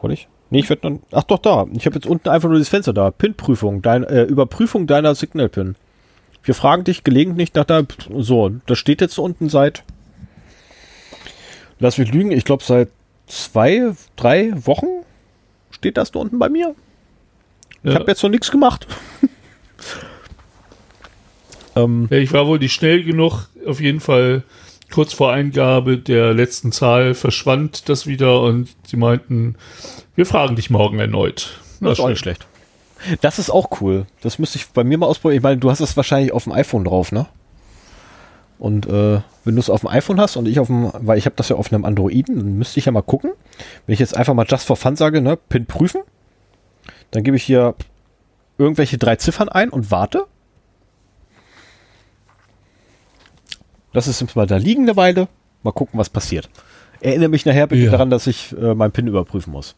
Wurde ich? Nee, ich werde dann. Ach doch, da. Ich habe jetzt unten einfach nur das Fenster da. PIN-Prüfung, dein, äh, Überprüfung deiner Signal-PIN. Wir fragen dich gelegentlich nach der. So, das steht jetzt unten seit. Lass mich lügen, ich glaube seit zwei, drei Wochen steht das da unten bei mir. Ich Ja. habe jetzt noch nichts gemacht. ähm, Ja, ich war wohl nicht schnell genug. Auf jeden Fall kurz vor Eingabe der letzten Zahl verschwand das wieder und sie meinten, wir fragen dich morgen erneut. Na, Das ist auch nicht schlecht. Das ist auch cool. Das müsste ich bei mir mal ausprobieren. Ich meine, du hast es wahrscheinlich auf dem iPhone drauf, ne? Und äh, wenn du es auf dem iPhone hast und ich auf dem, weil ich habe das ja auf einem Androiden, dann müsste ich ja mal gucken. Wenn ich jetzt einfach mal just for fun sage, ne, PIN prüfen, dann gebe ich hier irgendwelche drei Ziffern ein und warte. Lass es jetzt mal da liegen eine Weile. Mal gucken, was passiert. Erinnere mich nachher bitte Ja. daran, dass ich äh, mein PIN überprüfen muss.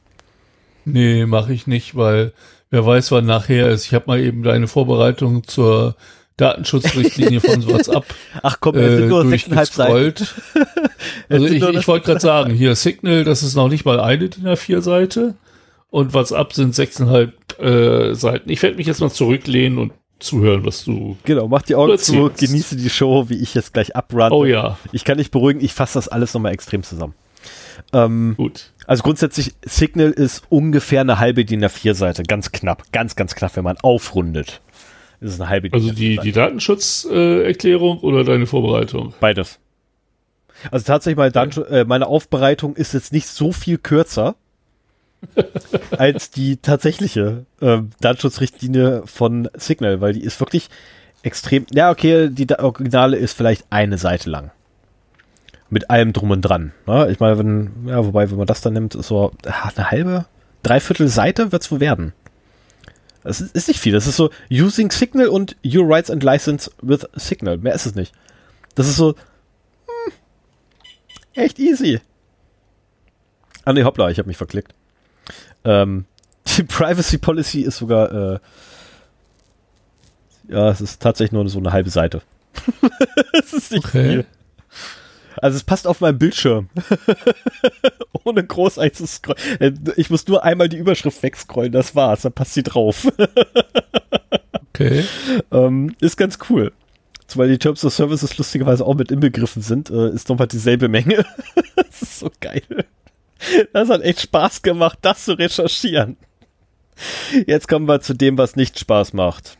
Nee, mache ich nicht, weil wer weiß, wann nachher ist. Ich habe mal eben deine Vorbereitung zur Datenschutzrichtlinie von WhatsApp Ach komm, äh, sind nur sechseinhalb Seiten. Also ich, ich wollte gerade sagen, hier Signal, das ist noch nicht mal eine DIN A4-Seite und WhatsApp sind sechseinhalb äh, Seiten. Ich werde mich jetzt mal zurücklehnen und zuhören, was du... Genau, mach die Augen zu, genieße die Show, wie ich jetzt gleich abrun. Oh ja, Ich kann dich beruhigen, ich fasse das alles nochmal extrem zusammen. Ähm, Gut. Also grundsätzlich, Signal ist ungefähr eine halbe DIN A4-Seite. Ganz knapp. Ganz, ganz knapp, wenn man aufrundet. Ist es eine halbe Also die, die Datenschutzerklärung oder deine Vorbereitung? Beides. Also tatsächlich, meine, Datensch äh, meine Aufbereitung ist jetzt nicht so viel kürzer als die tatsächliche äh, Datenschutzrichtlinie von Signal, weil die ist wirklich extrem. Ja, okay, die Originale ist vielleicht eine Seite lang. Mit allem drum und dran. Ne? Ich meine, wenn, ja, wobei, wenn man das dann nimmt, ist so ah, eine halbe, dreiviertel Seite wird's wohl werden. Das ist, ist nicht viel. Das ist so Using Signal und Your Rights and License with Signal. Mehr ist es nicht. Das ist so hm, echt easy. Ah ne, hoppla, ich habe mich verklickt. Ähm, die Privacy Policy ist sogar äh, ja, es ist tatsächlich nur so eine halbe Seite. es ist nicht Okay. viel. Also es passt auf meinem Bildschirm. Ohne groß einzuscrollen. Äh, Ich muss nur einmal die Überschrift wegscrollen, das war's, dann passt sie drauf. Okay. ähm, ist ganz cool. Zumal die Terms of Services lustigerweise auch mit inbegriffen sind, äh, ist nochmal dieselbe Menge. das ist so geil. Das hat echt Spaß gemacht, das zu recherchieren. Jetzt kommen wir zu dem, was nicht Spaß macht.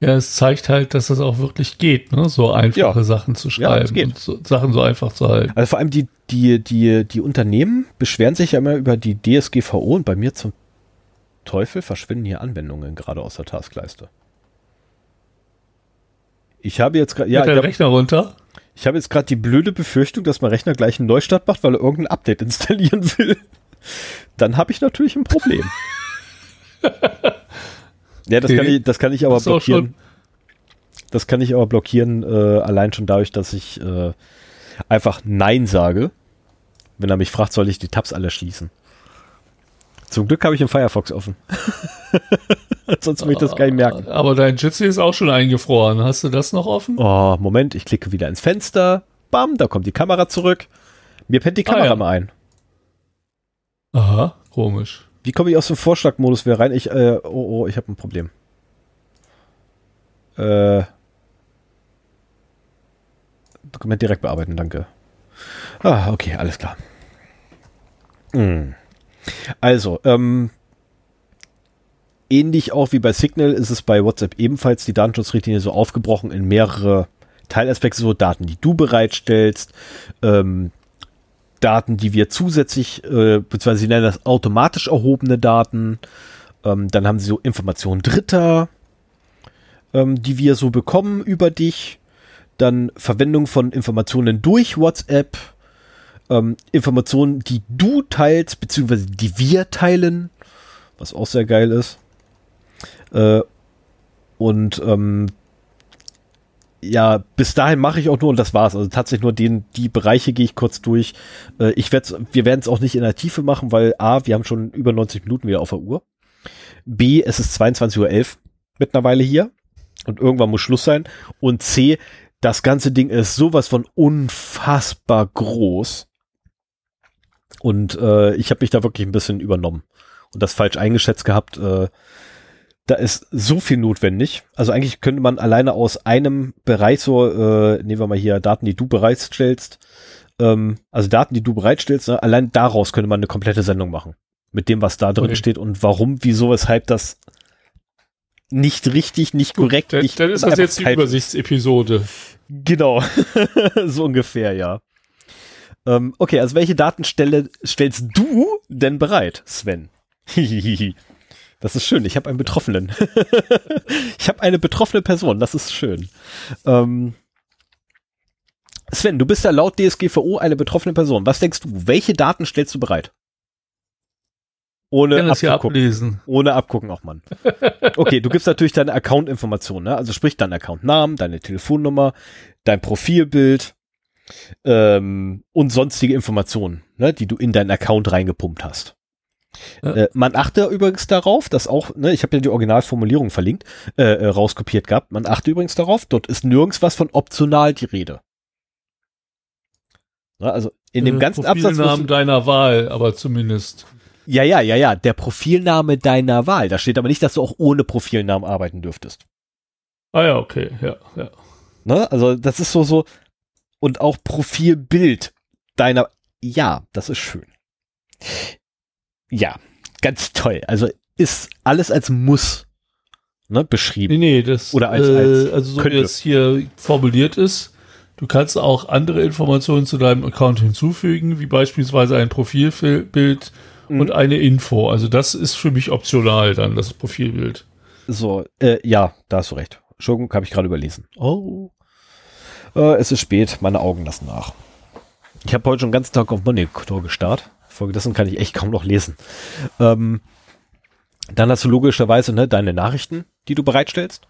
Ja, es zeigt halt, dass es auch wirklich geht, ne? so einfache Ja. Sachen zu Ja, schreiben geht. und so, Sachen so einfach zu halten. Also vor allem die, die, die, die Unternehmen beschweren sich ja immer über die DSGVO und bei mir zum Teufel verschwinden hier Anwendungen gerade aus der Taskleiste. Ich habe jetzt gerade, ja, ich Rechner runter? ich habe jetzt gerade die blöde Befürchtung, dass mein Rechner gleich einen Neustart macht, weil er irgendein Update installieren will. Dann habe ich natürlich ein Problem. ja, das kann ich, das kann ich aber Das blockieren. Das kann ich aber blockieren, äh, allein schon dadurch, dass ich äh, einfach Nein sage. Wenn er mich fragt, soll ich die Tabs alle schließen. Zum Glück habe ich den Firefox offen. Sonst würde ich das gar nicht merken. Aber dein Jitsi ist auch schon eingefroren. Hast du das noch offen? Oh, Moment, ich klicke wieder ins Fenster. Bam, da kommt die Kamera zurück. Mir pennt die Ah, Kamera ja. mal ein. Aha, komisch. Wie komme ich aus dem Vorschlagmodus wieder rein? Ich, äh, oh, oh, ich habe ein Problem. Äh, Dokument direkt bearbeiten, danke. Ah, okay, alles klar. Hm. Also, ähm, ähnlich auch wie bei Signal ist es bei WhatsApp ebenfalls die Datenschutzrichtlinie so aufgebrochen in mehrere Teilaspekte, so Daten, die du bereitstellst, ähm, Daten, die wir zusätzlich, äh, beziehungsweise sie nennen das automatisch erhobene Daten. Ähm, dann haben sie so Informationen Dritter, ähm, die wir so bekommen über dich. Dann Verwendung von Informationen durch WhatsApp. Ähm, Informationen, die du teilst, beziehungsweise die wir teilen, was auch sehr geil ist. Äh, und ähm, ja, bis dahin mache ich auch nur und das war's. Also tatsächlich nur den, die Bereiche gehe ich kurz durch. Äh, ich werd's, wir werden es auch nicht in der Tiefe machen, weil A, wir haben schon über 90 Minuten wieder auf der Uhr. B, es ist 22.11 Uhr mittlerweile hier und irgendwann muss Schluss sein. Und C, das ganze Ding ist sowas von unfassbar groß. Und äh, ich habe mich da wirklich ein bisschen übernommen und das falsch eingeschätzt gehabt. Äh, da ist so viel notwendig. Also eigentlich könnte man alleine aus einem Bereich so, äh, nehmen wir mal hier Daten, die du bereitstellst, ähm, also Daten, die du bereitstellst, ne, allein daraus könnte man eine komplette Sendung machen. Mit dem, was da drin Okay. steht und warum, wieso, weshalb das nicht richtig, nicht korrekt, Dann, nicht dann ist das jetzt die Übersichtsepisode. Genau. so ungefähr, ja. Ähm, okay, also welche Datenstelle stellst du denn bereit, Sven? das ist schön. Ich habe einen Betroffenen. ich habe eine betroffene Person. Das ist schön. Ähm, Sven, du bist ja laut DSGVO eine betroffene Person. Was denkst du? Welche Daten stellst du bereit? Ohne ablesen. Ohne abgucken auch, Mann. Okay, du gibst natürlich deine Account-Informationen, ne? Also sprich deinen Account-Namen, deine Telefonnummer, dein Profilbild ähm, und sonstige Informationen, ne, die du in deinen Account reingepumpt hast. Ja. Äh, man achte übrigens darauf, dass auch, ne, ich habe ja die Originalformulierung verlinkt, äh, äh, rauskopiert gehabt. Man achte übrigens darauf, dort ist nirgends was von optional die Rede. Ne, also in dem Äh, ganzen Absatz. Profilnamen es- deiner Wahl, aber zumindest. Ja, ja, ja, ja, der Profilname deiner Wahl. Da steht aber nicht, dass du auch ohne Profilnamen arbeiten dürftest. Ah ja, okay, ja, ja. Ne? Also das ist so so und auch Profilbild deiner Ja, das ist schön. Ja, ganz toll. Also ist alles als Muss ne, beschrieben. Nee, nee, das, Oder als- äh, als also so wie könnte. es hier formuliert ist, du kannst auch andere Informationen zu deinem Account hinzufügen, wie beispielsweise ein Profilbild Mhm. und eine Info. Also das ist für mich optional dann, das Profilbild. So, äh, ja, da hast du recht. Entschuldigung, habe ich gerade überlesen. Oh. Äh, es ist spät, meine Augen lassen nach. Ich habe heute schon den ganzen Tag auf Monitor gestarrt. Folgedessen kann ich echt kaum noch lesen. Ähm, dann hast du logischerweise ne, deine Nachrichten, die du bereitstellst,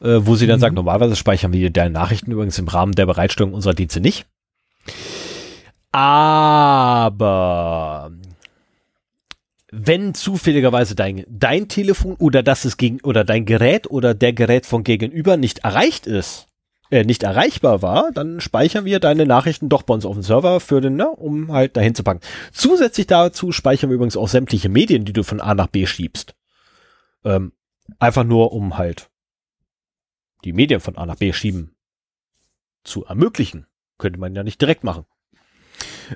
äh, wo sie dann Mhm. sagt, normalerweise speichern wir deine Nachrichten übrigens im Rahmen der Bereitstellung unserer Dienste nicht. Aber wenn zufälligerweise dein, dein Telefon oder das ist gegen oder dein Gerät oder der Gerät von gegenüber nicht erreicht ist, äh, nicht erreichbar war, dann speichern wir deine Nachrichten doch bei uns auf dem Server für den, ne, um halt dahin zu packen. Zusätzlich dazu speichern wir übrigens auch sämtliche Medien, die du von A nach B schiebst. Ähm, einfach nur, um halt die Medien von A nach B schieben zu ermöglichen. Könnte man ja nicht direkt machen.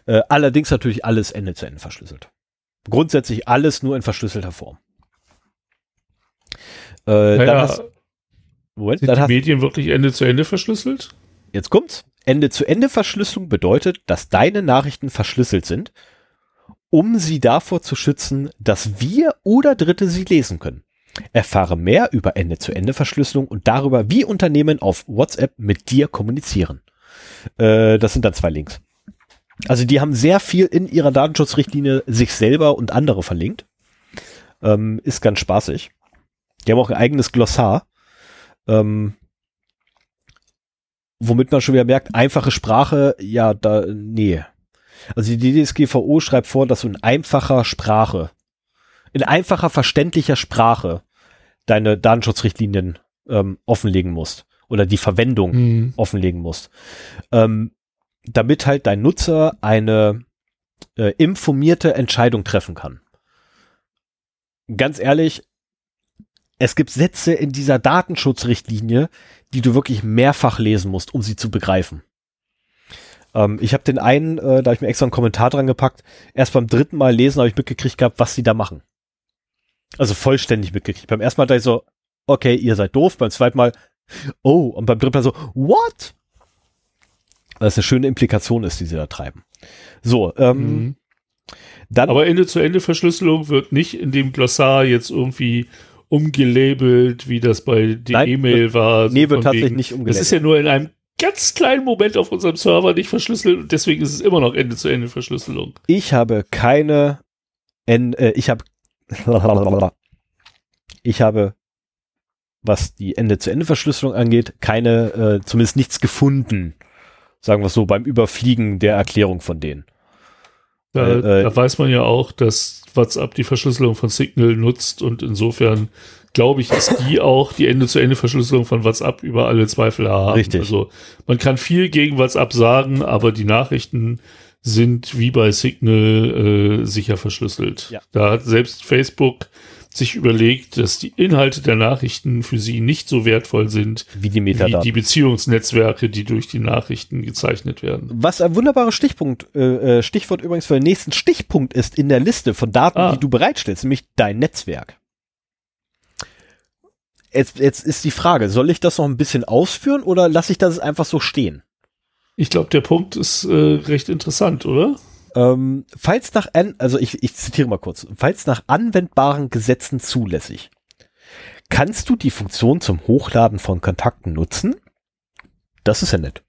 Äh, allerdings natürlich alles Ende zu Ende verschlüsselt. Grundsätzlich alles nur in verschlüsselter Form. Äh, Naja, hast, Moment, sind die Medien wirklich Ende zu Ende verschlüsselt? jetzt kommt's. Ende-zu-Ende-Verschlüsselung bedeutet, dass deine Nachrichten verschlüsselt sind, um sie davor zu schützen, dass wir oder Dritte sie lesen können. Erfahre mehr über Ende-zu-Ende-Verschlüsselung und darüber, wie Unternehmen auf WhatsApp mit dir kommunizieren. Äh, das sind dann zwei Links. Also die haben sehr viel in ihrer Datenschutzrichtlinie sich selber und andere verlinkt. Ähm, ist ganz spaßig. Die haben auch ein eigenes Glossar. Ähm, womit man schon wieder merkt, einfache Sprache, ja, da, nee. Also die DSGVO schreibt vor, dass du in einfacher Sprache, in einfacher, verständlicher Sprache deine Datenschutzrichtlinien ähm, offenlegen musst. Oder die Verwendung Hm. offenlegen musst. Ähm, damit halt dein Nutzer eine äh, informierte Entscheidung treffen kann. Ganz ehrlich, es gibt Sätze in dieser Datenschutzrichtlinie, die du wirklich mehrfach lesen musst, um sie zu begreifen. Ähm, ich habe den einen, äh, da habe ich mir extra einen Kommentar dran gepackt, erst beim dritten Mal lesen habe ich mitgekriegt gehabt, was sie da machen. Also vollständig mitgekriegt. Beim ersten Mal dachte ich so, okay, ihr seid doof, beim zweiten Mal, oh, und beim dritten Mal so, what? Weil es eine schöne Implikation ist, die sie da treiben. So, ähm, Mhm. dann Aber Ende-zu-Ende-Verschlüsselung wird nicht in dem Glossar jetzt irgendwie umgelabelt, wie das bei der E-Mail war. nee, wird tatsächlich wegen- nicht Das umgelabelt. ist ja nur in einem ganz kleinen Moment auf unserem Server nicht verschlüsselt und deswegen ist es immer noch Ende-zu-Ende-Verschlüsselung. Ich habe keine, N, äh, ich habe, ich habe, was die Ende-zu-Ende-Verschlüsselung angeht, keine, äh, zumindest nichts gefunden, sagen wir es so, beim Überfliegen der Erklärung von denen. Da, äh, da weiß man ja auch, dass WhatsApp die Verschlüsselung von Signal nutzt und insofern glaube ich, ist die auch die Ende-zu-Ende-Verschlüsselung von WhatsApp über alle Zweifel haben. Richtig. Also man kann viel gegen WhatsApp sagen, aber die Nachrichten sind wie bei Signal äh, sicher verschlüsselt. Ja. Da hat selbst Facebook sich überlegt, dass die Inhalte der Nachrichten für sie nicht so wertvoll sind Wie die wie Metadaten. die Beziehungsnetzwerke, die durch die Nachrichten gezeichnet werden. Was ein wunderbares Stichpunkt, äh, äh, Stichwort übrigens für den nächsten Stichpunkt ist in der Liste von Daten, Ah. die du bereitstellst, nämlich dein Netzwerk. Jetzt, jetzt ist die Frage, soll ich das noch ein bisschen ausführen oder lasse ich das einfach so stehen? Ich glaube, der Punkt ist äh, recht interessant, oder? Ähm, falls nach, an, also ich, ich zitiere mal kurz, falls nach anwendbaren Gesetzen zulässig, kannst du die Funktion zum Hochladen von Kontakten nutzen? Das ist ja nett.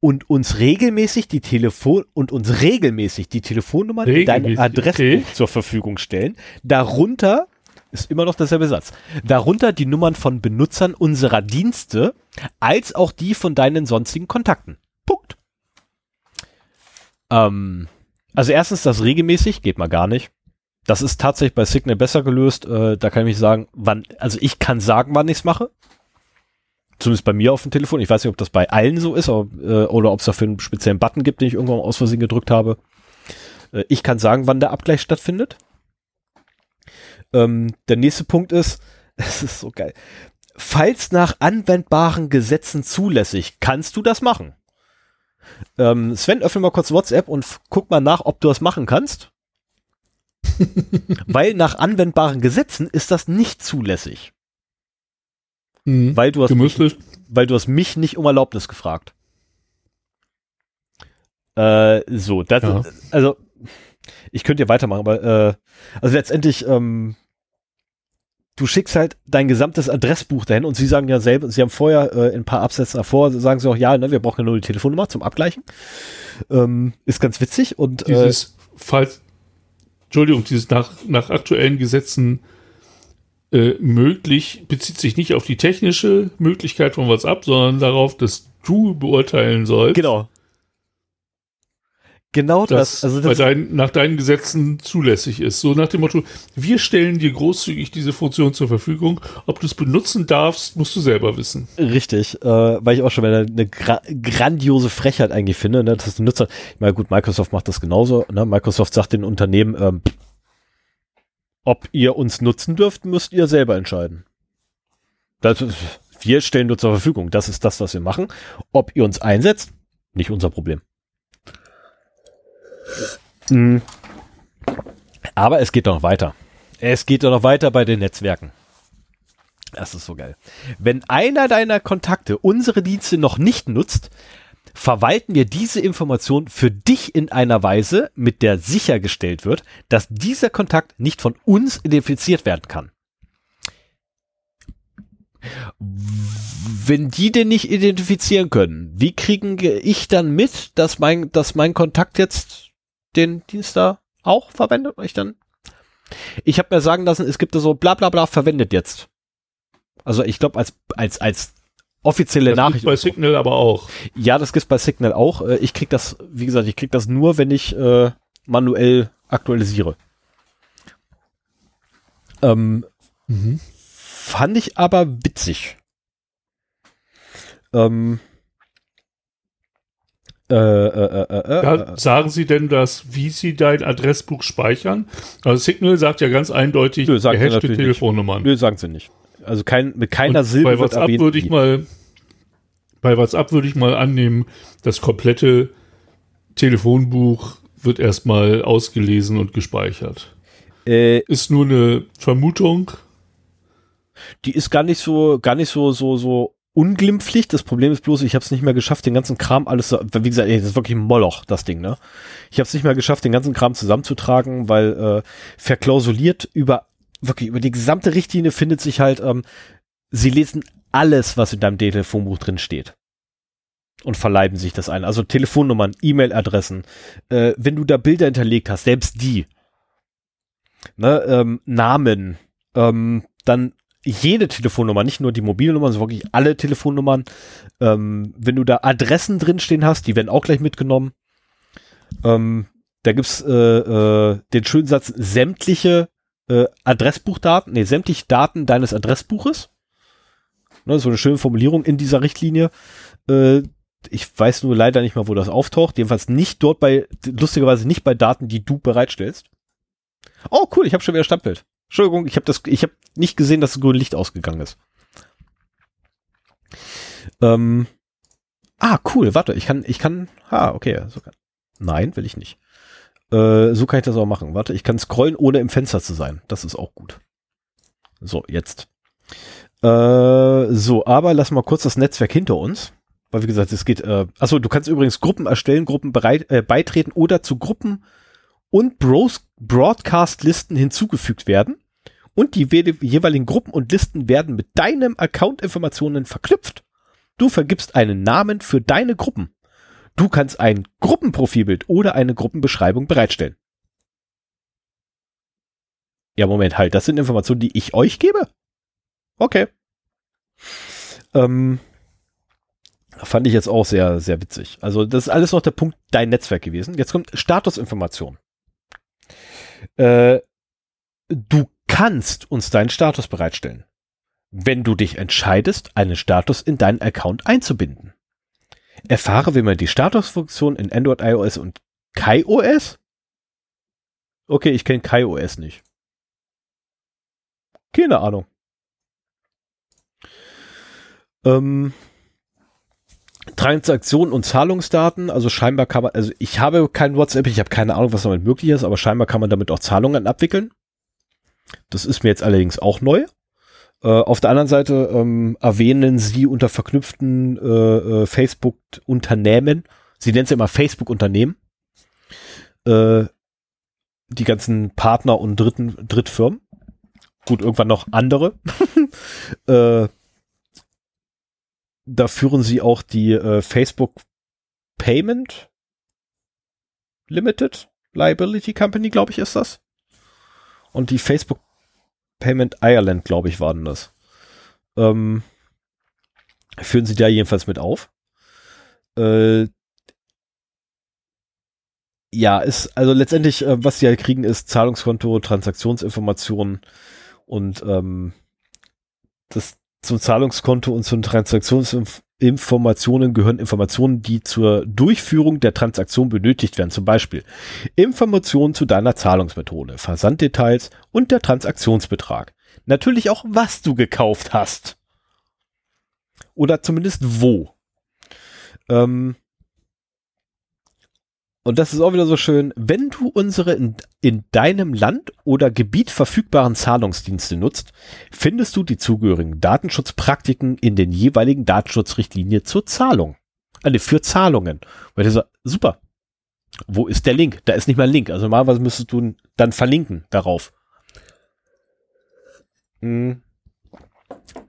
Und uns regelmäßig die Telefon und uns regelmäßig die Telefonnummern in dein Regelmäßig, Adressbuch okay. zur Verfügung stellen. Darunter ist immer noch derselbe Satz. Darunter die Nummern von Benutzern unserer Dienste als auch die von deinen sonstigen Kontakten. Ähm, also erstens das regelmäßig geht mal gar nicht. Das ist tatsächlich bei Signal besser gelöst. Äh, da kann ich mich sagen, wann, also ich kann sagen, wann ich es mache. Zumindest bei mir auf dem Telefon. Ich weiß nicht, ob das bei allen so ist, aber, äh, oder ob es dafür einen speziellen Button gibt, den ich irgendwann aus Versehen gedrückt habe. Äh, ich kann sagen, wann der Abgleich stattfindet. Ähm, der nächste Punkt ist, es ist so geil. Falls nach anwendbaren Gesetzen zulässig, kannst du das machen. Ähm, Sven, öffne mal kurz WhatsApp und guck mal nach, ob du das machen kannst. Weil nach anwendbaren Gesetzen ist das nicht zulässig. Mhm. Weil du hast, Du mich, weil du hast mich nicht um Erlaubnis gefragt. Äh, so, das, Ja. also ich könnte ja weitermachen, aber äh, also letztendlich, ähm, du schickst halt dein gesamtes Adressbuch dahin und sie sagen ja selber, sie haben vorher äh, in ein paar Absätzen davor, sagen sie auch, ja, ne, wir brauchen ja nur die Telefonnummer zum Abgleichen. Ähm, ist ganz witzig und äh, dieses, falls, Entschuldigung, dieses nach, nach aktuellen Gesetzen äh, möglich, bezieht sich nicht auf die technische Möglichkeit von WhatsApp, sondern darauf, dass du beurteilen sollst, genau. Genau dass das, also bei das, dein, nach deinen Gesetzen zulässig ist. So nach dem Motto, wir stellen dir großzügig diese Funktion zur Verfügung. Ob du es benutzen darfst, musst du selber wissen. Richtig, äh, weil ich auch schon wieder eine gra grandiose Frechheit eigentlich finde, ne, dass die Nutzer, ich meine, gut, Microsoft macht das genauso, ne, Microsoft sagt den Unternehmen, ähm, ob ihr uns nutzen dürft, müsst ihr selber entscheiden. Das ist, wir stellen nur zur Verfügung, das ist das, was wir machen. Ob ihr uns einsetzt, nicht unser Problem. Mhm. Aber es geht doch noch weiter. Es geht doch noch weiter bei den Netzwerken. Das ist so geil. Wenn einer deiner Kontakte unsere Dienste noch nicht nutzt, verwalten wir diese Information für dich in einer Weise, mit der sichergestellt wird, dass dieser Kontakt nicht von uns identifiziert werden kann. Wenn die den nicht identifizieren können, wie kriegen ich dann mit, dass mein, dass mein Kontakt jetzt den Dienst da auch verwendet? Ich dann, ich habe mir sagen lassen, es gibt da so bla bla bla verwendet jetzt. Also ich glaube als als als offizielle Das Nachricht. bei Signal aber auch. Ja, das gibt's bei Signal auch. Äh, Ich krieg das, wie gesagt, ich krieg das nur, wenn ich äh, manuell aktualisiere. Ähm, Fand ich aber witzig. Ähm, äh, äh, äh, äh, Ja, äh, sagen Sie denn das, wie Sie dein Adressbuch speichern? Also Signal sagt ja ganz eindeutig, Nö, nicht. Telefonnummern. nö, sagen sie nicht. Also kein, mit keiner Und Silbe bei wird WhatsApp erwähnt. würde ich mal, bei WhatsApp würde ich mal annehmen, das komplette Telefonbuch wird erstmal ausgelesen und gespeichert. äh, Ist nur eine Vermutung. die ist gar nicht so, gar nicht so, so, so unglimpflich. Das Problem ist bloß, ich habe es nicht mehr geschafft, den ganzen Kram alles, wie gesagt, ey, das ist wirklich ein Moloch, das Ding, ne? Ich habe es nicht mehr geschafft, den ganzen Kram zusammenzutragen, weil äh, verklausuliert über wirklich über die gesamte Richtlinie findet sich halt, ähm, sie lesen alles, was in deinem Telefonbuch drin steht. Und verleiben sich das ein. Also Telefonnummern, E-Mail-Adressen, äh, wenn du da Bilder hinterlegt hast, selbst die. Ne, ähm, Namen, ähm, dann jede Telefonnummer, nicht nur die Mobilnummern, sondern wirklich alle Telefonnummern. Ähm, wenn du da Adressen drinstehen hast, die werden auch gleich mitgenommen. Ähm, da gibt's äh, äh, den schönen Satz, sämtliche äh, Adressbuchdaten, nee, sämtliche Daten deines Adressbuches. Ne, so eine schöne Formulierung in dieser Richtlinie. Äh, ich weiß nur leider nicht mal, wo das auftaucht. Jedenfalls nicht dort bei, lustigerweise nicht bei Daten, die du bereitstellst. Oh, cool, ich habe schon wieder Stadtbild. Entschuldigung, ich habe das, ich habe nicht gesehen, dass das grüne Licht ausgegangen ist. Ähm, ah, cool, warte, ich kann, ich kann, ah, okay, so kann, nein, will ich nicht. Äh, so kann ich das auch machen. Warte, ich kann scrollen, ohne im Fenster zu sein. Das ist auch gut. So, jetzt. Äh, so, aber lass mal kurz das Netzwerk hinter uns. Weil, wie gesagt, es geht, äh, achso, du kannst übrigens Gruppen erstellen, Gruppen bereit, äh, beitreten oder zu Gruppen und Bros Broadcast-Listen hinzugefügt werden. Und die we- jeweiligen Gruppen und Listen werden mit deinem Account-Informationen verknüpft. Du vergibst einen Namen für deine Gruppen. Du kannst ein Gruppenprofilbild oder eine Gruppenbeschreibung bereitstellen. Ja, Moment, halt, das sind Informationen, die ich euch gebe? Okay. Ähm, fand ich jetzt auch sehr, sehr witzig. Also, das ist alles noch der Punkt dein Netzwerk gewesen. Jetzt kommt Statusinformation. Äh, du kannst uns deinen Status bereitstellen, wenn du dich entscheidest, einen Status in deinen Account einzubinden. Erfahre, wie man die Statusfunktion in Android, iOS und KaiOS? Okay, ich kenne KaiOS nicht. Keine Ahnung. Ähm, Transaktionen und Zahlungsdaten, also scheinbar kann man, also ich habe kein WhatsApp, ich habe keine Ahnung, was damit möglich ist, aber scheinbar kann man damit auch Zahlungen abwickeln. Das ist mir jetzt allerdings auch neu. Äh, auf der anderen Seite ähm, erwähnen sie unter verknüpften äh, äh, Facebook-Unternehmen, sie nennen es ja immer Facebook-Unternehmen, äh, die ganzen Partner und dritten Drittfirmen. Gut, irgendwann noch andere. da führen sie auch die äh, Facebook Payment Limited Liability Company, glaube ich, ist das. Und die Facebook Payment Ireland, glaube ich, waren das. Ähm, führen sie da jedenfalls mit auf. Äh, ja, ist, also letztendlich, äh, was sie halt kriegen, ist Zahlungskonto, Transaktionsinformationen und ähm, das zum Zahlungskonto und zu Transaktionsinformationen gehören Informationen, die zur Durchführung der Transaktion benötigt werden. Zum Beispiel Informationen zu deiner Zahlungsmethode, Versanddetails und der Transaktionsbetrag. Natürlich auch, was du gekauft hast. Oder zumindest wo. Ähm, und das ist auch wieder so schön, wenn du unsere in, in, deinem Land oder Gebiet verfügbaren Zahlungsdienste nutzt, findest du die zugehörigen Datenschutzpraktiken in den jeweiligen Datenschutzrichtlinien zur Zahlung. Also für Zahlungen. Weil so, super. Wo ist der Link? Da ist nicht mal ein Link. Also normalerweise müsstest du dann verlinken darauf. Hm.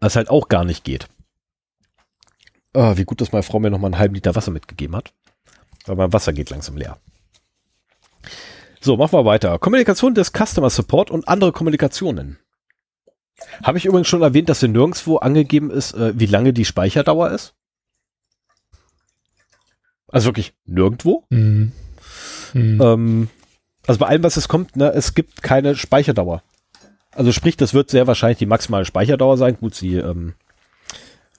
Was halt auch gar nicht geht. Oh, wie gut, dass meine Frau mir noch mal einen halben Liter Wasser mitgegeben hat. Weil mein Wasser geht langsam leer. So, machen wir weiter. Kommunikation des Customer Support und andere Kommunikationen. Habe ich übrigens schon erwähnt, dass hier nirgendwo angegeben ist, äh, wie lange die Speicherdauer ist? Also wirklich nirgendwo. Mhm. Mhm. Ähm, also bei allem, was es kommt, ne, es gibt keine Speicherdauer. Also sprich, das wird sehr wahrscheinlich die maximale Speicherdauer sein. Gut, sie ähm,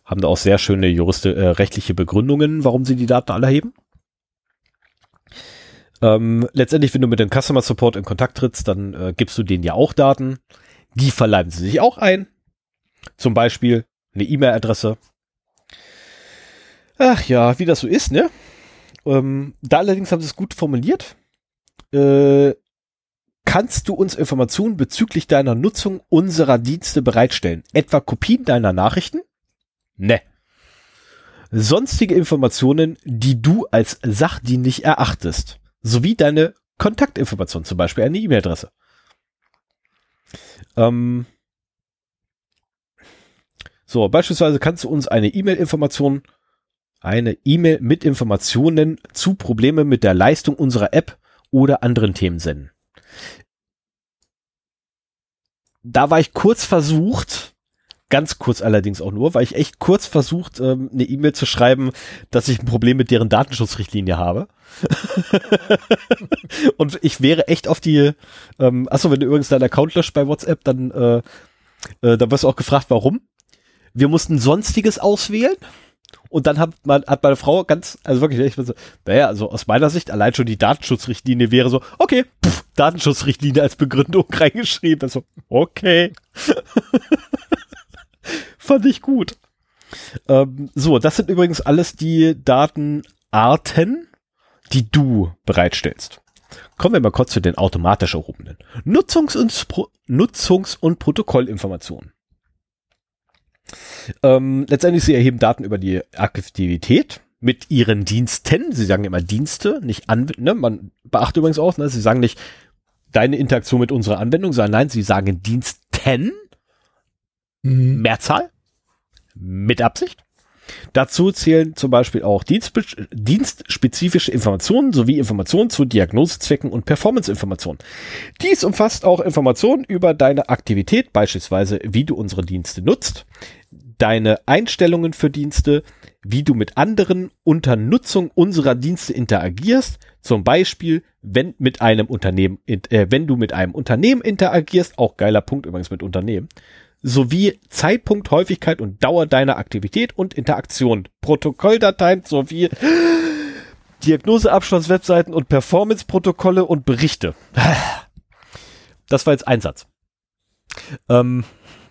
haben da auch sehr schöne juriste, äh, rechtliche Begründungen, warum sie die Daten alle heben. Ähm, letztendlich, wenn du mit dem Customer Support in Kontakt trittst, dann äh, gibst du denen ja auch Daten. Die verleihen sie sich auch ein. Zum Beispiel eine E-Mail-Adresse. Ach ja, wie das so ist, ne? Ähm, da allerdings haben sie es gut formuliert. Äh, kannst du uns Informationen bezüglich deiner Nutzung unserer Dienste bereitstellen? Etwa Kopien deiner Nachrichten? Ne. Sonstige Informationen, die du als sachdienlich erachtest sowie deine Kontaktinformation, zum Beispiel eine E-Mail-Adresse. Ähm so, beispielsweise kannst du uns eine E-Mail-Information, eine E-Mail mit Informationen zu Problemen mit der Leistung unserer App oder anderen Themen senden. Da war ich kurz versucht, ganz kurz allerdings auch nur, weil ich echt kurz versucht, ähm, eine E-Mail zu schreiben, dass ich ein Problem mit deren Datenschutzrichtlinie habe. und ich wäre echt auf die, ähm, achso, wenn du übrigens deinen Account löscht bei WhatsApp, dann, äh, äh, dann wirst du auch gefragt, warum. Wir mussten Sonstiges auswählen. Und dann hat, man, hat meine Frau ganz, also wirklich, ich bin so, naja, also aus meiner Sicht, allein schon die Datenschutzrichtlinie wäre so, okay, pff, Datenschutzrichtlinie als Begründung reingeschrieben. Also, okay. Fand ich gut. Ähm, so, das sind übrigens alles die Datenarten, die du bereitstellst. Kommen wir mal kurz zu den automatisch erhobenen. Nutzungs- und, Pro Nutzungs und Protokollinformationen. Ähm, letztendlich, sie erheben Daten über die Aktivität mit ihren Diensten. Sie sagen immer Dienste, nicht Anwendung. Ne? Man beachtet übrigens auch, ne? sie sagen nicht deine Interaktion mit unserer Anwendung, sondern nein, sie sagen Diensten. Mehrzahl. Mit Absicht. Dazu zählen zum Beispiel auch Dienstspe dienstspezifische Informationen sowie Informationen zu Diagnosezwecken und Performanceinformationen. Dies umfasst auch Informationen über deine Aktivität, beispielsweise wie du unsere Dienste nutzt, deine Einstellungen für Dienste, wie du mit anderen unter Nutzung unserer Dienste interagierst, zum Beispiel, wenn mit einem Unternehmen, äh, wenn du mit einem Unternehmen interagierst, auch geiler Punkt übrigens mit Unternehmen, sowie Zeitpunkt, Häufigkeit und Dauer deiner Aktivität und Interaktion, Protokolldateien sowie Diagnoseabschluss-Webseiten und Performance-Protokolle und Berichte. Das war jetzt ein Satz. Ähm,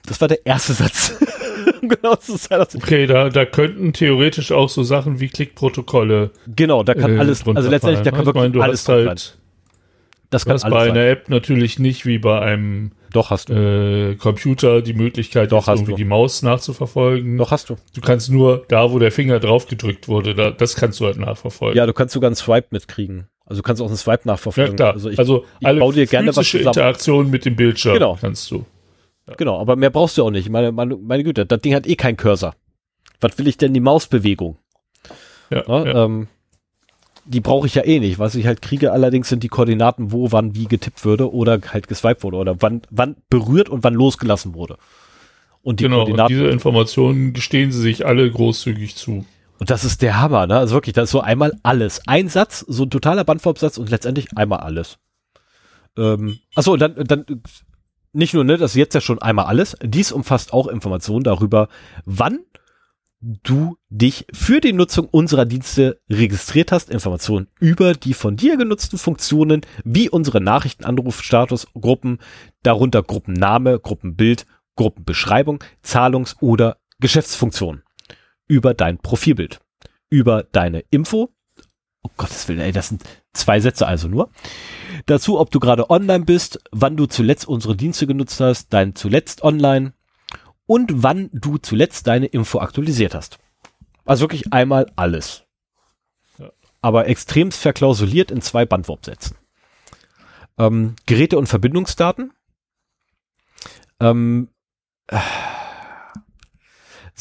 das war der erste Satz. genau zu sein. Okay, da, da könnten theoretisch auch so Sachen wie Klickprotokolle. Genau, da kann äh, alles, also letztendlich, da kann wirklich meine, du alles hast halt, Das kann alles bei sein. einer App natürlich nicht wie bei einem Doch, hast du. Äh, Computer die Möglichkeit, Doch, irgendwie du. die Maus nachzuverfolgen. Doch, hast du. Du kannst nur da, wo der Finger drauf gedrückt wurde, da, das kannst du halt nachverfolgen. Ja, du kannst sogar einen Swipe mitkriegen. Also du kannst auch einen Swipe nachverfolgen. Ja, klar. Also, ich, also ich alle baue dir gerne was Interaktion mit dem Bildschirm genau. kannst du. Ja. Genau, aber mehr brauchst du auch nicht. Meine, meine, meine Güte, das Ding hat eh keinen Cursor. Was will ich denn die Mausbewegung? Ja, Na, ja. Ähm, die brauche ich ja eh nicht. Was ich halt kriege allerdings sind die Koordinaten, wo wann wie getippt würde oder halt geswiped wurde oder wann, wann berührt und wann losgelassen wurde. Und die genau, Koordinaten. Und diese Informationen gestehen sie sich alle großzügig zu. Und das ist der Hammer, ne? Also wirklich, das ist so einmal alles. Ein Satz, so ein totaler Bandformsatz und letztendlich einmal alles. Ähm, achso, dann, dann nicht nur, ne, das ist jetzt ja schon einmal alles. Dies umfasst auch Informationen darüber, wann du dich für die Nutzung unserer Dienste registriert hast, Informationen über die von dir genutzten Funktionen, wie unsere Nachrichtenanrufstatus, Gruppen, darunter Gruppenname, Gruppenbild, Gruppenbeschreibung, Zahlungs- oder Geschäftsfunktion, über dein Profilbild, über deine Info, oh Gottes Willen, ey, das sind zwei Sätze also nur, dazu, ob du gerade online bist, wann du zuletzt unsere Dienste genutzt hast, dein zuletzt online, und wann du zuletzt deine Info aktualisiert hast. Also wirklich einmal alles. Aber extremst verklausuliert in zwei Bandwurmsätzen. Ähm, Geräte und Verbindungsdaten. Ähm, äh,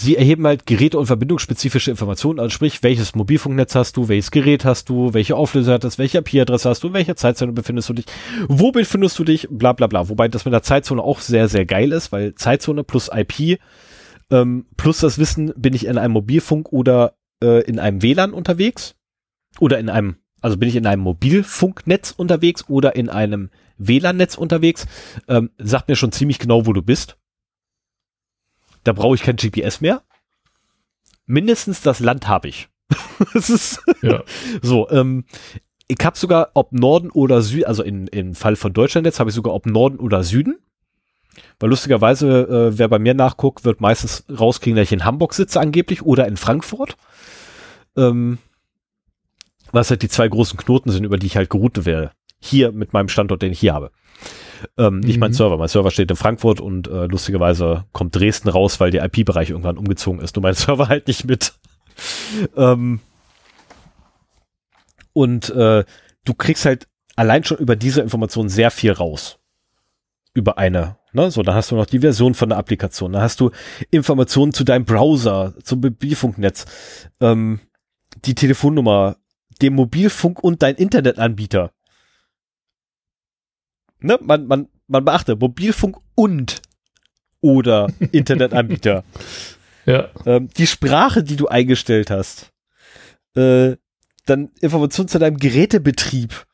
Sie erheben halt Geräte- und verbindungsspezifische Informationen, also sprich, welches Mobilfunknetz hast du, welches Gerät hast du, welche Auflöser hat das, welche IP-Adresse hast du, in welcher Zeitzone befindest du dich, wo befindest du dich, bla bla bla. Wobei das mit der Zeitzone auch sehr, sehr geil ist, weil Zeitzone plus IP ähm, plus das Wissen, bin ich in einem Mobilfunk oder äh, in einem WLAN unterwegs? Oder in einem, also bin ich in einem Mobilfunknetz unterwegs oder in einem WLAN-Netz unterwegs, ähm, sagt mir schon ziemlich genau, wo du bist da brauche ich kein GPS mehr. Mindestens das Land habe ich. das ist ja. so. Ähm, ich habe sogar ob Norden oder Süden, also in, im Fall von Deutschland jetzt habe ich sogar ob Norden oder Süden. Weil lustigerweise, äh, wer bei mir nachguckt, wird meistens rauskriegen, dass ich in Hamburg sitze angeblich oder in Frankfurt. Ähm, was halt die zwei großen Knoten sind, über die ich halt geroutet werde. Hier mit meinem Standort, den ich hier habe. Ähm, nicht mhm. mein Server. Mein Server steht in Frankfurt und äh, lustigerweise kommt Dresden raus, weil der IP-Bereich irgendwann umgezogen ist. Nur mein Server halt nicht mit. ähm, und äh, du kriegst halt allein schon über diese Information sehr viel raus. Über eine. Ne? So, dann hast du noch die Version von der Applikation. Dann hast du Informationen zu deinem Browser, zum Mobilfunknetz, ähm, die Telefonnummer, dem Mobilfunk und dein Internetanbieter ne, man, man, man beachte, Mobilfunk und oder Internetanbieter. ja. Ähm, die Sprache, die du eingestellt hast. Äh, dann Informationen zu deinem Gerätebetrieb.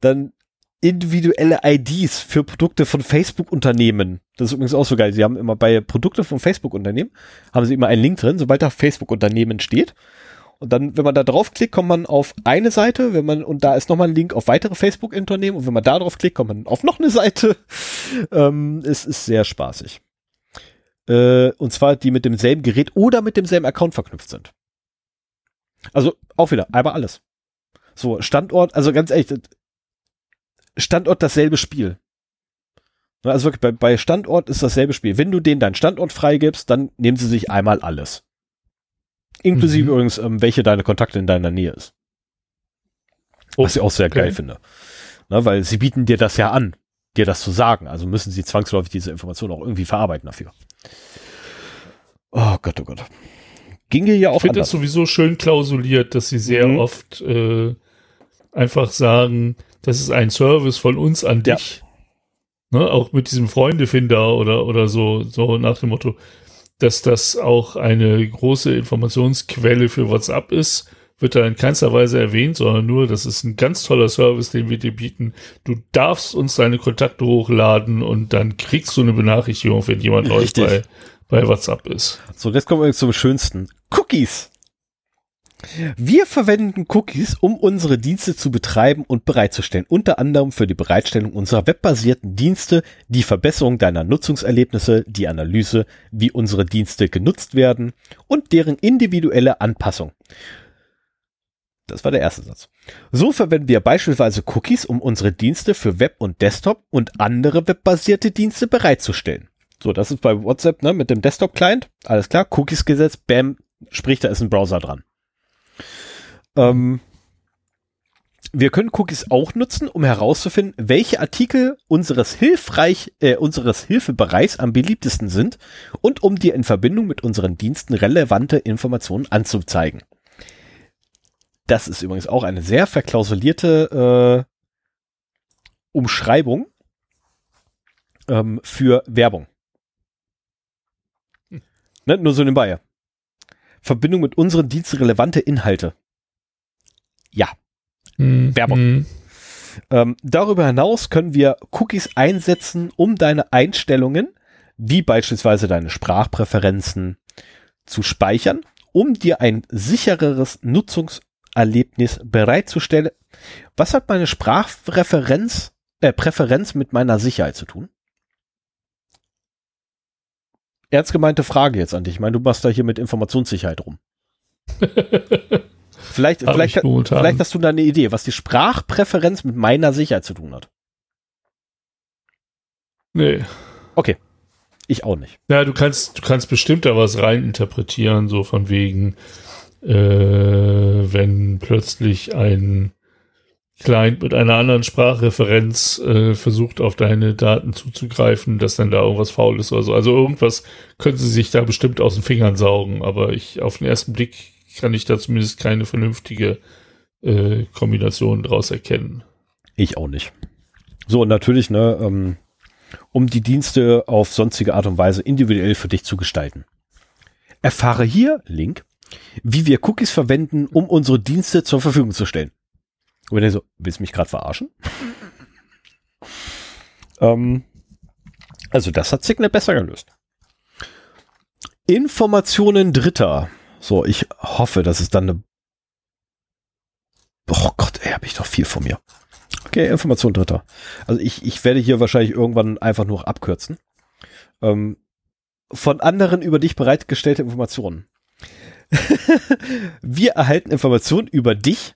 Dann individuelle IDs für Produkte von Facebook-Unternehmen. Das ist übrigens auch so geil. Sie haben immer bei Produkte von Facebook-Unternehmen, haben sie immer einen Link drin, sobald da Facebook-Unternehmen steht. Und dann, wenn man da draufklickt, kommt man auf eine Seite, wenn man, und da ist nochmal ein Link auf weitere Facebook-Unternehmen, und wenn man da draufklickt, kommt man auf noch eine Seite. Ähm, es ist sehr spaßig. Äh, und zwar die mit demselben Gerät oder mit demselben Account verknüpft sind. Also auch wieder, aber alles. So, Standort, also ganz ehrlich, Standort dasselbe Spiel. Also wirklich, bei, bei Standort ist dasselbe Spiel. Wenn du denen deinen Standort freigibst, dann nehmen sie sich einmal alles. Inklusive mhm. übrigens, ähm, welche deine Kontakte in deiner Nähe ist. Oh, Was ich auch sehr okay. geil finde. Na, weil sie bieten dir das ja an, dir das zu sagen. Also müssen sie zwangsläufig diese Information auch irgendwie verarbeiten dafür. Oh Gott, oh Gott. Ging hier ja auch Ich finde das sowieso schön klausuliert, dass sie sehr mhm. oft äh, einfach sagen, das ist ein Service von uns an dich. Ja. Ne, auch mit diesem Freundefinder oder, oder so, so nach dem Motto, dass das auch eine große Informationsquelle für WhatsApp ist, wird da in keinster Weise erwähnt, sondern nur, das ist ein ganz toller Service, den wir dir bieten. Du darfst uns deine Kontakte hochladen und dann kriegst du eine Benachrichtigung, wenn jemand Richtig. bei, bei WhatsApp ist. So, jetzt kommen wir zum Schönsten. Cookies. Wir verwenden Cookies, um unsere Dienste zu betreiben und bereitzustellen, unter anderem für die Bereitstellung unserer webbasierten Dienste, die Verbesserung deiner Nutzungserlebnisse, die Analyse, wie unsere Dienste genutzt werden und deren individuelle Anpassung. Das war der erste Satz. So verwenden wir beispielsweise Cookies, um unsere Dienste für Web und Desktop und andere webbasierte Dienste bereitzustellen. So, das ist bei WhatsApp ne, mit dem Desktop-Client. Alles klar, Cookies gesetzt, bam, spricht, da ist ein Browser dran. Ähm, wir können Cookies auch nutzen, um herauszufinden, welche Artikel unseres hilfreich, äh, unseres Hilfebereichs am beliebtesten sind und um dir in Verbindung mit unseren Diensten relevante Informationen anzuzeigen. Das ist übrigens auch eine sehr verklausulierte äh, Umschreibung ähm, für Werbung. Hm. Ne, nur so nebenbei. Verbindung mit unseren Diensten relevante Inhalte. Ja. Mhm. Werbung. Mhm. Ähm, darüber hinaus können wir Cookies einsetzen, um deine Einstellungen, wie beispielsweise deine Sprachpräferenzen, zu speichern, um dir ein sichereres Nutzungserlebnis bereitzustellen. Was hat meine Sprachreferenz, äh, Präferenz mit meiner Sicherheit zu tun? Ernst gemeinte Frage jetzt an dich. Ich meine, du machst da hier mit Informationssicherheit rum. Vielleicht, Hab vielleicht, vielleicht hast du da eine Idee, was die Sprachpräferenz mit meiner Sicherheit zu tun hat. Nee. Ich auch nicht. Ja, du kannst, du kannst bestimmt da was reininterpretieren, so von wegen, äh, wenn plötzlich ein Client mit einer anderen Sprachreferenz äh, versucht, auf deine Daten zuzugreifen, dass dann da irgendwas faul ist oder so. Also irgendwas können sie sich da bestimmt aus den Fingern saugen, aber ich auf den ersten Blick kann ich da zumindest keine vernünftige äh, Kombination draus erkennen. Ich auch nicht. So, und natürlich, ne, ähm, um die Dienste auf sonstige Art und Weise individuell für dich zu gestalten. Erfahre hier, Link, wie wir Cookies verwenden, um unsere Dienste zur Verfügung zu stellen. Und wenn ihr so, willst du mich gerade verarschen? ähm, also das hat Signal besser gelöst. Informationen Dritter. So, ich hoffe, dass es dann eine Oh Gott, ey, habe ich doch viel von mir. Okay, Information Dritter. Also ich, ich werde hier wahrscheinlich irgendwann einfach nur abkürzen. Ähm, von anderen über dich bereitgestellte Informationen. Wir erhalten Informationen über dich,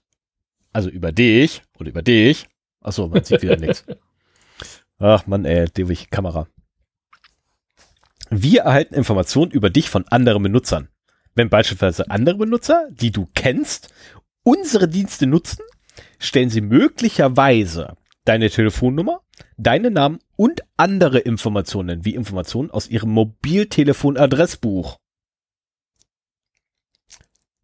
also über dich oder über dich. Achso, man sieht wieder nichts. Ach man, ey, die Kamera. Wir erhalten Informationen über dich von anderen Benutzern. Wenn beispielsweise andere Benutzer, die du kennst, unsere Dienste nutzen, stellen sie möglicherweise deine Telefonnummer, deinen Namen und andere Informationen wie Informationen aus ihrem Mobiltelefonadressbuch.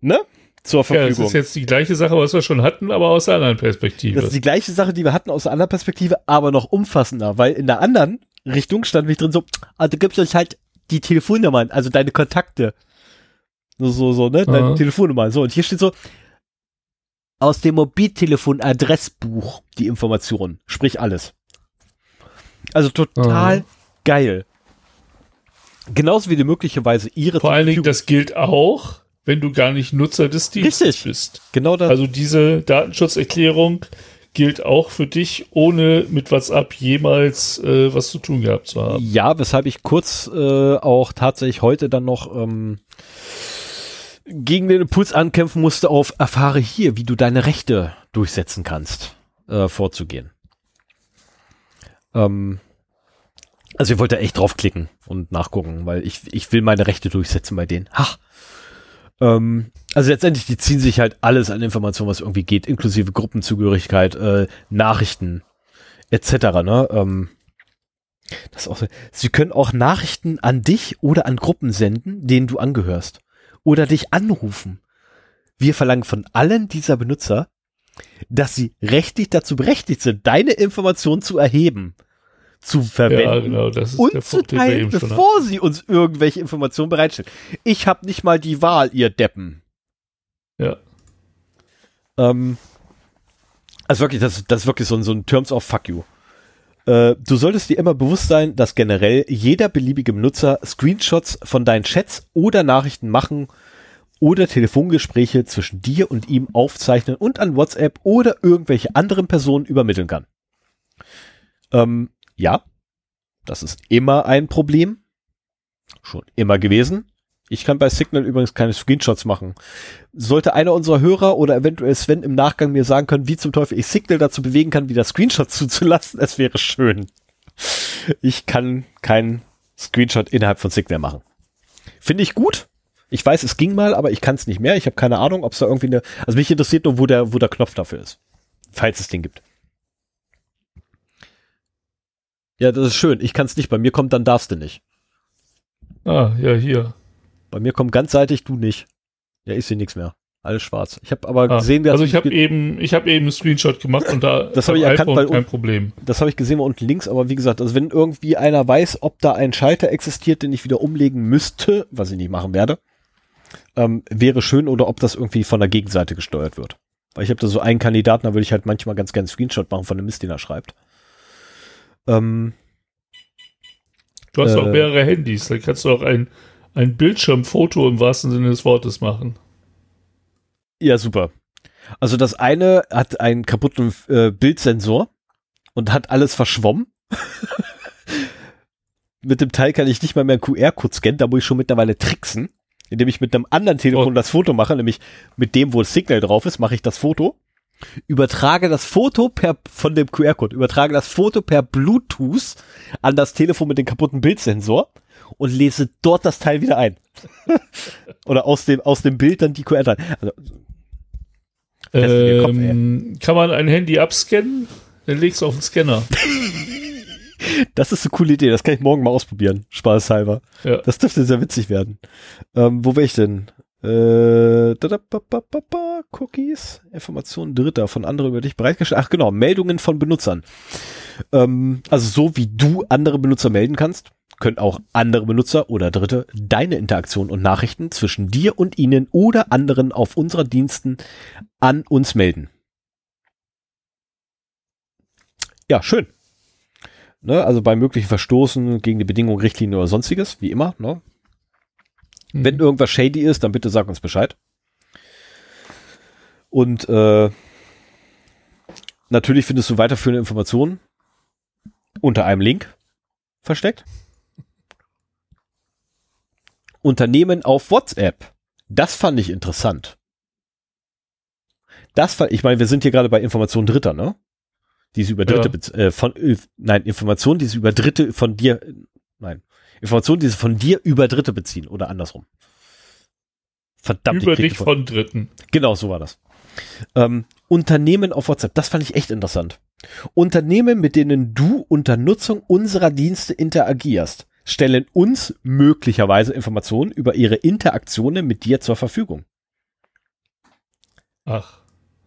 Ne? Zur Ja, das Verfügung. ist jetzt die gleiche Sache, was wir schon hatten, aber aus der anderen Perspektive. Das ist die gleiche Sache, die wir hatten aus einer anderen Perspektive, aber noch umfassender, weil in der anderen Richtung stand mich drin so, du gibst uns halt die Telefonnummern, also deine Kontakte. So, so, ne? Deine Aha. Telefonnummer. So, und hier steht so, aus dem Mobiltelefon-Adressbuch die Informationen. Sprich alles. Also total Aha. geil. Genauso wie die möglicherweise ihre Vor allen Dingen, das gilt auch, wenn du gar nicht Nutzer des Dienstes Richtig. bist. genau das. Also diese Datenschutzerklärung gilt auch für dich, ohne mit WhatsApp jemals äh, was zu tun gehabt zu haben. Ja, weshalb ich kurz äh, auch tatsächlich heute dann noch ähm, gegen den Impuls ankämpfen musste, auf erfahre hier, wie du deine Rechte durchsetzen kannst, äh, vorzugehen. Ähm, also ich wollte echt draufklicken und nachgucken, weil ich, ich will meine Rechte durchsetzen bei denen. Ha! Ähm, also letztendlich, die ziehen sich halt alles an Informationen, was irgendwie geht, inklusive Gruppenzugehörigkeit, äh, Nachrichten, etc. Ne? Ähm, das auch. Sie können auch Nachrichten an dich oder an Gruppen senden, denen du angehörst. Oder dich anrufen. Wir verlangen von allen dieser Benutzer, dass sie rechtlich dazu berechtigt sind, deine Informationen zu erheben, zu verwenden Ja, genau, das ist und der zu Punkt, teilen, bevor sie uns irgendwelche Informationen bereitstellen. Ich habe nicht mal die Wahl, ihr Deppen. Ja. Ähm, also wirklich, das, das ist wirklich so ein, so ein Terms of Fuck you. Äh, du solltest dir immer bewusst sein, dass generell jeder beliebige Benutzer Screenshots von deinen Chats oder Nachrichten machen oder Telefongespräche zwischen dir und ihm aufzeichnen und an WhatsApp oder irgendwelche anderen Personen übermitteln kann. Ähm, ja, das ist immer ein Problem. Schon immer gewesen. Ich kann bei Signal übrigens keine Screenshots machen. Sollte einer unserer Hörer oder eventuell Sven im Nachgang mir sagen können, wie zum Teufel ich Signal dazu bewegen kann, wieder Screenshots zuzulassen, es wäre schön. Ich kann keinen Screenshot innerhalb von Signal machen. Finde ich gut. Ich weiß, es ging mal, aber ich kann es nicht mehr. Ich habe keine Ahnung, ob es da irgendwie eine. Also mich interessiert nur, wo der, wo der Knopf dafür ist. Falls es den gibt. Ja, das ist schön. Ich kann es nicht. Bei mir kommt, dann darfst du nicht. Ah, ja, hier. Bei mir kommt ganzseitig du nicht. Ja, ich sehe nichts mehr. Alles schwarz. Ich habe aber ah, gesehen, dass also ich habe eben, ich habe eben einen Screenshot gemacht und da das habe ich erkannt, weil kein Problem. Das habe ich gesehen mal unten links, aber wie gesagt, also wenn irgendwie einer weiß, ob da ein Schalter existiert, den ich wieder umlegen müsste, was ich nicht machen werde, ähm, wäre schön oder ob das irgendwie von der Gegenseite gesteuert wird. Weil ich habe da so einen Kandidaten, da würde ich halt manchmal ganz gerne einen Screenshot machen von dem Mist, den er schreibt. Ähm, du hast äh, auch mehrere Handys, da kannst du auch ein ein Bildschirmfoto im wahrsten Sinne des Wortes machen. Ja, super. Also das eine hat einen kaputten äh, Bildsensor und hat alles verschwommen. mit dem Teil kann ich nicht mal mehr einen QR-Code scannen, da muss ich schon mittlerweile tricksen, indem ich mit einem anderen Telefon oh. das Foto mache, nämlich mit dem, wo das Signal drauf ist, mache ich das Foto, übertrage das Foto per von dem QR-Code, übertrage das Foto per Bluetooth an das Telefon mit dem kaputten Bildsensor und lese dort das Teil wieder ein. Oder aus dem, aus dem Bild dann die QR-Teile. Also, ähm, kann man ein Handy abscannen? Dann legst du auf den Scanner. das ist eine coole Idee. Das kann ich morgen mal ausprobieren. Spaßhalber. Ja. Das dürfte sehr witzig werden. Ähm, wo wäre ich denn? Äh, da, da, ba, ba, ba, Cookies, Informationen Dritter von anderen über dich bereitgestellt. Ach genau, Meldungen von Benutzern. Ähm, also so wie du andere Benutzer melden kannst, können auch andere Benutzer oder Dritte deine Interaktion und Nachrichten zwischen dir und ihnen oder anderen auf unserer Diensten an uns melden. Ja, schön. Ne, also bei möglichen Verstoßen gegen die Bedingungen, Richtlinien oder sonstiges, wie immer. Ne? Mhm. Wenn irgendwas shady ist, dann bitte sag uns Bescheid. Und äh, natürlich findest du weiterführende Informationen unter einem Link versteckt. Unternehmen auf WhatsApp. Das fand ich interessant. Das fand, ich meine, wir sind hier gerade bei Informationen Dritter, ne? Die sie über Dritte, ja. äh, von, äh, nein, Informationen, die sie über Dritte von dir, nein, Informationen, die sie von dir über Dritte beziehen oder andersrum. Verdammt. Über dich von Dritten. Genau, so war das. Ähm, Unternehmen auf WhatsApp, das fand ich echt interessant. Unternehmen, mit denen du unter Nutzung unserer Dienste interagierst, stellen uns möglicherweise Informationen über ihre Interaktionen mit dir zur Verfügung. Ach.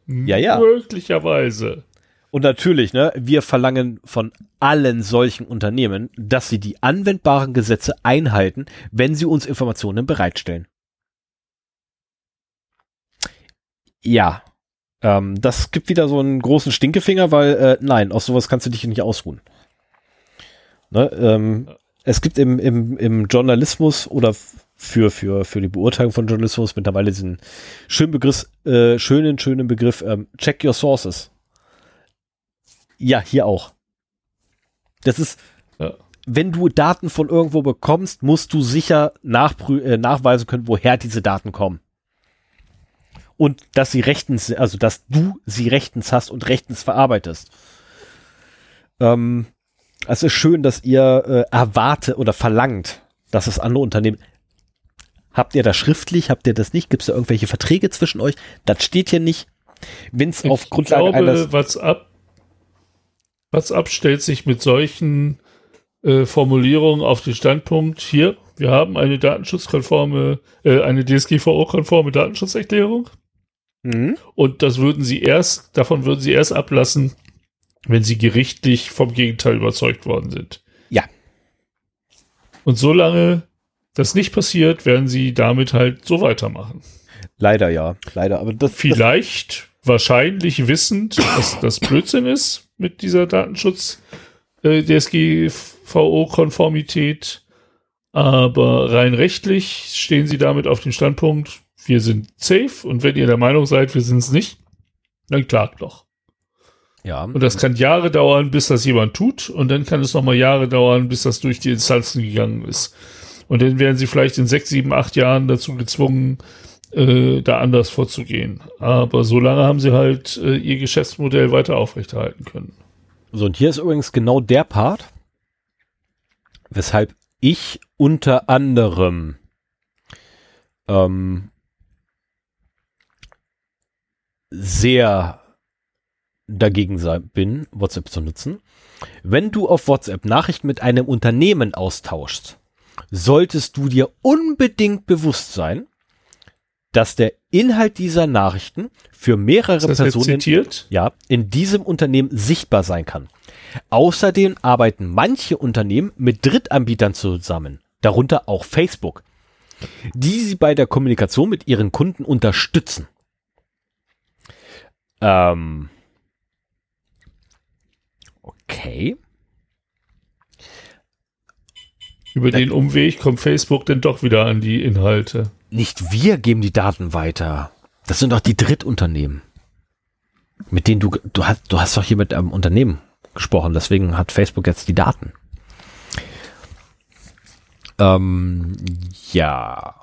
Ja, ja. Möglicherweise. Und natürlich, ne, wir verlangen von allen solchen Unternehmen, dass sie die anwendbaren Gesetze einhalten, wenn sie uns Informationen bereitstellen. Ja, ähm, das gibt wieder so einen großen Stinkefinger, weil äh, nein, aus sowas kannst du dich nicht ausruhen. Ne, ähm, es gibt im, im, im Journalismus oder für, für, für die Beurteilung von Journalismus mittlerweile diesen schönen Begriff, äh, schönen, schönen Begriff, ähm, check your sources. Ja, hier auch. Das ist, ja. wenn du Daten von irgendwo bekommst, musst du sicher nachprü äh, nachweisen können, woher diese Daten kommen. Und dass sie rechtens, also dass du sie rechtens hast und rechtens verarbeitest. Ähm, es ist schön, dass ihr äh, erwartet oder verlangt, dass das andere Unternehmen. Habt ihr das schriftlich? Habt ihr das nicht? Gibt es da irgendwelche Verträge zwischen euch? Das steht hier nicht. Wenn es auf Grundlage glaube, eines. WhatsApp, WhatsApp stellt sich mit solchen äh, Formulierungen auf den Standpunkt, hier, wir haben eine datenschutzkonforme, äh, eine DSGVO-konforme Datenschutzerklärung. Mhm. Und das würden sie erst, davon würden sie erst ablassen, wenn sie gerichtlich vom Gegenteil überzeugt worden sind. Ja. Und solange das nicht passiert, werden sie damit halt so weitermachen. Leider ja, leider. Aber das vielleicht, das wahrscheinlich wissend, dass das Blödsinn ist mit dieser Datenschutz äh, DSGVO-Konformität. Aber rein rechtlich stehen sie damit auf dem Standpunkt, wir sind safe und wenn ihr der Meinung seid, wir sind es nicht, dann klagt doch. Ja. Und das kann Jahre dauern, bis das jemand tut und dann kann es nochmal Jahre dauern, bis das durch die Instanzen gegangen ist. Und dann werden sie vielleicht in sechs, sieben, acht Jahren dazu gezwungen, äh, da anders vorzugehen. Aber solange haben sie halt äh, ihr Geschäftsmodell weiter aufrechterhalten können. So, und hier ist übrigens genau der Part, weshalb ich unter anderem ähm, sehr dagegen sein, bin, WhatsApp zu nutzen. Wenn du auf WhatsApp Nachrichten mit einem Unternehmen austauschst, solltest du dir unbedingt bewusst sein, dass der Inhalt dieser Nachrichten für mehrere Personen ja, in diesem Unternehmen sichtbar sein kann. Außerdem arbeiten manche Unternehmen mit Drittanbietern zusammen, darunter auch Facebook, die sie bei der Kommunikation mit ihren Kunden unterstützen. Ähm, okay. Über den Umweg kommt Facebook dann doch wieder an die Inhalte. Nicht wir geben die Daten weiter. Das sind doch die Drittunternehmen. Mit denen du, du hast, du hast doch hier mit einem Unternehmen gesprochen, deswegen hat Facebook jetzt die Daten. Ähm, ja.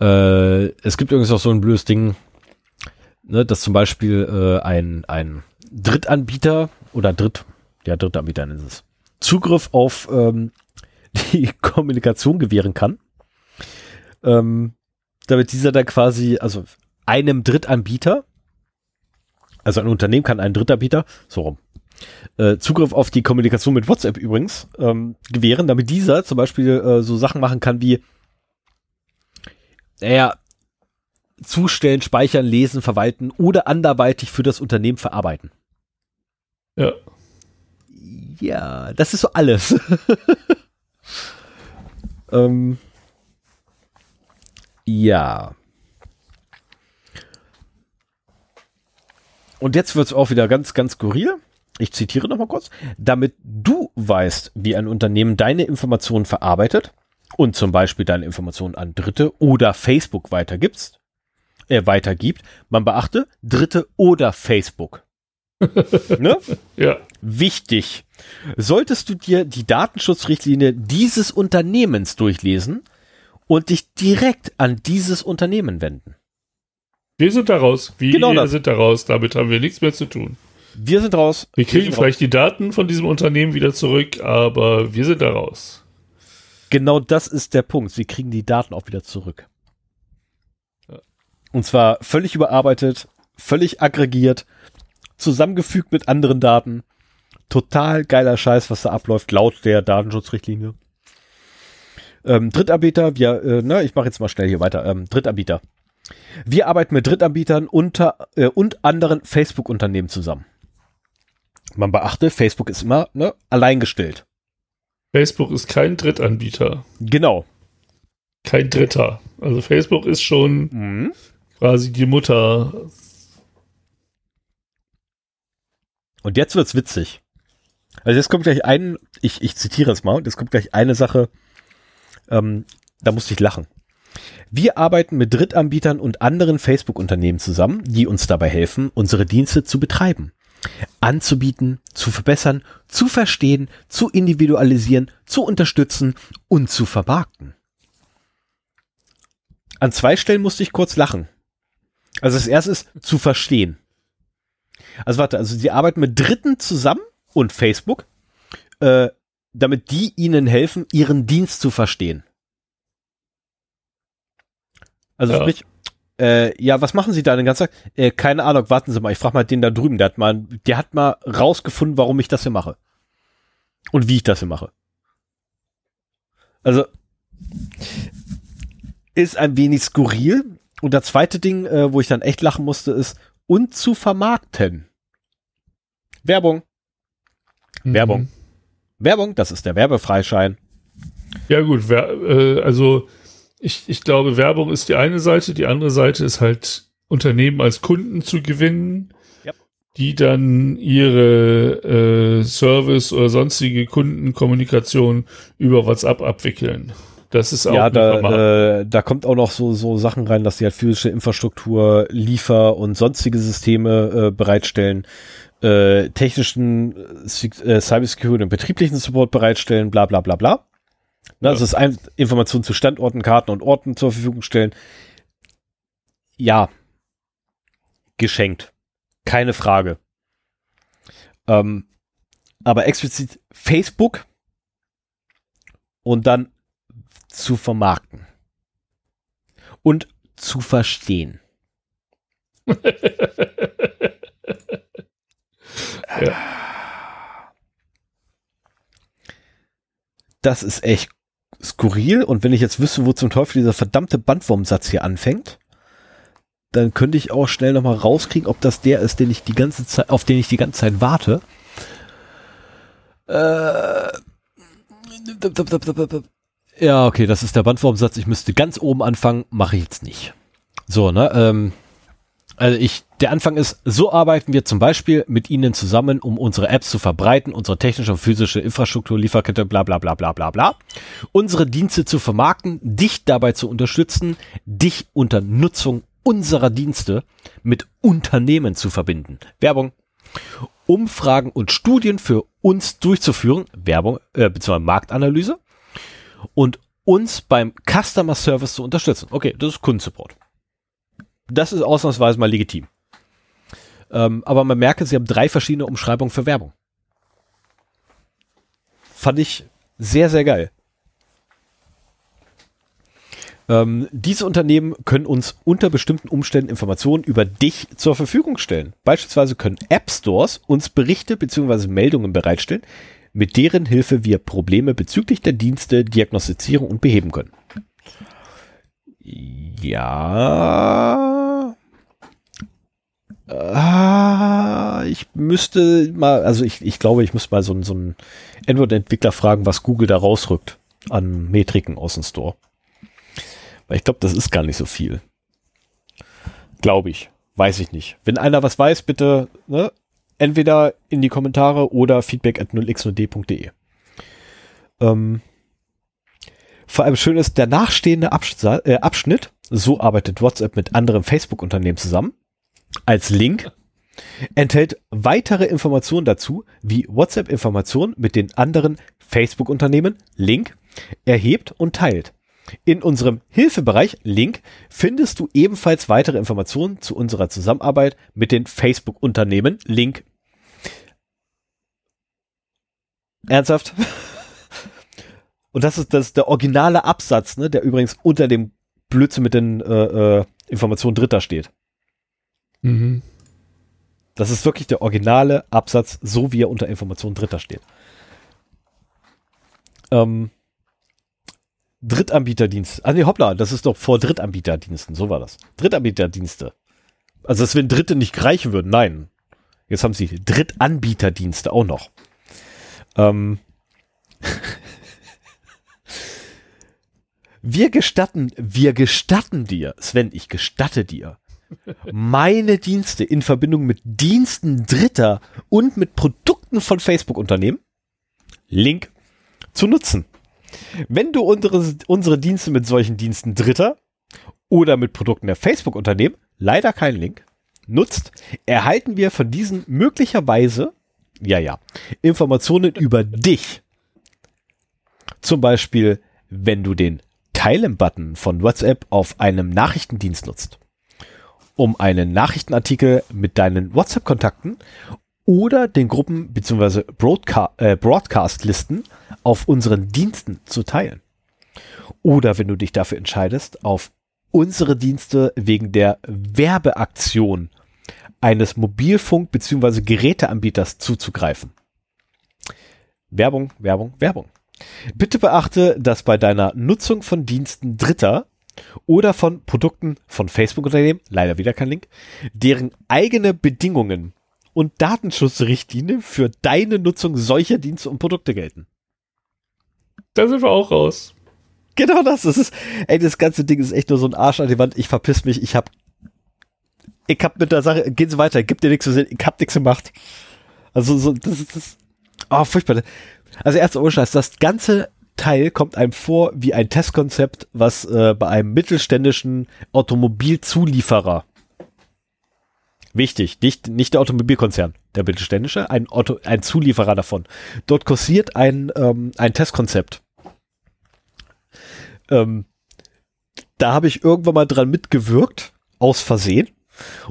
Äh, es gibt übrigens auch so ein blödes Ding, ne, dass zum Beispiel äh, ein, ein Drittanbieter oder Dritt, ja, Drittanbieter ist es, Zugriff auf ähm, die Kommunikation gewähren kann. Ähm, damit dieser da quasi, also einem Drittanbieter, also ein Unternehmen kann einen Drittanbieter, so rum, äh, Zugriff auf die Kommunikation mit WhatsApp übrigens ähm, gewähren, damit dieser zum Beispiel äh, so Sachen machen kann wie, naja, zustellen, speichern, lesen, verwalten oder anderweitig für das Unternehmen verarbeiten. Ja. Ja, das ist so alles. ähm, ja. Und jetzt wird es auch wieder ganz, ganz skurril. Ich zitiere nochmal kurz. Damit du weißt, wie ein Unternehmen deine Informationen verarbeitet und zum Beispiel deine Informationen an Dritte oder Facebook weitergibst, äh, weitergibt, man beachte Dritte oder Facebook. ne? Ja. Wichtig. Solltest du dir die Datenschutzrichtlinie dieses Unternehmens durchlesen und dich direkt an dieses Unternehmen wenden. Wir sind da raus. Wir Genau das. sind da raus. Damit haben wir nichts mehr zu tun. Wir sind raus. Wir kriegen sind vielleicht die Daten von diesem Unternehmen wieder zurück, aber wir sind da raus. raus. Genau das ist der Punkt. Sie kriegen die Daten auch wieder zurück. Und zwar völlig überarbeitet, völlig aggregiert, zusammengefügt mit anderen Daten. Total geiler Scheiß, was da abläuft, laut der Datenschutzrichtlinie. Ähm, Drittanbieter, wir, äh, ne, ich mache jetzt mal schnell hier weiter. Ähm, Drittanbieter. Wir arbeiten mit Drittanbietern unter, äh, und anderen Facebook-Unternehmen zusammen. Man beachte, Facebook ist immer ne, alleingestellt. Facebook ist kein Drittanbieter. Genau. Kein Dritter. Also Facebook ist schon Mhm. Quasi die Mutter. Und jetzt wird's witzig. Also jetzt kommt gleich ein, ich, ich zitiere es mal, jetzt kommt gleich eine Sache, ähm, da musste ich lachen. Wir arbeiten mit Drittanbietern und anderen Facebook-Unternehmen zusammen, die uns dabei helfen, unsere Dienste zu betreiben, anzubieten, zu verbessern, zu verstehen, zu individualisieren, zu unterstützen und zu vermarkten. An zwei Stellen musste ich kurz lachen. Also das erste ist zu verstehen. Also warte, also sie arbeiten mit Dritten zusammen und Facebook, äh, damit die ihnen helfen, ihren Dienst zu verstehen. Also Ja. sprich, äh, ja, was machen Sie da den ganzen Tag? Äh, keine Ahnung, warten Sie mal, ich frage mal den da drüben, der hat mal, der hat mal rausgefunden, warum ich das hier mache. Und wie ich das hier mache. Also, ist ein wenig skurril. Und das zweite Ding, äh, wo ich dann echt lachen musste, ist, und zu vermarkten. Werbung. Werbung. Mhm. Werbung, das ist der Werbefreischein. Ja gut, wer, äh, also ich, ich glaube, Werbung ist die eine Seite, die andere Seite ist halt Unternehmen als Kunden zu gewinnen, Ja. die dann ihre äh, Service oder sonstige Kundenkommunikation über WhatsApp abwickeln. Das ist auch ja, da, äh, da kommt auch noch so, so Sachen rein, dass die halt physische Infrastruktur, Liefer- und sonstige Systeme äh, bereitstellen, äh, technischen äh, Cybersecurity und betrieblichen Support bereitstellen, bla bla bla bla. Ne, ja. Also es ist Informationen zu Standorten, Karten und Orten zur Verfügung stellen. Ja, geschenkt. Keine Frage. Ähm, aber explizit Facebook und dann zu vermarkten und zu verstehen. ja. Das ist echt skurril und wenn ich jetzt wüsste, wo zum Teufel dieser verdammte Bandwurmsatz hier anfängt, dann könnte ich auch schnell nochmal rauskriegen, ob das der ist, den ich die ganze Zeit, auf den ich die ganze Zeit warte. Äh, ja, okay, das ist der Bandwurmsatz. Ich müsste ganz oben anfangen, mache ich jetzt nicht. So, ne? Ähm, also ich, der Anfang ist, so arbeiten wir zum Beispiel mit Ihnen zusammen, um unsere Apps zu verbreiten, unsere technische und physische Infrastruktur, Lieferkette, bla bla bla bla bla bla, unsere Dienste zu vermarkten, dich dabei zu unterstützen, dich unter Nutzung unserer Dienste mit Unternehmen zu verbinden. Werbung. Umfragen und Studien für uns durchzuführen, Werbung, äh, beziehungsweise Marktanalyse und uns beim Customer Service zu unterstützen. Okay, das ist Kundensupport. Das ist ausnahmsweise mal legitim. Ähm, aber man merke, sie haben drei verschiedene Umschreibungen für Werbung. Fand ich sehr, sehr geil. Ähm, diese Unternehmen können uns unter bestimmten Umständen Informationen über dich zur Verfügung stellen. Beispielsweise können App Stores uns Berichte bzw. Meldungen bereitstellen, mit deren Hilfe wir Probleme bezüglich der Dienste diagnostizieren und beheben können. Ja. Ah, ich müsste mal, also ich, ich glaube, ich muss mal so, so einen Android-Entwickler fragen, was Google da rausrückt an Metriken aus dem Store. Weil ich glaube, das ist gar nicht so viel. Glaube ich. Weiß ich nicht. Wenn einer was weiß, bitte ne, entweder in die Kommentare oder feedback at 0x0d.de. Ähm, vor allem schön ist der nachstehende Abschnitt, äh, Abschnitt, so arbeitet WhatsApp mit anderen Facebook-Unternehmen zusammen, als Link, enthält weitere Informationen dazu, wie WhatsApp-Informationen mit den anderen Facebook-Unternehmen, Link, erhebt und teilt. In unserem Hilfebereich, Link, findest du ebenfalls weitere Informationen zu unserer Zusammenarbeit mit den Facebook-Unternehmen, Link. Ernsthaft? Und das ist, das ist der originale Absatz, ne, der übrigens unter dem Blödsinn mit den äh, äh, Informationen Dritter steht. Mhm. Das ist wirklich der originale Absatz, so wie er unter Informationen Dritter steht. Ähm, Drittanbieterdienst. Ah nee, hoppla, das ist doch vor Drittanbieterdiensten, so war das. Drittanbieterdienste. Also, dass wenn Dritte nicht reichen würden, nein. Jetzt haben sie Drittanbieterdienste auch noch. Ähm. wir gestatten, wir gestatten dir, Sven, ich gestatte dir, meine Dienste in Verbindung mit Diensten Dritter und mit Produkten von Facebook-Unternehmen, Link, zu nutzen. Wenn du unsere, unsere Dienste mit solchen Diensten Dritter oder mit Produkten der Facebook-Unternehmen, leider kein Link, nutzt, erhalten wir von diesen möglicherweise, ja, ja, Informationen über dich. Zum Beispiel, wenn du den Teilen-Button von WhatsApp auf einem Nachrichtendienst nutzt, um einen Nachrichtenartikel mit deinen WhatsApp-Kontakten oder den Gruppen bzw. Broadca äh, Broadcast-Listen auf unseren Diensten zu teilen. Oder wenn du dich dafür entscheidest, auf unsere Dienste wegen der Werbeaktion eines Mobilfunk- bzw. Geräteanbieters zuzugreifen. Werbung, Werbung, Werbung. Bitte beachte, dass bei deiner Nutzung von Diensten Dritter oder von Produkten von Facebook-Unternehmen, leider wieder kein Link, deren eigene Bedingungen und Datenschutzrichtlinie für deine Nutzung solcher Dienste und Produkte gelten. Da sind wir auch raus. Genau das. Das ist, ey, das ganze Ding ist echt nur so ein Arsch an die Wand. Ich verpiss mich. Ich hab, ich hab mit der Sache, gehen Sie weiter, gibt dir nichts zu sehen. Ich hab nichts gemacht. Also, so, das ist, das, oh, furchtbar. Also, erst ohne Scheiß, das ganze Teil kommt einem vor wie ein Testkonzept, was äh, bei einem mittelständischen Automobilzulieferer Wichtig, nicht, nicht der Automobilkonzern, der mittelständische, ein, Auto, ein Zulieferer davon. Dort kursiert ein, ähm, ein Testkonzept. Ähm, da habe ich irgendwann mal dran mitgewirkt, aus Versehen.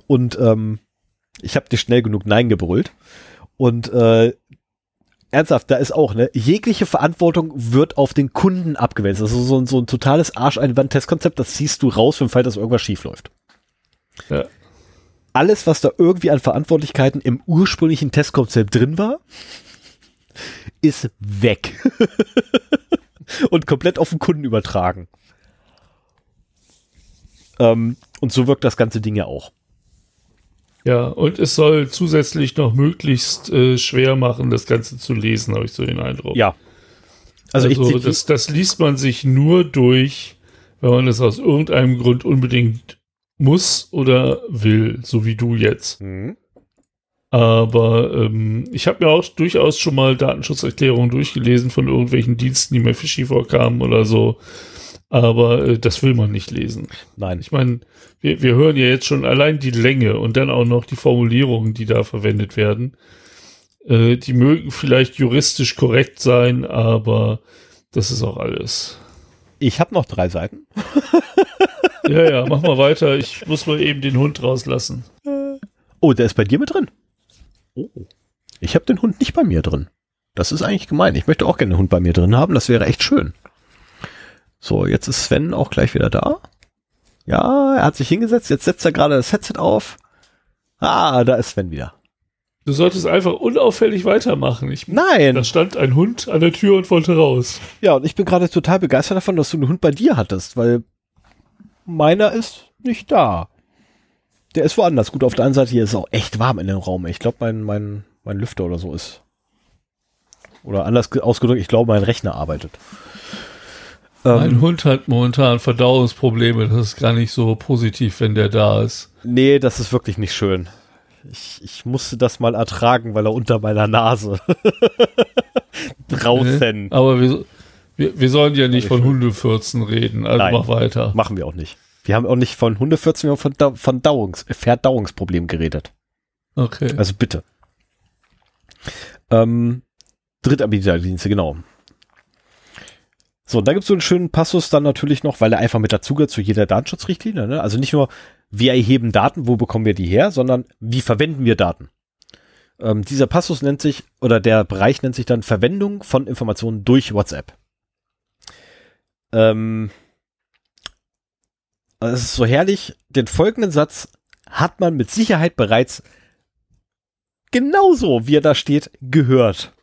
Und ähm, ich habe dir schnell genug Nein gebrüllt. Und äh, ernsthaft, da ist auch, ne, jegliche Verantwortung wird auf den Kunden abgewälzt. Also so, so ein totales Arsch-Einwand-Testkonzept, das ziehst du raus, wenn Fall, dass irgendwas schief läuft. Ja alles, was da irgendwie an Verantwortlichkeiten im ursprünglichen Testkonzept drin war, ist weg. und komplett auf den Kunden übertragen. Ähm, und so wirkt das ganze Ding ja auch. Ja, und es soll zusätzlich noch möglichst äh, schwer machen, das Ganze zu lesen, habe ich so den Eindruck. Ja. Also, also ich, das, das liest man sich nur durch, wenn man es aus irgendeinem Grund unbedingt muss oder will, so wie du jetzt. Mhm. Aber ähm, ich habe mir auch durchaus schon mal Datenschutzerklärungen durchgelesen von irgendwelchen Diensten, die mir fishy vorkamen oder so. Aber äh, das will man nicht lesen. Nein. Ich meine, wir, wir hören ja jetzt schon allein die Länge und dann auch noch die Formulierungen, die da verwendet werden. Äh, die mögen vielleicht juristisch korrekt sein, aber das ist auch alles. Ich habe noch drei Seiten. Ja, ja, mach mal weiter. Ich muss mal eben den Hund rauslassen. Oh, der ist bei dir mit drin? Oh. Ich habe den Hund nicht bei mir drin. Das ist eigentlich gemein. Ich möchte auch gerne den Hund bei mir drin haben. Das wäre echt schön. So, jetzt ist Sven auch gleich wieder da. Ja, er hat sich hingesetzt. Jetzt setzt er gerade das Headset auf. Ah, da ist Sven wieder. Du solltest einfach unauffällig weitermachen. Ich, Nein. Da stand ein Hund an der Tür und wollte raus. Ja, und ich bin gerade total begeistert davon, dass du einen Hund bei dir hattest, weil meiner ist nicht da. Der ist woanders. Gut, auf der anderen Seite hier ist es auch echt warm in dem Raum. Ich glaube, mein, mein, mein Lüfter oder so ist. Oder anders ausgedrückt, ich glaube, mein Rechner arbeitet. Mein ähm, Hund hat momentan Verdauungsprobleme. Das ist gar nicht so positiv, wenn der da ist. Nee, das ist wirklich nicht schön. Ich, ich musste das mal ertragen, weil er unter meiner Nase draußen. Aber wieso, wir, wir sollen ja nicht von Hundefürzen reden, also Nein, mach weiter. Machen wir auch nicht. Wir haben auch nicht von Hundefürzen, wir haben von, da von Dauungs Verdauungsproblemen geredet. Okay. Also bitte. Ähm, Drittanbieterdienste, genau. So, da gibt es so einen schönen Passus dann natürlich noch, weil er einfach mit dazugehört zu jeder Datenschutzrichtlinie. Ne? Also nicht nur, wir erheben Daten, wo bekommen wir die her, sondern wie verwenden wir Daten. Ähm, dieser Passus nennt sich, oder der Bereich nennt sich dann Verwendung von Informationen durch WhatsApp. Ähm, es ist so herrlich, den folgenden Satz hat man mit Sicherheit bereits genauso, wie er da steht, gehört.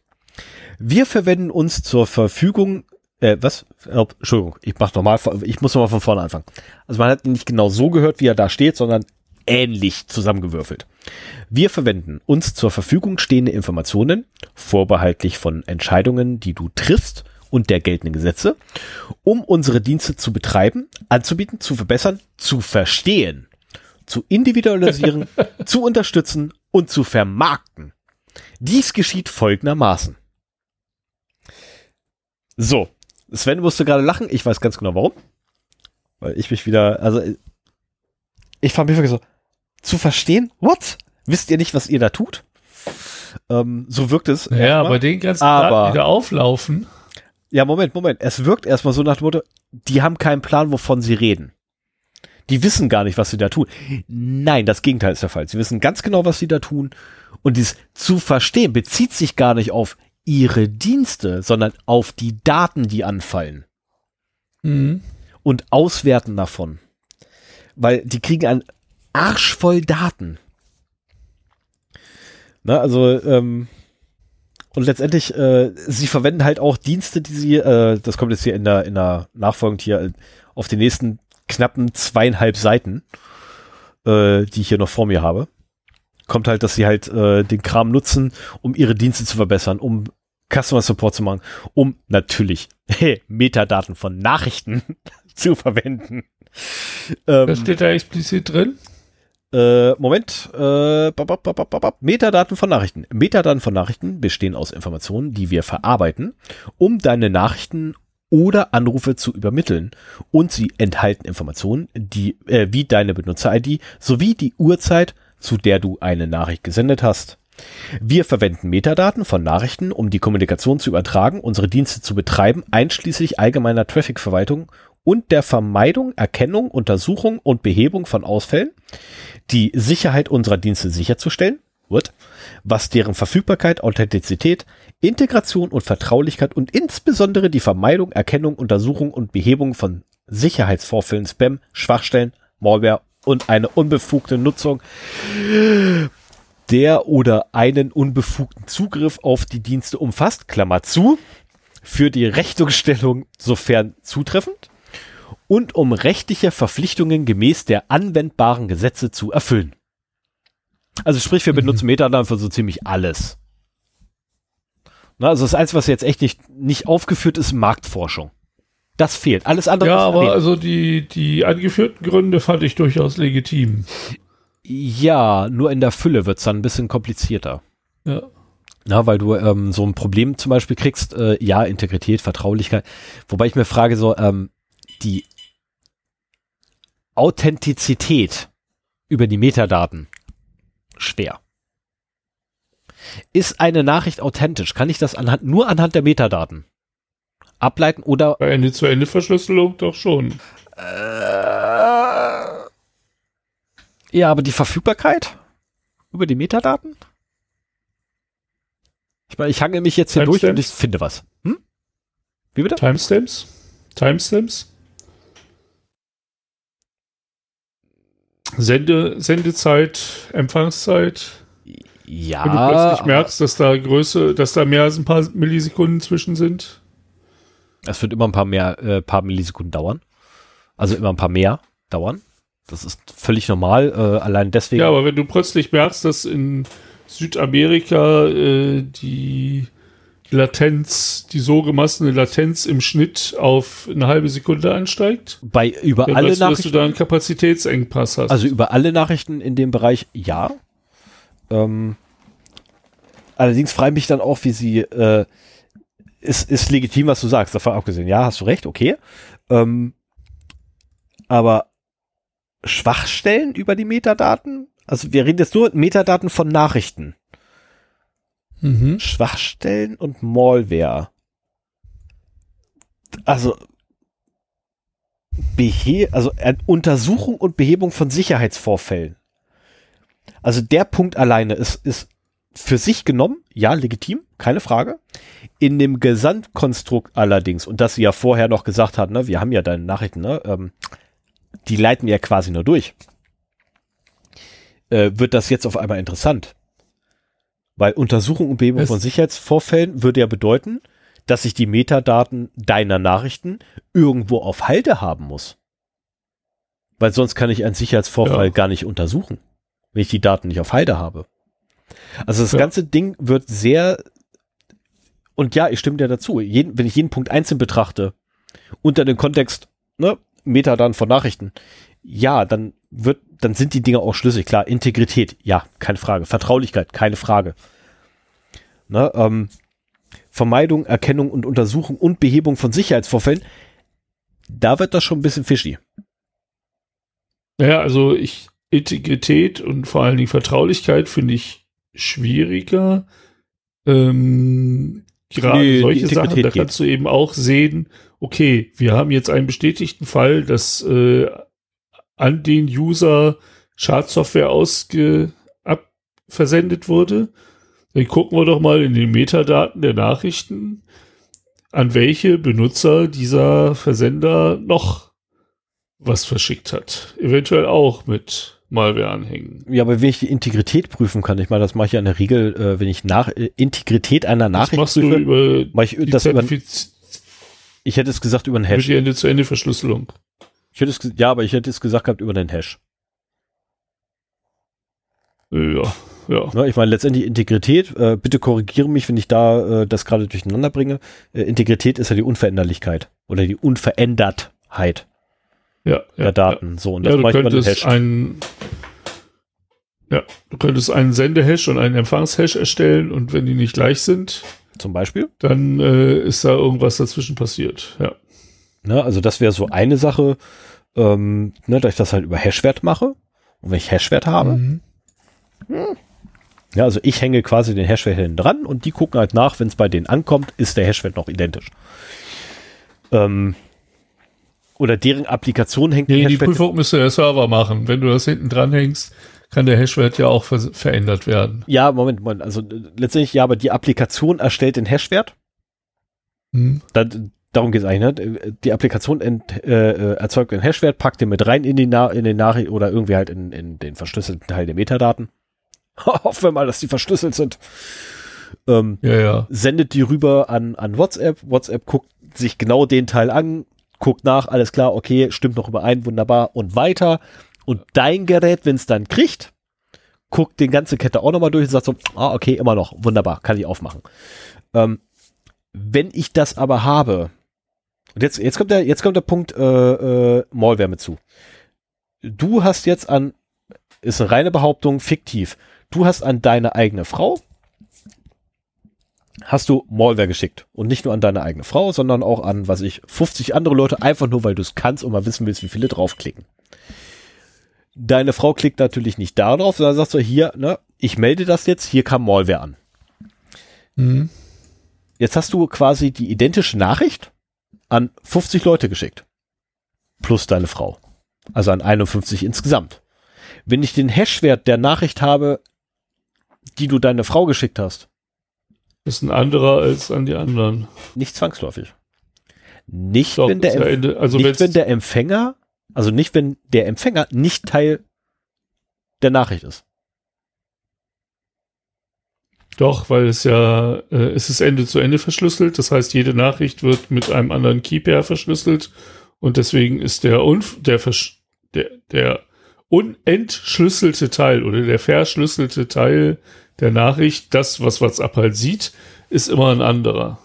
Wir verwenden uns zur Verfügung, äh, was? Entschuldigung, ich mach nochmal, ich muss nochmal von vorne anfangen. Also man hat ihn nicht genau so gehört, wie er da steht, sondern ähnlich zusammengewürfelt. Wir verwenden uns zur Verfügung stehende Informationen, vorbehaltlich von Entscheidungen, die du triffst, und der geltenden Gesetze, um unsere Dienste zu betreiben, anzubieten, zu verbessern, zu verstehen, zu individualisieren, zu unterstützen und zu vermarkten. Dies geschieht folgendermaßen. So, Sven musste gerade lachen, ich weiß ganz genau warum. Weil ich mich wieder, also ich fand mich wirklich so, zu verstehen? What? Wisst ihr nicht, was ihr da tut? Ähm, so wirkt es. Ja, bei den ganzen aber, Daten, die da auflaufen. Ja, Moment, Moment. Es wirkt erstmal so nach dem Motto, die haben keinen Plan, wovon sie reden. Die wissen gar nicht, was sie da tun. Nein, das Gegenteil ist der Fall. Sie wissen ganz genau, was sie da tun. Und dies zu verstehen bezieht sich gar nicht auf ihre Dienste, sondern auf die Daten, die anfallen. Mhm. Und auswerten davon. Weil die kriegen ein Arsch voll Daten. Na, also, ähm, und letztendlich, äh, sie verwenden halt auch Dienste, die sie, äh, das kommt jetzt hier in der, in der nachfolgend hier äh, auf den nächsten knappen zweieinhalb Seiten, äh, die ich hier noch vor mir habe. Kommt halt, dass sie halt äh, den Kram nutzen, um ihre Dienste zu verbessern, um Customer Support zu machen, um natürlich hey, Metadaten von Nachrichten zu verwenden. Ähm, Was steht da explizit drin? Äh, Moment. Äh, bab, bab, bab, Metadaten von Nachrichten. Metadaten von Nachrichten bestehen aus Informationen, die wir verarbeiten, um deine Nachrichten oder Anrufe zu übermitteln. Und sie enthalten Informationen, die, äh, wie deine Benutzer-ID sowie die Uhrzeit, zu der du eine Nachricht gesendet hast. Wir verwenden Metadaten von Nachrichten, um die Kommunikation zu übertragen, unsere Dienste zu betreiben, einschließlich allgemeiner Traffic-Verwaltung und der Vermeidung, Erkennung, Untersuchung und Behebung von Ausfällen, die Sicherheit unserer Dienste sicherzustellen, wird, was deren Verfügbarkeit, Authentizität, Integration und Vertraulichkeit und insbesondere die Vermeidung, Erkennung, Untersuchung und Behebung von Sicherheitsvorfällen, Spam, Schwachstellen, Malware und eine unbefugte Nutzung der oder einen unbefugten Zugriff auf die Dienste umfasst, Klammer zu, für die Rechnungsstellung sofern zutreffend und um rechtliche Verpflichtungen gemäß der anwendbaren Gesetze zu erfüllen. Also sprich, wir benutzen mhm. Metadaten für so ziemlich alles. Na, also das Einzige, was jetzt echt nicht, nicht aufgeführt ist, Marktforschung. Das fehlt. Alles andere Ja, aber erwähnt. also die, die angeführten Gründe fand ich durchaus legitim. Ja, nur in der Fülle wird's dann ein bisschen komplizierter. Ja. Na, weil du ähm, so ein Problem zum Beispiel kriegst, äh, ja, Integrität, Vertraulichkeit. Wobei ich mir frage, so, ähm, die Authentizität über die Metadaten schwer. Ist eine Nachricht authentisch? Kann ich das anhand, nur anhand der Metadaten ableiten oder? Bei Ende-zu-Ende-Verschlüsselung doch schon. Äh, ja, aber die Verfügbarkeit über die Metadaten? Ich meine, ich hange mich jetzt hier durch und ich finde was. Hm? Wie bitte? Timestamps? Timestamps? Sende, Sendezeit, Empfangszeit. Ja. Wenn du plötzlich merkst, dass da Größe, dass da mehr als ein paar Millisekunden zwischen sind. Es wird immer ein paar mehr, äh, paar Millisekunden dauern. Also immer ein paar mehr dauern. Das ist völlig normal, äh, allein deswegen. Ja, aber wenn du plötzlich merkst, dass in Südamerika äh, die Latenz, die so gemessene Latenz im Schnitt auf eine halbe Sekunde ansteigt. Bei über alle weißt Nachrichten. dass du da einen Kapazitätsengpass hast. Also über alle Nachrichten in dem Bereich ja. Ähm, allerdings ich mich dann auch, wie sie äh, ist, ist legitim, was du sagst, davon abgesehen. Ja, hast du recht, okay. Ähm, aber Schwachstellen über die Metadaten? Also wir reden jetzt nur Metadaten von Nachrichten. Mhm. Schwachstellen und Malware. Also Behe also Untersuchung und Behebung von Sicherheitsvorfällen. Also der Punkt alleine ist, ist für sich genommen, ja, legitim, keine Frage. In dem Gesamtkonstrukt allerdings, und das sie ja vorher noch gesagt hat, ne, wir haben ja deine Nachrichten, ne, ähm, die leiten ja quasi nur durch. Äh, wird das jetzt auf einmal interessant? Weil Untersuchung und Behebung von Sicherheitsvorfällen würde ja bedeuten, dass ich die Metadaten deiner Nachrichten irgendwo auf Halde haben muss. Weil sonst kann ich einen Sicherheitsvorfall ja. gar nicht untersuchen, wenn ich die Daten nicht auf Halde habe. Also das ja. ganze Ding wird sehr, und ja, ich stimme dir dazu, jeden, wenn ich jeden Punkt einzeln betrachte, unter dem Kontext, ne, Metadaten von Nachrichten, ja, dann wird, dann sind die Dinge auch schlüssig. Klar, Integrität, ja, keine Frage. Vertraulichkeit, keine Frage. Ne, ähm, Vermeidung, Erkennung und Untersuchung und Behebung von Sicherheitsvorfällen, da wird das schon ein bisschen fishy. Naja, also ich, Integrität und vor allen Dingen Vertraulichkeit finde ich schwieriger. Ähm, gerade nee, solche Sachen, da kannst du eben auch sehen, okay, wir haben jetzt einen bestätigten Fall, dass äh, an den User Schadsoftware ausge versendet wurde. Dann gucken wir doch mal in den Metadaten der Nachrichten, an welche Benutzer dieser Versender noch was verschickt hat. Eventuell auch mit Malware anhängen. Ja, aber wenn ich die Integrität prüfen kann, ich meine, das mache ich ja in der Regel, äh, wenn ich nach äh, Integrität einer Nachricht das machst prüfe, du über mach ich das über, ich hätte es gesagt über einen Hash. Über die Ende-zu-Ende-Verschlüsselung. Ich hätte es, ja, aber ich hätte es gesagt gehabt über den Hash. Ja, ja. ja ich meine, letztendlich Integrität, äh, bitte korrigiere mich, wenn ich da äh, das gerade durcheinander bringe. Äh, Integrität ist ja die Unveränderlichkeit oder die Unverändertheit ja, der ja, Daten. Ja. So, und das ja, du könntest ein, ja, du könntest einen Sendehash und einen Empfangshash erstellen und wenn die nicht gleich sind, Zum Beispiel. Dann äh, ist da irgendwas dazwischen passiert, ja. Ne, also das wäre so eine Sache, ähm, ne, dass ich das halt über Hashwert mache. Und wenn ich Hashwert habe, Mhm. ja, also ich hänge quasi den Hashwert hinten dran und die gucken halt nach, wenn es bei denen ankommt, ist der Hashwert noch identisch. Ähm, oder deren Applikation hängt Nee, die Prüfung müsste der Server machen. Wenn du das hinten dran hängst, kann der Hashwert ja auch ver verändert werden. Ja, Moment, Moment. Also äh, letztendlich ja, aber die Applikation erstellt den Hashwert. Hm. Da, darum geht es eigentlich. Ne? Die Applikation ent, äh, äh, erzeugt den Hashwert, packt den mit rein in die, Na in den Nachricht oder irgendwie halt in, in den verschlüsselten Teil der Metadaten. Hoffen wir mal, dass die verschlüsselt sind. Ähm, Ja, ja. sendet die rüber an, an WhatsApp. WhatsApp guckt sich genau den Teil an, guckt nach, alles klar, okay, stimmt noch überein, wunderbar und weiter. Und dein Gerät, wenn es dann kriegt, guckt den ganze Kette auch nochmal durch und sagt so, ah, okay, immer noch, wunderbar, kann ich aufmachen. Ähm, wenn ich das aber habe, und jetzt, jetzt kommt der, jetzt kommt der Punkt äh, äh, Malware mit zu. Du hast jetzt an, ist eine reine Behauptung, fiktiv. Du hast an deine eigene Frau hast du Malware geschickt. Und nicht nur an deine eigene Frau, sondern auch an, was ich, 50 andere Leute, einfach nur, weil du es kannst und mal wissen willst, wie viele draufklicken. Deine Frau klickt natürlich nicht darauf, sondern sagt so, hier, ne, ich melde das jetzt, hier kam Malware an. Hm. Jetzt hast du quasi die identische Nachricht an 50 Leute geschickt. Plus deine Frau. Also an 51 insgesamt. Wenn ich den Hashwert der Nachricht habe, die du deine Frau geschickt hast, Ist ein anderer als an die anderen. nicht zwangsläufig. Nicht, Doch, wenn der, ja Ende, also nicht, wenn der Empfänger, also nicht, wenn der Empfänger nicht Teil der Nachricht ist. Doch, weil es ja, äh, es ist Ende zu Ende verschlüsselt. Das heißt, jede Nachricht wird mit einem anderen Keypair verschlüsselt. Und deswegen ist der, unf der, der, der unentschlüsselte Teil oder der verschlüsselte Teil der Nachricht, das, was WhatsApp halt sieht, ist immer ein anderer.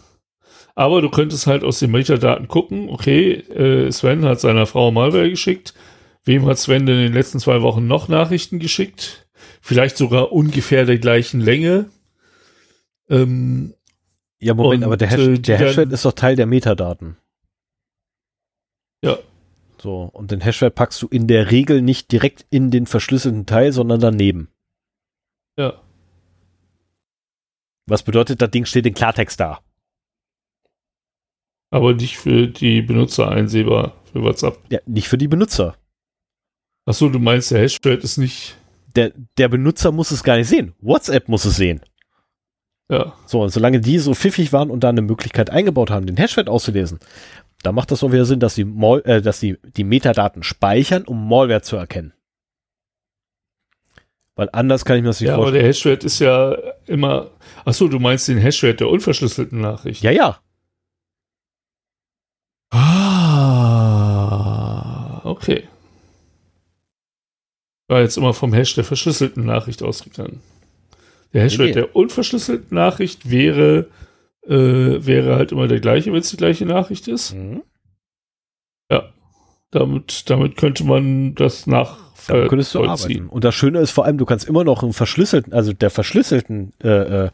Aber du könntest halt aus den Metadaten gucken, okay, äh, Sven hat seiner Frau Malware geschickt. Wem hat Sven denn in den letzten zwei Wochen noch Nachrichten geschickt? Vielleicht sogar ungefähr der gleichen Länge. Ähm, Ja, Moment, Und, aber der, Hash äh, der Hashwert ist doch Teil der Metadaten. Ja. So, und den Hashwert packst du in der Regel nicht direkt in den verschlüsselten Teil, sondern daneben. ja. Was bedeutet, das Ding steht in Klartext da. Aber nicht für die Benutzer einsehbar für WhatsApp. Ja, nicht für die Benutzer. Achso, du meinst, der Hashwert ist nicht. Der, der Benutzer muss es gar nicht sehen. WhatsApp muss es sehen. Ja. So, und solange die so pfiffig waren und da eine Möglichkeit eingebaut haben, den Hashwert auszulesen, da macht das auch wieder Sinn, dass sie, Mal, äh, dass sie die Metadaten speichern, um Malware zu erkennen. Weil anders kann ich mir das nicht Ja, aber vorstellen. der Hashwert ist ja immer. Achso, du meinst den Hashwert der unverschlüsselten Nachricht. Ja, ja. Ah, okay. War jetzt immer vom Hash der verschlüsselten Nachricht ausgegangen. Der Hashwert Nee. der unverschlüsselten Nachricht wäre, äh, wäre halt immer der gleiche, wenn es die gleiche Nachricht ist. Mhm. Ja. Damit, damit könnte man das nach Damit könntest du arbeiten. Und das Schöne ist vor allem, du kannst immer noch einen verschlüsselten, also der verschlüsselten, äh, äh,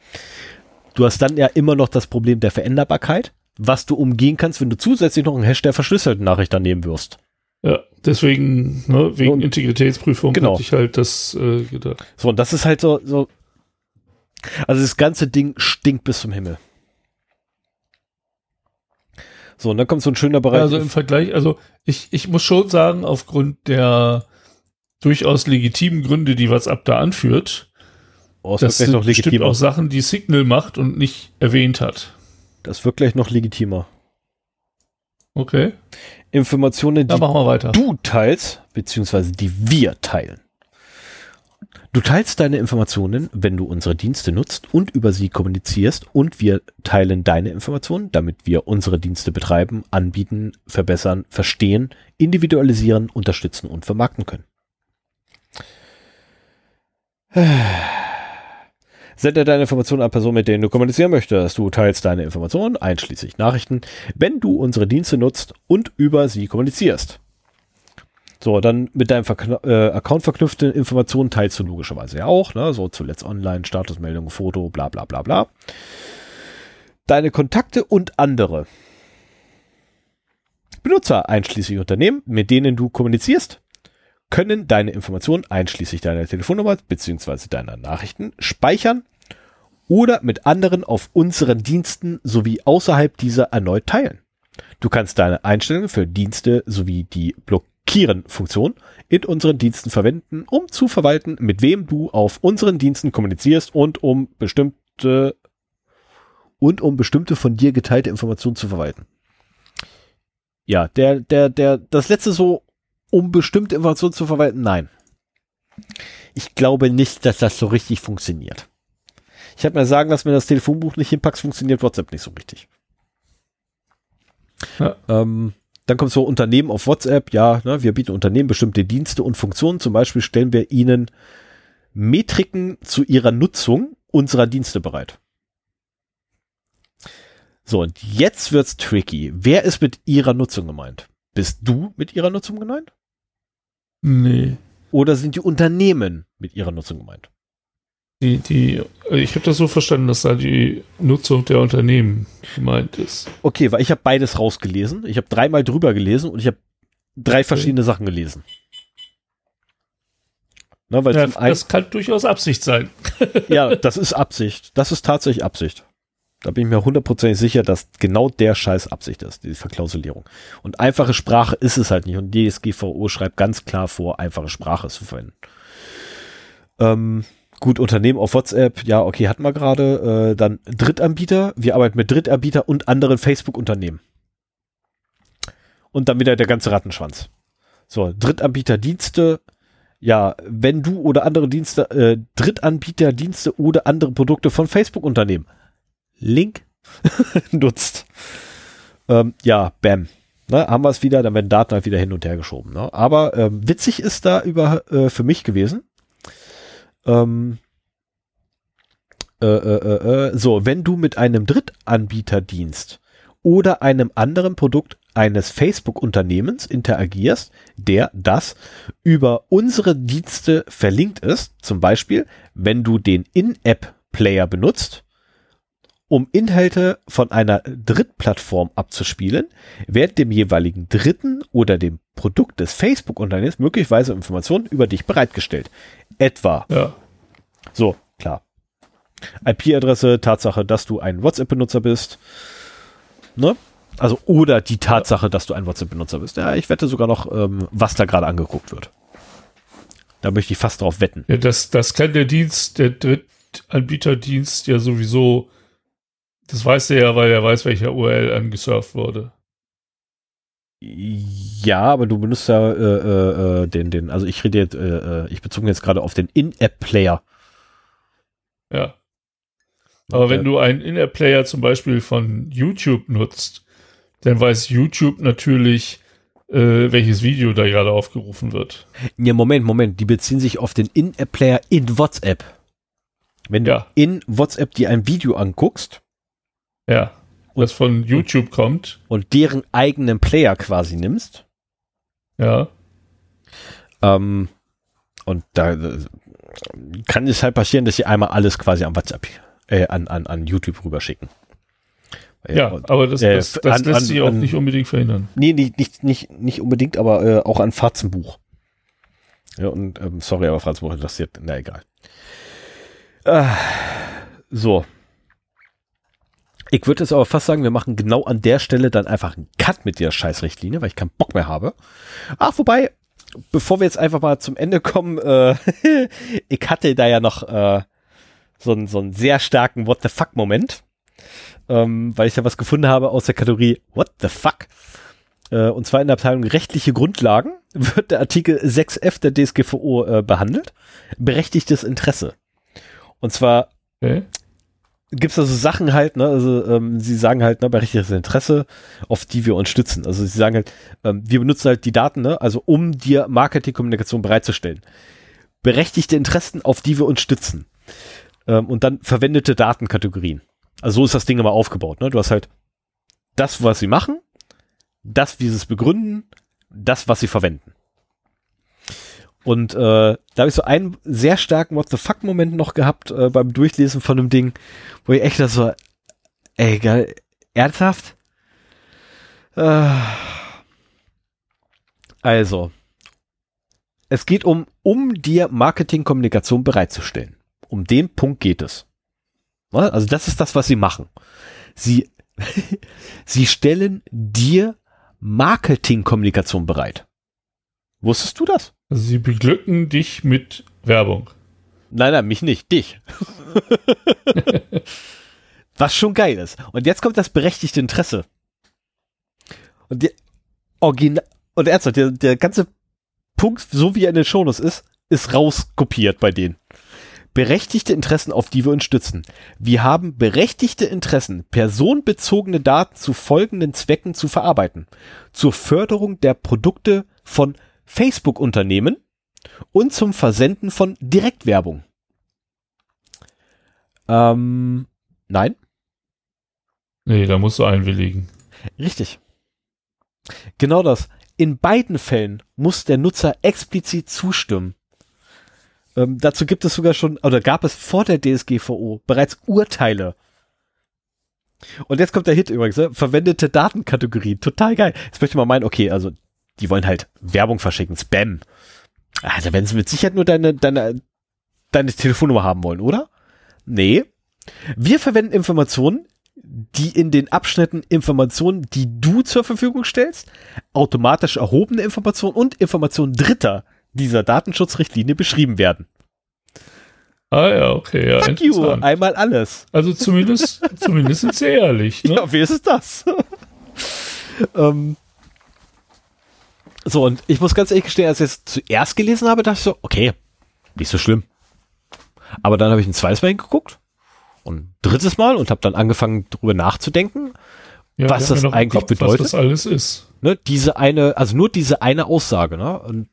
du hast dann ja immer noch das Problem der Veränderbarkeit, was du umgehen kannst, wenn du zusätzlich noch einen Hash der verschlüsselten Nachricht daneben wirst. Ja, deswegen, ne, wegen Und- Integritätsprüfung Genau. hatte ich halt das äh, gedacht. So, und das ist halt so, so, also das ganze Ding stinkt bis zum Himmel. So, und dann kommt so ein schöner Bereich. Also im Vergleich, also ich, ich muss schon sagen, aufgrund der durchaus legitimen Gründe, die WhatsApp da anführt, oh, wird das gleich sind noch bestimmt auch Sachen, die Signal macht und nicht erwähnt hat. Das wird gleich noch legitimer. Okay, Informationen, die du teilst, beziehungsweise die wir teilen. Du teilst deine Informationen, wenn du unsere Dienste nutzt und über sie kommunizierst und wir teilen deine Informationen, damit wir unsere Dienste betreiben, anbieten, verbessern, verstehen, individualisieren, unterstützen und vermarkten können. Sende deine Informationen an Personen, mit denen du kommunizieren möchtest. Du teilst deine Informationen, einschließlich Nachrichten, wenn du unsere Dienste nutzt und über sie kommunizierst. So, dann mit deinem Verkn äh, Account verknüpfte Informationen teilst du logischerweise ja auch, ne? So zuletzt online, Statusmeldung, Foto, bla bla bla bla. Deine Kontakte und andere Benutzer, einschließlich Unternehmen, mit denen du kommunizierst, können deine Informationen einschließlich deiner Telefonnummer bzw. deiner Nachrichten speichern oder mit anderen auf unseren Diensten sowie außerhalb dieser erneut teilen. Du kannst deine Einstellungen für Dienste sowie die Blockieren-Funktion in unseren Diensten verwenden, um zu verwalten, mit wem du auf unseren Diensten kommunizierst und um bestimmte und um bestimmte von dir geteilte Informationen zu verwalten. Ja, der, der, der, das letzte so, um bestimmte Informationen zu verwalten, nein. Ich glaube nicht, dass das so richtig funktioniert. Ich habe mir sagen lassen, wenn das Telefonbuch nicht hinpackst, funktioniert WhatsApp nicht so richtig. Ja. Ähm, dann kommt so Unternehmen auf WhatsApp. Ja, ne, wir bieten Unternehmen bestimmte Dienste und Funktionen. Zum Beispiel stellen wir ihnen Metriken zu ihrer Nutzung unserer Dienste bereit. So, und jetzt wird's tricky. Wer ist mit ihrer Nutzung gemeint? Bist du mit ihrer Nutzung gemeint? Nee. Oder sind die Unternehmen mit ihrer Nutzung gemeint? Die, die, ich habe das so verstanden, dass da die Nutzung der Unternehmen gemeint ist. Okay, weil ich habe beides rausgelesen. Ich habe dreimal drüber gelesen und ich habe drei verschiedene okay. Sachen gelesen. Na, ja, das kann durchaus Absicht sein. ja, das ist Absicht. Das ist tatsächlich Absicht. Da bin ich mir hundertprozentig sicher, dass genau der Scheiß Absicht ist, die Verklausulierung. Und einfache Sprache ist es halt nicht. Und DSGVO schreibt ganz klar vor, einfache Sprache zu verwenden. Ähm, gut, Unternehmen auf WhatsApp, ja, okay, hatten wir gerade. Äh, dann Drittanbieter. Wir arbeiten mit Drittanbieter und anderen Facebook-Unternehmen. Und dann wieder der ganze Rattenschwanz. So, Drittanbieterdienste. Ja, wenn du oder andere Dienste, äh, Drittanbieterdienste oder andere Produkte von Facebook-Unternehmen Link nutzt. Ähm, ja, bam. Ne, haben wir es wieder, dann werden Daten halt wieder hin und her geschoben. Ne? Aber ähm, witzig ist da über äh, für mich gewesen. Ähm, äh, äh, äh, äh so, wenn du mit einem Drittanbieterdienst oder einem anderen Produkt eines Facebook-Unternehmens interagierst, der das über unsere Dienste verlinkt ist, zum Beispiel, wenn du den In-App-Player benutzt, um Inhalte von einer Drittplattform abzuspielen, wird dem jeweiligen Dritten oder dem Produkt des Facebook-Unternehmens möglicherweise Informationen über dich bereitgestellt. Etwa. Ja. So, klar. IP-Adresse, Tatsache, dass du ein WhatsApp-Benutzer bist. Ne? Also, oder die Tatsache, dass du ein WhatsApp-Benutzer bist. Ja, ich wette sogar noch, ähm, was da gerade angeguckt wird. Da möchte ich fast drauf wetten. Ja, das, das kann der Dienst, der Drittanbieterdienst ja sowieso das weiß er ja, weil er weiß, welcher URL angesurft wurde. Ja, aber du benutzt ja äh, äh, äh, den, den, also ich rede jetzt, äh, äh ich bezog jetzt gerade auf den In-App-Player. Ja. Aber okay. wenn du einen In-App-Player zum Beispiel von YouTube nutzt, dann weiß YouTube natürlich, äh, welches Video da gerade aufgerufen wird. Ja, Moment, Moment, die beziehen sich auf den In-App-Player in WhatsApp. Wenn ja. du in WhatsApp dir ein Video anguckst, ja. Was von YouTube und, kommt. Und deren eigenen Player quasi nimmst. Ja. Ähm, und da äh, kann es halt passieren, dass sie einmal alles quasi an WhatsApp, äh, an, an, an YouTube rüberschicken. Ja, und, aber das, äh, das, das an, lässt an, sich auch an, nicht unbedingt verhindern. Nee, nicht, nicht, nicht, nicht unbedingt, aber äh, auch an Fatzenbuch. Ja, und ähm, sorry, aber Fatzenbuch interessiert, na egal. Äh, so, ich würde jetzt aber fast sagen, wir machen genau an der Stelle dann einfach einen Cut mit der Scheißrichtlinie, weil ich keinen Bock mehr habe. Ach, wobei, bevor wir jetzt einfach mal zum Ende kommen, äh, ich hatte da ja noch äh, so, einen, so einen sehr starken What the fuck-Moment, ähm, weil ich da was gefunden habe aus der Kategorie What the fuck. Äh, und zwar in der Abteilung rechtliche Grundlagen wird der Artikel 6f der DSGVO äh, behandelt. Berechtigtes Interesse. Und zwar okay gibt es also Sachen halt, ne, also ähm, sie sagen halt, ne, berechtigtes Interesse, auf die wir uns stützen. Also sie sagen halt, ähm, wir benutzen halt die Daten, ne, also um dir Marketingkommunikation bereitzustellen. Berechtigte Interessen, auf die wir uns stützen. Ähm, und dann verwendete Datenkategorien. Also so ist das Ding immer aufgebaut, ne? Du hast halt das, was sie machen, das, wie sie es begründen, das, was sie verwenden. Und äh, da habe ich so einen sehr starken What the fuck-Moment noch gehabt äh, beim Durchlesen von dem Ding, wo ich echt das so, Ey, geil. Ernsthaft? Äh. Also, es geht um, um dir Marketingkommunikation bereitzustellen. Um den Punkt geht es. Also das ist das, was sie machen. Sie, sie stellen dir Marketingkommunikation bereit. Wusstest du das? Also sie beglücken dich mit Werbung. Nein, nein, mich nicht, dich. Was schon geil ist. Und jetzt kommt das berechtigte Interesse. Und der Original, und ernsthaft, der, der ganze Punkt, so wie er in den Shownotes ist, ist rauskopiert bei denen. Berechtigte Interessen, auf die wir uns stützen. Wir haben berechtigte Interessen, personenbezogene Daten zu folgenden Zwecken zu verarbeiten. Zur Förderung der Produkte von Facebook-Unternehmen und zum Versenden von Direktwerbung. Ähm, nein. Nee, da musst du einwilligen. Richtig. Genau das. In beiden Fällen muss der Nutzer explizit zustimmen. Ähm, dazu gibt es sogar schon, oder gab es vor der DSGVO bereits Urteile. Und jetzt kommt der Hit übrigens, ne? verwendete Datenkategorien, total geil. Jetzt möchte man meinen, okay, also die wollen halt Werbung verschicken, Spam. Also wenn sie mit Sicherheit nur deine, deine, deine Telefonnummer haben wollen, oder? Nee. Wir verwenden Informationen, die in den Abschnitten Informationen, die du zur Verfügung stellst, automatisch erhobene Informationen und Informationen Dritter dieser Datenschutzrichtlinie beschrieben werden. Ah ja, okay, ja. Fuck you, einmal alles. Also zumindest, zumindest sind sie ehrlich. Ne? Ja, wie ist es das? ähm, so, und ich muss ganz ehrlich gestehen, als ich es zuerst gelesen habe, dachte ich so, okay, nicht so schlimm. Aber dann habe ich ein zweites Mal hingeguckt und drittes Mal und habe dann angefangen, darüber nachzudenken, ja, was das eigentlich Kopf, bedeutet. Was das alles ist. Ne, diese eine, also nur diese eine Aussage, ne? Und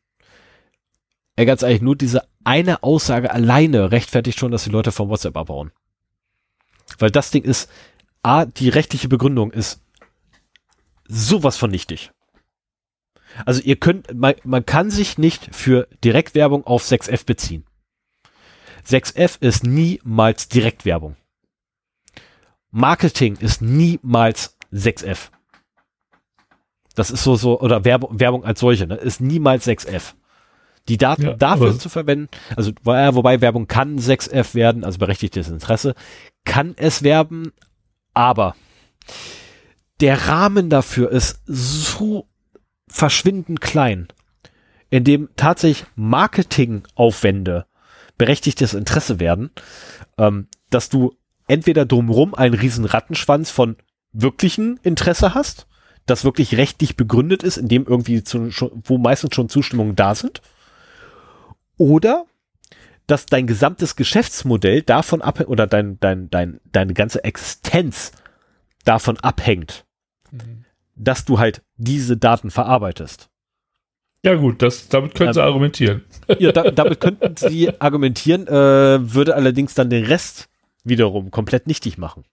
ey, ganz ehrlich, nur diese eine Aussage alleine rechtfertigt schon, dass die Leute vom WhatsApp abbauen. Weil das Ding ist, A, die rechtliche Begründung ist sowas von nichtig. Also ihr könnt, man, man kann sich nicht für Direktwerbung auf 6F beziehen. 6F ist niemals Direktwerbung. Marketing ist niemals 6F. Das ist so, so, oder Werbung, Werbung als solche, ne, ist niemals 6F. Die Daten ja, dafür zu verwenden, also wobei Werbung kann 6F werden, also berechtigtes Interesse, kann es werben, aber der Rahmen dafür ist so verschwindend klein, in dem tatsächlich Marketingaufwände berechtigtes Interesse werden, ähm, dass du entweder drumherum einen riesen Rattenschwanz von wirklichen Interesse hast, das wirklich rechtlich begründet ist, in dem irgendwie zu, wo meistens schon Zustimmungen da sind, oder dass dein gesamtes Geschäftsmodell davon abhängt oder dein, dein, dein, deine ganze Existenz davon abhängt, mhm. Dass du halt diese Daten verarbeitest. Ja gut, das, damit können ähm, sie argumentieren. Ja, da, damit könnten sie argumentieren, äh, würde allerdings dann den Rest wiederum komplett nichtig machen.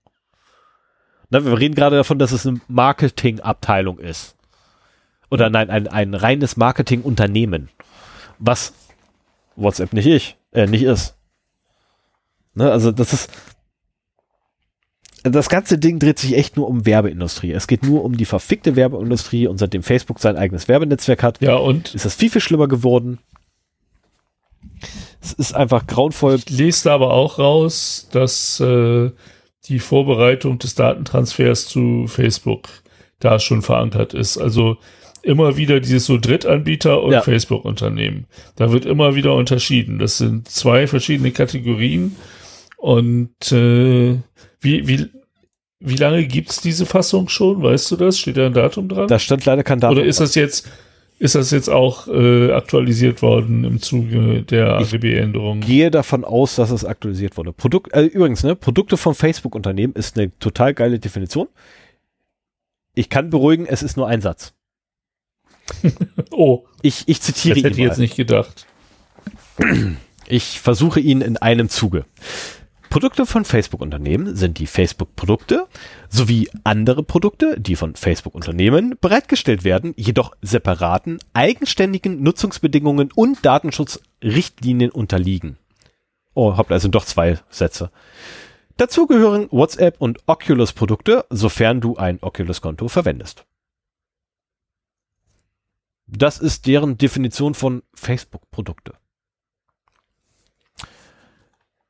Na, wir reden gerade davon, dass es eine Marketingabteilung ist. Oder nein, ein, ein reines Marketingunternehmen. Was WhatsApp nicht ich, äh, nicht ist. Ne, also das ist, das ganze Ding dreht sich echt nur um Werbeindustrie. Es geht nur um die verfickte Werbeindustrie und seitdem Facebook sein eigenes Werbenetzwerk hat, ja, und? ist das viel, viel schlimmer geworden. Es ist einfach grauenvoll. Ich lese da aber auch raus, dass äh, die Vorbereitung des Datentransfers zu Facebook da schon verankert ist. Also immer wieder dieses so Drittanbieter und ja. Facebook-Unternehmen. Da wird immer wieder unterschieden. Das sind zwei verschiedene Kategorien und äh, wie, wie, wie lange gibt es diese Fassung schon? Weißt du das? Steht da ein Datum dran? Da stand leider kein Datum. Oder ist das jetzt, ist das jetzt auch äh, aktualisiert worden im Zuge der AGB-Änderung? Ich gehe davon aus, dass es aktualisiert wurde. Produkt, äh, übrigens, ne, Produkte von Facebook-Unternehmen ist eine total geile Definition. Ich kann beruhigen, es ist nur ein Satz. oh. Ich, ich zitiere das hätte ihn. Hätte ich jetzt nicht gedacht. Ich versuche ihn in einem Zuge. Produkte von Facebook-Unternehmen sind die Facebook-Produkte sowie andere Produkte, die von Facebook-Unternehmen bereitgestellt werden, jedoch separaten, eigenständigen Nutzungsbedingungen und Datenschutzrichtlinien unterliegen. Oh, habt also doch zwei Sätze. Dazu gehören WhatsApp und Oculus Produkte, sofern du ein Oculus-Konto verwendest. Das ist deren Definition von Facebook-Produkte.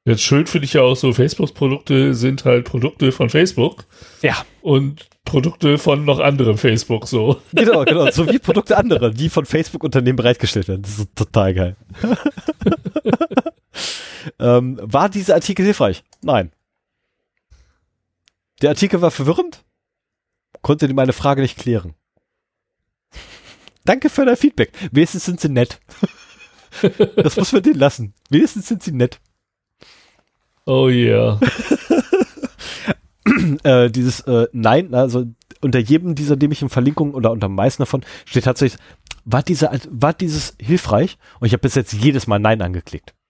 Jetzt schön finde ich ja auch so, Facebook-Produkte sind halt Produkte von Facebook. Ja. Und Produkte von noch anderem Facebook so. Genau, genau. So wie Produkte anderer, die von Facebook-Unternehmen bereitgestellt werden. Das ist total geil. ähm, war dieser Artikel hilfreich? Nein. Der Artikel war verwirrend, konnte meine Frage nicht klären. Danke für dein Feedback. Wenigstens sind sie nett. das muss man denen lassen. Wenigstens sind sie nett. Oh yeah. äh, dieses äh, Nein, also unter jedem dieser dämlichen Verlinkungen oder unter meisten davon steht tatsächlich, war, dieser, war dieses hilfreich? Und ich habe bis jetzt jedes Mal Nein angeklickt.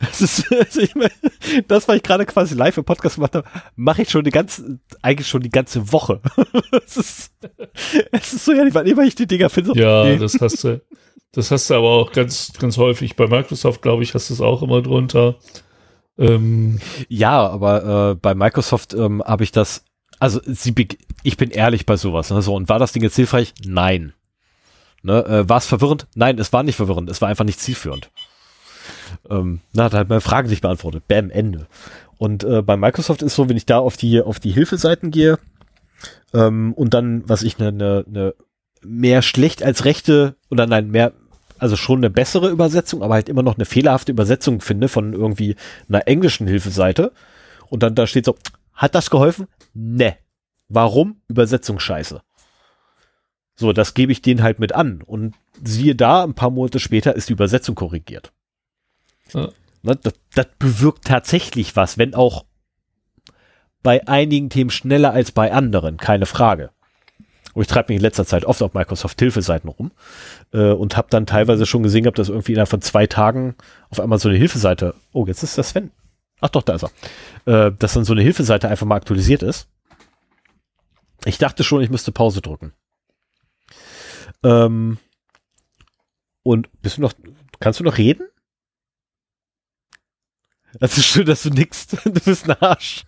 Das ist, also ich mein, das, was ich gerade quasi live im Podcast gemacht habe, mache ich schon die ganze, eigentlich schon die ganze Woche. es ist, es ist so ja, weil immer ich die Dinger finde. Ja, nee. das hast du, das hast du aber auch ganz, ganz häufig. Bei Microsoft, glaube ich, hast du es auch immer drunter. Ähm, ja, aber äh, bei Microsoft ähm, habe ich das, also sie, ich bin ehrlich bei sowas. Ne, so, und war das Ding jetzt hilfreich? Nein. Ne, äh, war es verwirrend? Nein, es war nicht verwirrend. Es war einfach nicht zielführend. Ähm, na, hat halt meine Frage nicht beantwortet. Bam, Ende. Und äh, bei Microsoft ist so, wenn ich da auf die, auf die Hilfeseiten gehe ähm, und dann, was ich eine ne, ne mehr schlecht als rechte oder nein, mehr, also schon eine bessere Übersetzung, aber halt immer noch eine fehlerhafte Übersetzung finde von irgendwie einer englischen Hilfeseite. Und dann da steht so, hat das geholfen? Ne. Warum? Übersetzung scheiße. So, das gebe ich denen halt mit an. Und siehe da, ein paar Monate später ist die Übersetzung korrigiert. Ja. Ne, das, das bewirkt tatsächlich was, wenn auch bei einigen Themen schneller als bei anderen, keine Frage. Und ich treibe mich in letzter Zeit oft auf Microsoft Hilfeseiten rum äh, und habe dann teilweise schon gesehen, gehabt, dass irgendwie innerhalb von zwei Tagen auf einmal so eine Hilfeseite, oh, jetzt ist das Sven. Ach doch, da ist er. Äh, dass dann so eine Hilfeseite einfach mal aktualisiert ist. Ich dachte schon, ich müsste Pause drücken. Ähm, und bist du noch, kannst du noch reden? Das ist schön, dass du nix. Du bist ein Arsch.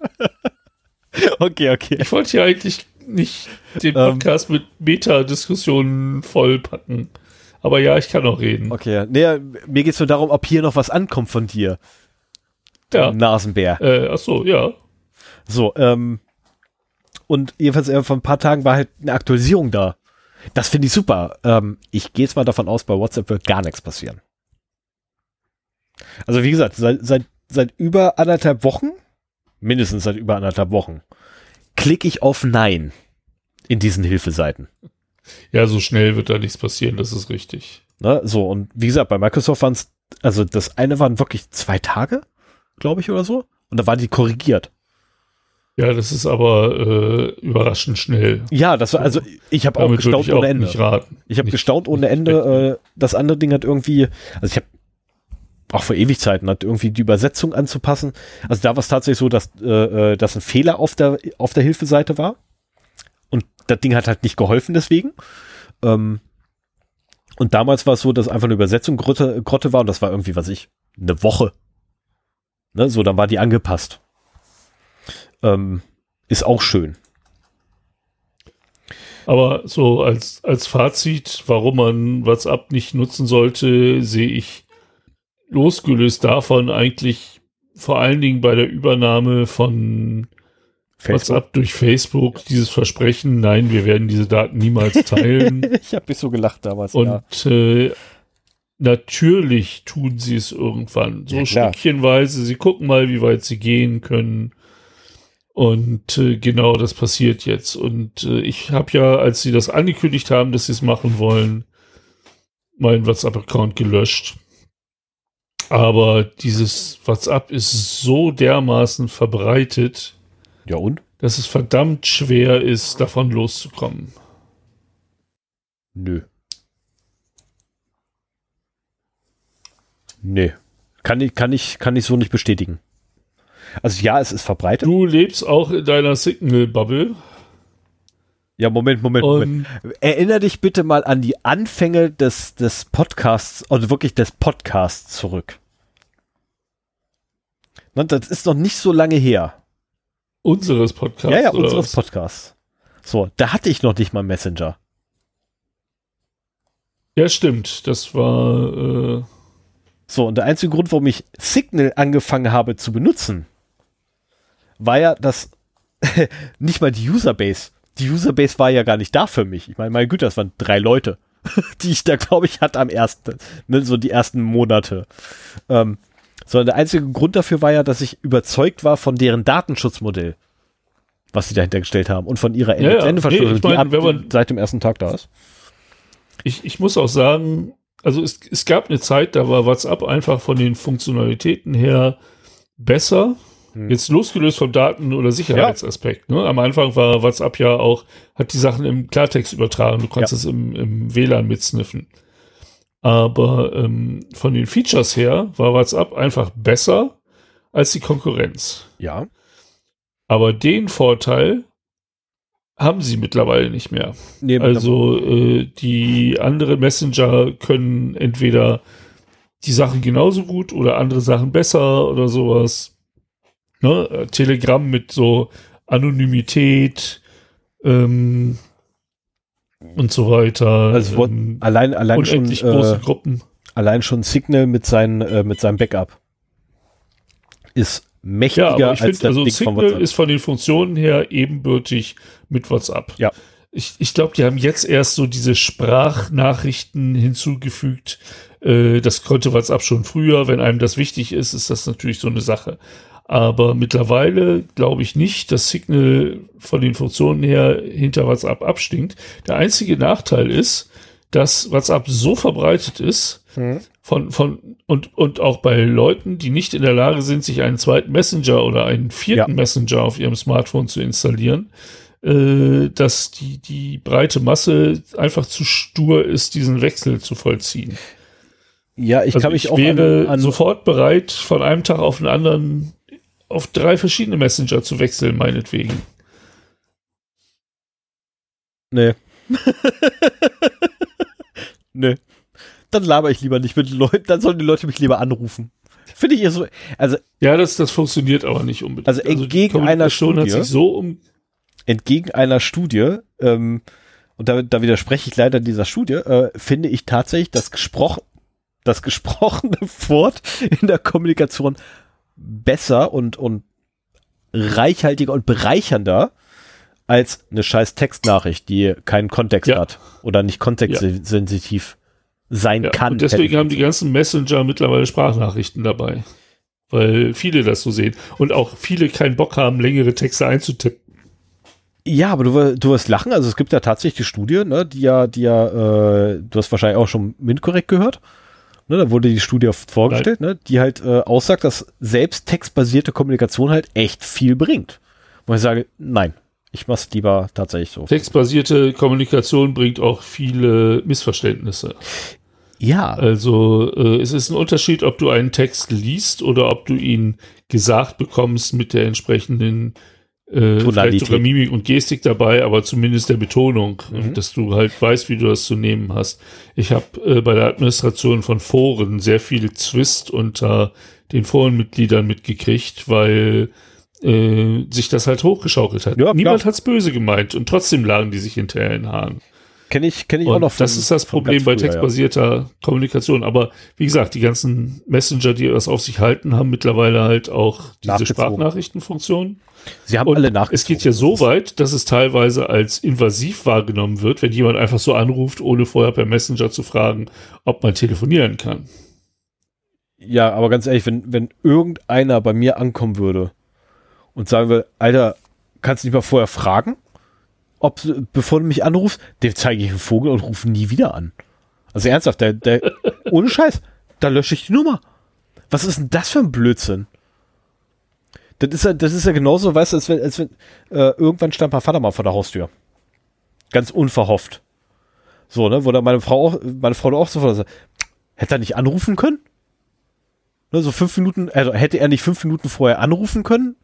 okay, okay. Ich wollte ja eigentlich nicht den ähm. Podcast ähm, mit Meta-Diskussionen vollpacken. Aber ja, ich kann auch reden. Okay, nee, mir geht es nur darum, ob hier noch was ankommt von dir. Ja. Nasenbär. Äh, ach so, ja. So, ähm, und jedenfalls äh, vor ein paar Tagen war halt eine Aktualisierung da. Das finde ich super. Ähm, ich gehe jetzt mal davon aus, bei WhatsApp wird gar nichts passieren. Also wie gesagt, seit, seit seit über anderthalb Wochen, mindestens seit über anderthalb Wochen, klicke ich auf Nein in diesen Hilfeseiten. Ja, so schnell wird da nichts passieren, das ist richtig. Ne, so, und wie gesagt, bei Microsoft waren es, also das eine waren wirklich zwei Tage, glaube ich, oder so. Und da war die korrigiert. Ja, das ist aber äh, überraschend schnell. Ja, das war, also ich habe auch gestaunt ohne Ende. Ich habe gestaunt ohne Ende. Äh, das andere Ding hat irgendwie, also ich habe auch vor Ewigkeiten hat, irgendwie die Übersetzung anzupassen. Also da war es tatsächlich so, dass, äh, äh, dass ein Fehler auf der, auf der Hilfeseite war. Und das Ding hat halt nicht geholfen deswegen. Ähm, und damals war es so, dass einfach eine Übersetzung Grotte, Grotte war und das war irgendwie, was ich, eine Woche. Ne, so, dann war die angepasst. Ähm, ist auch schön. Aber so als, als Fazit, warum man WhatsApp nicht nutzen sollte, sehe ich losgelöst davon eigentlich vor allen Dingen bei der Übernahme von Facebook. WhatsApp durch Facebook dieses Versprechen, nein, wir werden diese Daten niemals teilen. ich habe mich so gelacht damals. Und ja. äh, natürlich tun sie es irgendwann, so ja, stückchenweise. Sie gucken mal, wie weit sie gehen können. Und äh, genau das passiert jetzt. Und äh, ich habe ja, als sie das angekündigt haben, dass sie es machen wollen, meinen WhatsApp-Account gelöscht. Aber dieses WhatsApp ist so dermaßen verbreitet. Ja und? Dass es verdammt schwer ist, davon loszukommen. Nö. Nee. Kann ich, kann ich, kann ich so nicht bestätigen. Also ja, es ist verbreitet. Du lebst auch in deiner Signal-Bubble. Ja, Moment, Moment, Moment. Erinner dich bitte mal an die Anfänge des, des Podcasts, also wirklich des Podcasts zurück. Das ist noch nicht so lange her. Unseres Podcasts. ja, ja, unseres was? Podcasts. So, da hatte ich noch nicht mal Messenger. Ja, stimmt. Das war, äh, So, und der einzige Grund, warum ich Signal angefangen habe zu benutzen, war ja, dass nicht mal die Userbase. Die Userbase war ja gar nicht da für mich. Ich meine, meine Güte, das waren drei Leute, die ich da, glaube ich, hatte am ersten, ne, so die ersten Monate. Ähm, sondern der einzige Grund dafür war ja, dass ich überzeugt war von deren Datenschutzmodell, was sie dahinter gestellt haben und von ihrer Ja, ja. Ende-Verschlüsselung, Nee, ich meine, die ab, wenn man- seit dem ersten Tag da ist. ich, ich muss auch sagen, also es, es gab eine Zeit, da war WhatsApp einfach von den Funktionalitäten her besser. Hm. Jetzt losgelöst vom Daten- oder Sicherheitsaspekt. Ne? Am Anfang war WhatsApp ja auch, hat die Sachen im Klartext übertragen. Du konntest es im, im WLAN mitsniffen. Aber ähm, von den Features her war WhatsApp einfach besser als die Konkurrenz. Ja. Aber den Vorteil haben sie mittlerweile nicht mehr. Nee, Also äh, die anderen Messenger können entweder die Sachen genauso gut oder andere Sachen besser oder sowas. Ne? Telegram mit so Anonymität ähm, und so weiter. Also ähm, allein, allein schon, große äh, Gruppen. allein schon Signal mit, seinen, äh, mit seinem Backup ist mächtiger Ja, ich als finde, also von Signal WhatsApp. ist von den Funktionen her ebenbürtig mit WhatsApp. Ja. Ich, ich glaube, die haben jetzt erst so diese Sprachnachrichten hinzugefügt. Äh, das konnte WhatsApp schon früher. Wenn einem das wichtig ist, ist das natürlich so eine Sache. Aber mittlerweile glaube ich nicht, dass Signal von den Funktionen her hinter WhatsApp abstinkt. Der einzige Nachteil ist, dass WhatsApp so verbreitet ist, Hm. von, von, und, und auch bei Leuten, die nicht in der Lage sind, sich einen zweiten Messenger oder einen vierten Ja. Messenger auf ihrem Smartphone zu installieren, äh, dass die, die breite Masse einfach zu stur ist, diesen Wechsel zu vollziehen. Ja, ich Also kann mich ich auch wäre an, an sofort bereit, von einem Tag auf den anderen auf drei verschiedene Messenger zu wechseln, meinetwegen. Nee. nee. Dann laber ich lieber nicht mit den Leuten, dann sollen die Leute mich lieber anrufen. Finde ich eher so, also Ja, das, das funktioniert aber nicht unbedingt. Also die entgegen einer Kommunikation hat Studie- sich so um, entgegen einer Studie, ähm, und da, da widerspreche ich leider dieser Studie, äh, finde ich tatsächlich das gesprochen, das gesprochene Wort in der Kommunikation besser und, und reichhaltiger und bereichernder als eine scheiß Textnachricht, die keinen Kontext Ja. hat oder nicht kontextsensitiv sein Ja, kann. und deswegen haben die ganzen Messenger mittlerweile Sprachnachrichten dabei. Weil viele das so sehen. Und auch viele keinen Bock haben, längere Texte einzutippen. Ja, aber du, du wirst lachen. Also es gibt ja tatsächlich die Studie, ne, die ja, die ja, äh, du hast wahrscheinlich auch schon MINT-korrekt gehört. Ne, da wurde die Studie vorgestellt, ne, die halt äh, aussagt, dass selbst textbasierte Kommunikation halt echt viel bringt. Wo ich sage, nein, ich mach's lieber tatsächlich so. Textbasierte Kommunikation bringt auch viele Missverständnisse. Ja, Also äh, es ist ein Unterschied, ob du einen Text liest oder ob du ihn gesagt bekommst mit der entsprechenden äh, vielleicht sogar Mimik und Gestik dabei, aber zumindest der Betonung, Mhm. dass du halt weißt, wie du das zu nehmen hast. Ich habe äh, bei der Administration von Foren sehr viel Zwist unter den Forenmitgliedern mitgekriegt, weil äh, sich das halt hochgeschaukelt hat. Ja. Niemand hat's böse gemeint und trotzdem lagen die sich hinterher in den Haaren. Kenne ich, kenne ich auch noch. von- das ist das Problem ganz bei früher, ja. textbasierter Kommunikation. Aber wie gesagt, die ganzen Messenger, die das auf sich halten, haben mittlerweile halt auch diese Nachgezogen. Sprachnachrichtenfunktion. Sie haben Und alle nach. es geht ja so weit, dass es teilweise als invasiv wahrgenommen wird, wenn jemand einfach so anruft, ohne vorher per Messenger zu fragen, ob man telefonieren kann. Ja, aber ganz ehrlich, wenn, wenn irgendeiner bei mir ankommen würde und sagen will, Alter, kannst du nicht mal vorher fragen, ob, bevor du mich anrufst, dem zeige ich einen Vogel und rufe nie wieder an. Also ernsthaft, der, der, ohne Scheiß, da lösche ich die Nummer. Was ist denn das für ein Blödsinn? Das ist ja, das ist ja genauso, weißt du, als wenn, als wenn äh, irgendwann stand mein Vater mal vor der Haustür. Ganz unverhofft. So, ne, wo da meine Frau auch, meine Frau auch sofort sagt, hätte er nicht anrufen können? Ne, so fünf Minuten, also hätte er nicht fünf Minuten vorher anrufen können,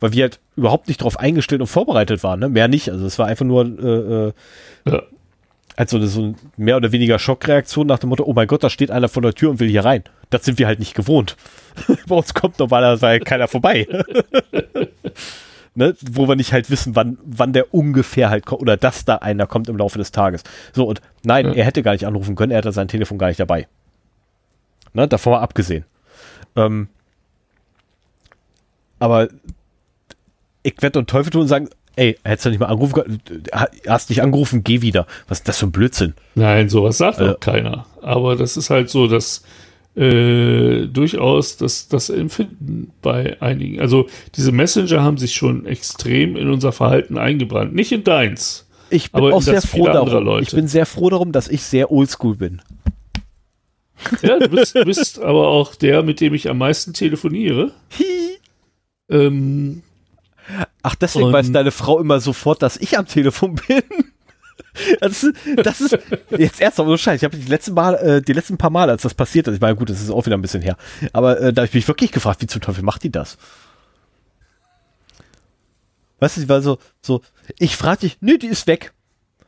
weil wir halt überhaupt nicht darauf eingestellt und vorbereitet waren, ne? Mehr nicht. Also es war einfach nur äh, äh, Ja. halt so eine, mehr oder weniger Schockreaktion nach dem Motto, oh mein Gott, da steht einer vor der Tür und will hier rein. Das sind wir halt nicht gewohnt. Bei uns kommt normalerweise keiner vorbei. ne? Wo wir nicht halt wissen, wann, wann der ungefähr halt kommt oder dass da einer kommt im Laufe des Tages. So, und nein, ja. er hätte gar nicht anrufen können, er hatte sein Telefon gar nicht dabei. Ne? Davon mal abgesehen. Ähm, aber ich werde und Teufel tun und sagen, ey, hättest du nicht mal angerufen, hast dich angerufen, geh wieder. Was ist das für ein Blödsinn? Nein, sowas sagt äh, auch keiner. Aber das ist halt so, dass äh, durchaus das, das Empfinden bei einigen. Also diese Messenger haben sich schon extrem in unser Verhalten eingebrannt. Nicht in deins. Ich bin auch sehr froh darum. Ich bin sehr froh darum, dass ich sehr oldschool bin. Ja, du bist, bist aber auch der, mit dem ich am meisten telefoniere. ähm, Ach, deswegen weiß deine Frau immer sofort, dass ich am Telefon bin. Das ist, das ist jetzt erst aber so scheiße. Ich habe die letzten Mal, äh, die letzten paar Mal, als das passiert ist, ich meine, gut, das ist auch wieder ein bisschen her. Aber äh, da habe ich mich wirklich gefragt, wie zum Teufel macht die das? Weißt du, sie war so, so, ich frage dich, nee, die ist weg.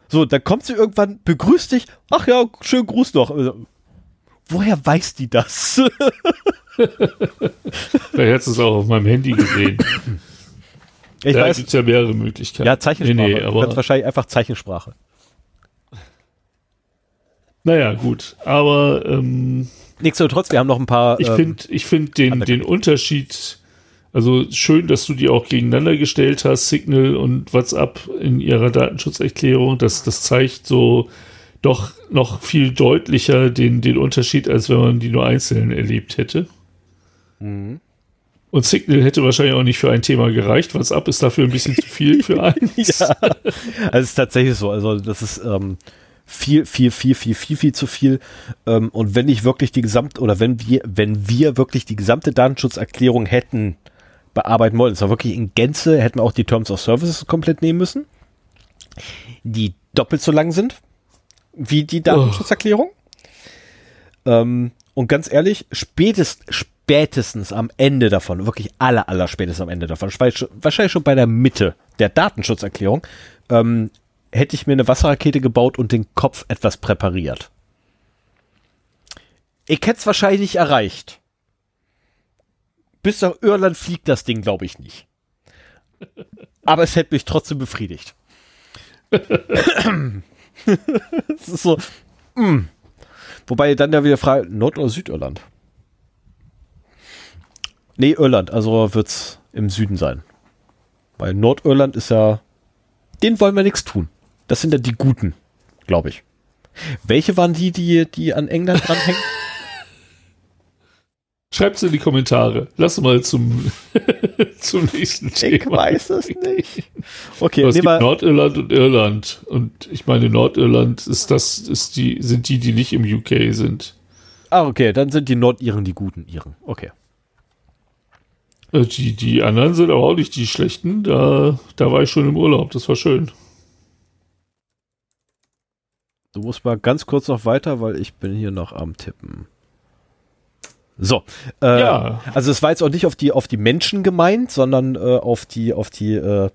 So, dann kommt sie irgendwann, begrüßt dich, ach ja, schönen Gruß noch. Also, woher weiß die das? Vielleicht hat es auch auf meinem Handy gesehen. Ich da gibt es ja mehrere Möglichkeiten. Ja, Zeichensprache. Nee, nee, aber wahrscheinlich einfach Zeichensprache. Naja, gut. Aber ähm, nichtsdestotrotz, wir haben noch ein paar. Ich ähm, finde ich find den, den Unterschied, also schön, dass du die auch gegeneinander gestellt hast, Signal und WhatsApp in ihrer Datenschutzerklärung. Das, das zeigt so doch noch viel deutlicher den, den Unterschied, als wenn man die nur einzeln erlebt hätte. Mhm. Und Signal hätte wahrscheinlich auch nicht für ein Thema gereicht. WhatsApp ist dafür ein bisschen zu viel für eins. ja, also es ist tatsächlich so. Also das ist ähm, viel, viel, viel, viel, viel, viel zu viel. Ähm, und wenn ich wirklich die gesamte, oder wenn wir, wenn wir wirklich die gesamte Datenschutzerklärung hätten bearbeiten wollen, zwar wirklich in Gänze, hätten wir auch die Terms of Services komplett nehmen müssen, die doppelt so lang sind wie die Datenschutzerklärung. Oh. Ähm, und ganz ehrlich, spätestens, spätestens am Ende davon, wirklich aller, aller spätestens am Ende davon, wahrscheinlich schon bei der Mitte der Datenschutzerklärung, ähm, hätte ich mir eine Wasserrakete gebaut und den Kopf etwas präpariert. Ich hätte es wahrscheinlich nicht erreicht. Bis nach Irland fliegt das Ding, glaube ich, nicht. Aber es hätte mich trotzdem befriedigt. Es ist so. Mm. Wobei dann ja wieder frei, Nord- oder Südirland? Nee, Irland, also wird es im Süden sein. Weil Nordirland ist ja, denen wollen wir nichts tun. Das sind ja die Guten, glaube ich. Welche waren die, die, die an England dranhängen? Schreibt es in die Kommentare. Lass mal zum, zum nächsten Thema. Ich weiß es nicht. Okay, es gibt Nordirland und Irland. Und ich meine, Nordirland ist das, ist die, sind die, die nicht im UK sind. Ah, okay, dann sind die Nordiren die guten Iren. Okay. Äh, die, die anderen sind aber auch nicht die schlechten. Da, da war ich schon im Urlaub. Das war schön. Du musst mal ganz kurz noch weiter, weil ich bin hier noch am Tippen. So, äh, ja. also es war jetzt auch nicht auf die auf die Menschen gemeint, sondern äh, auf die auf die äh,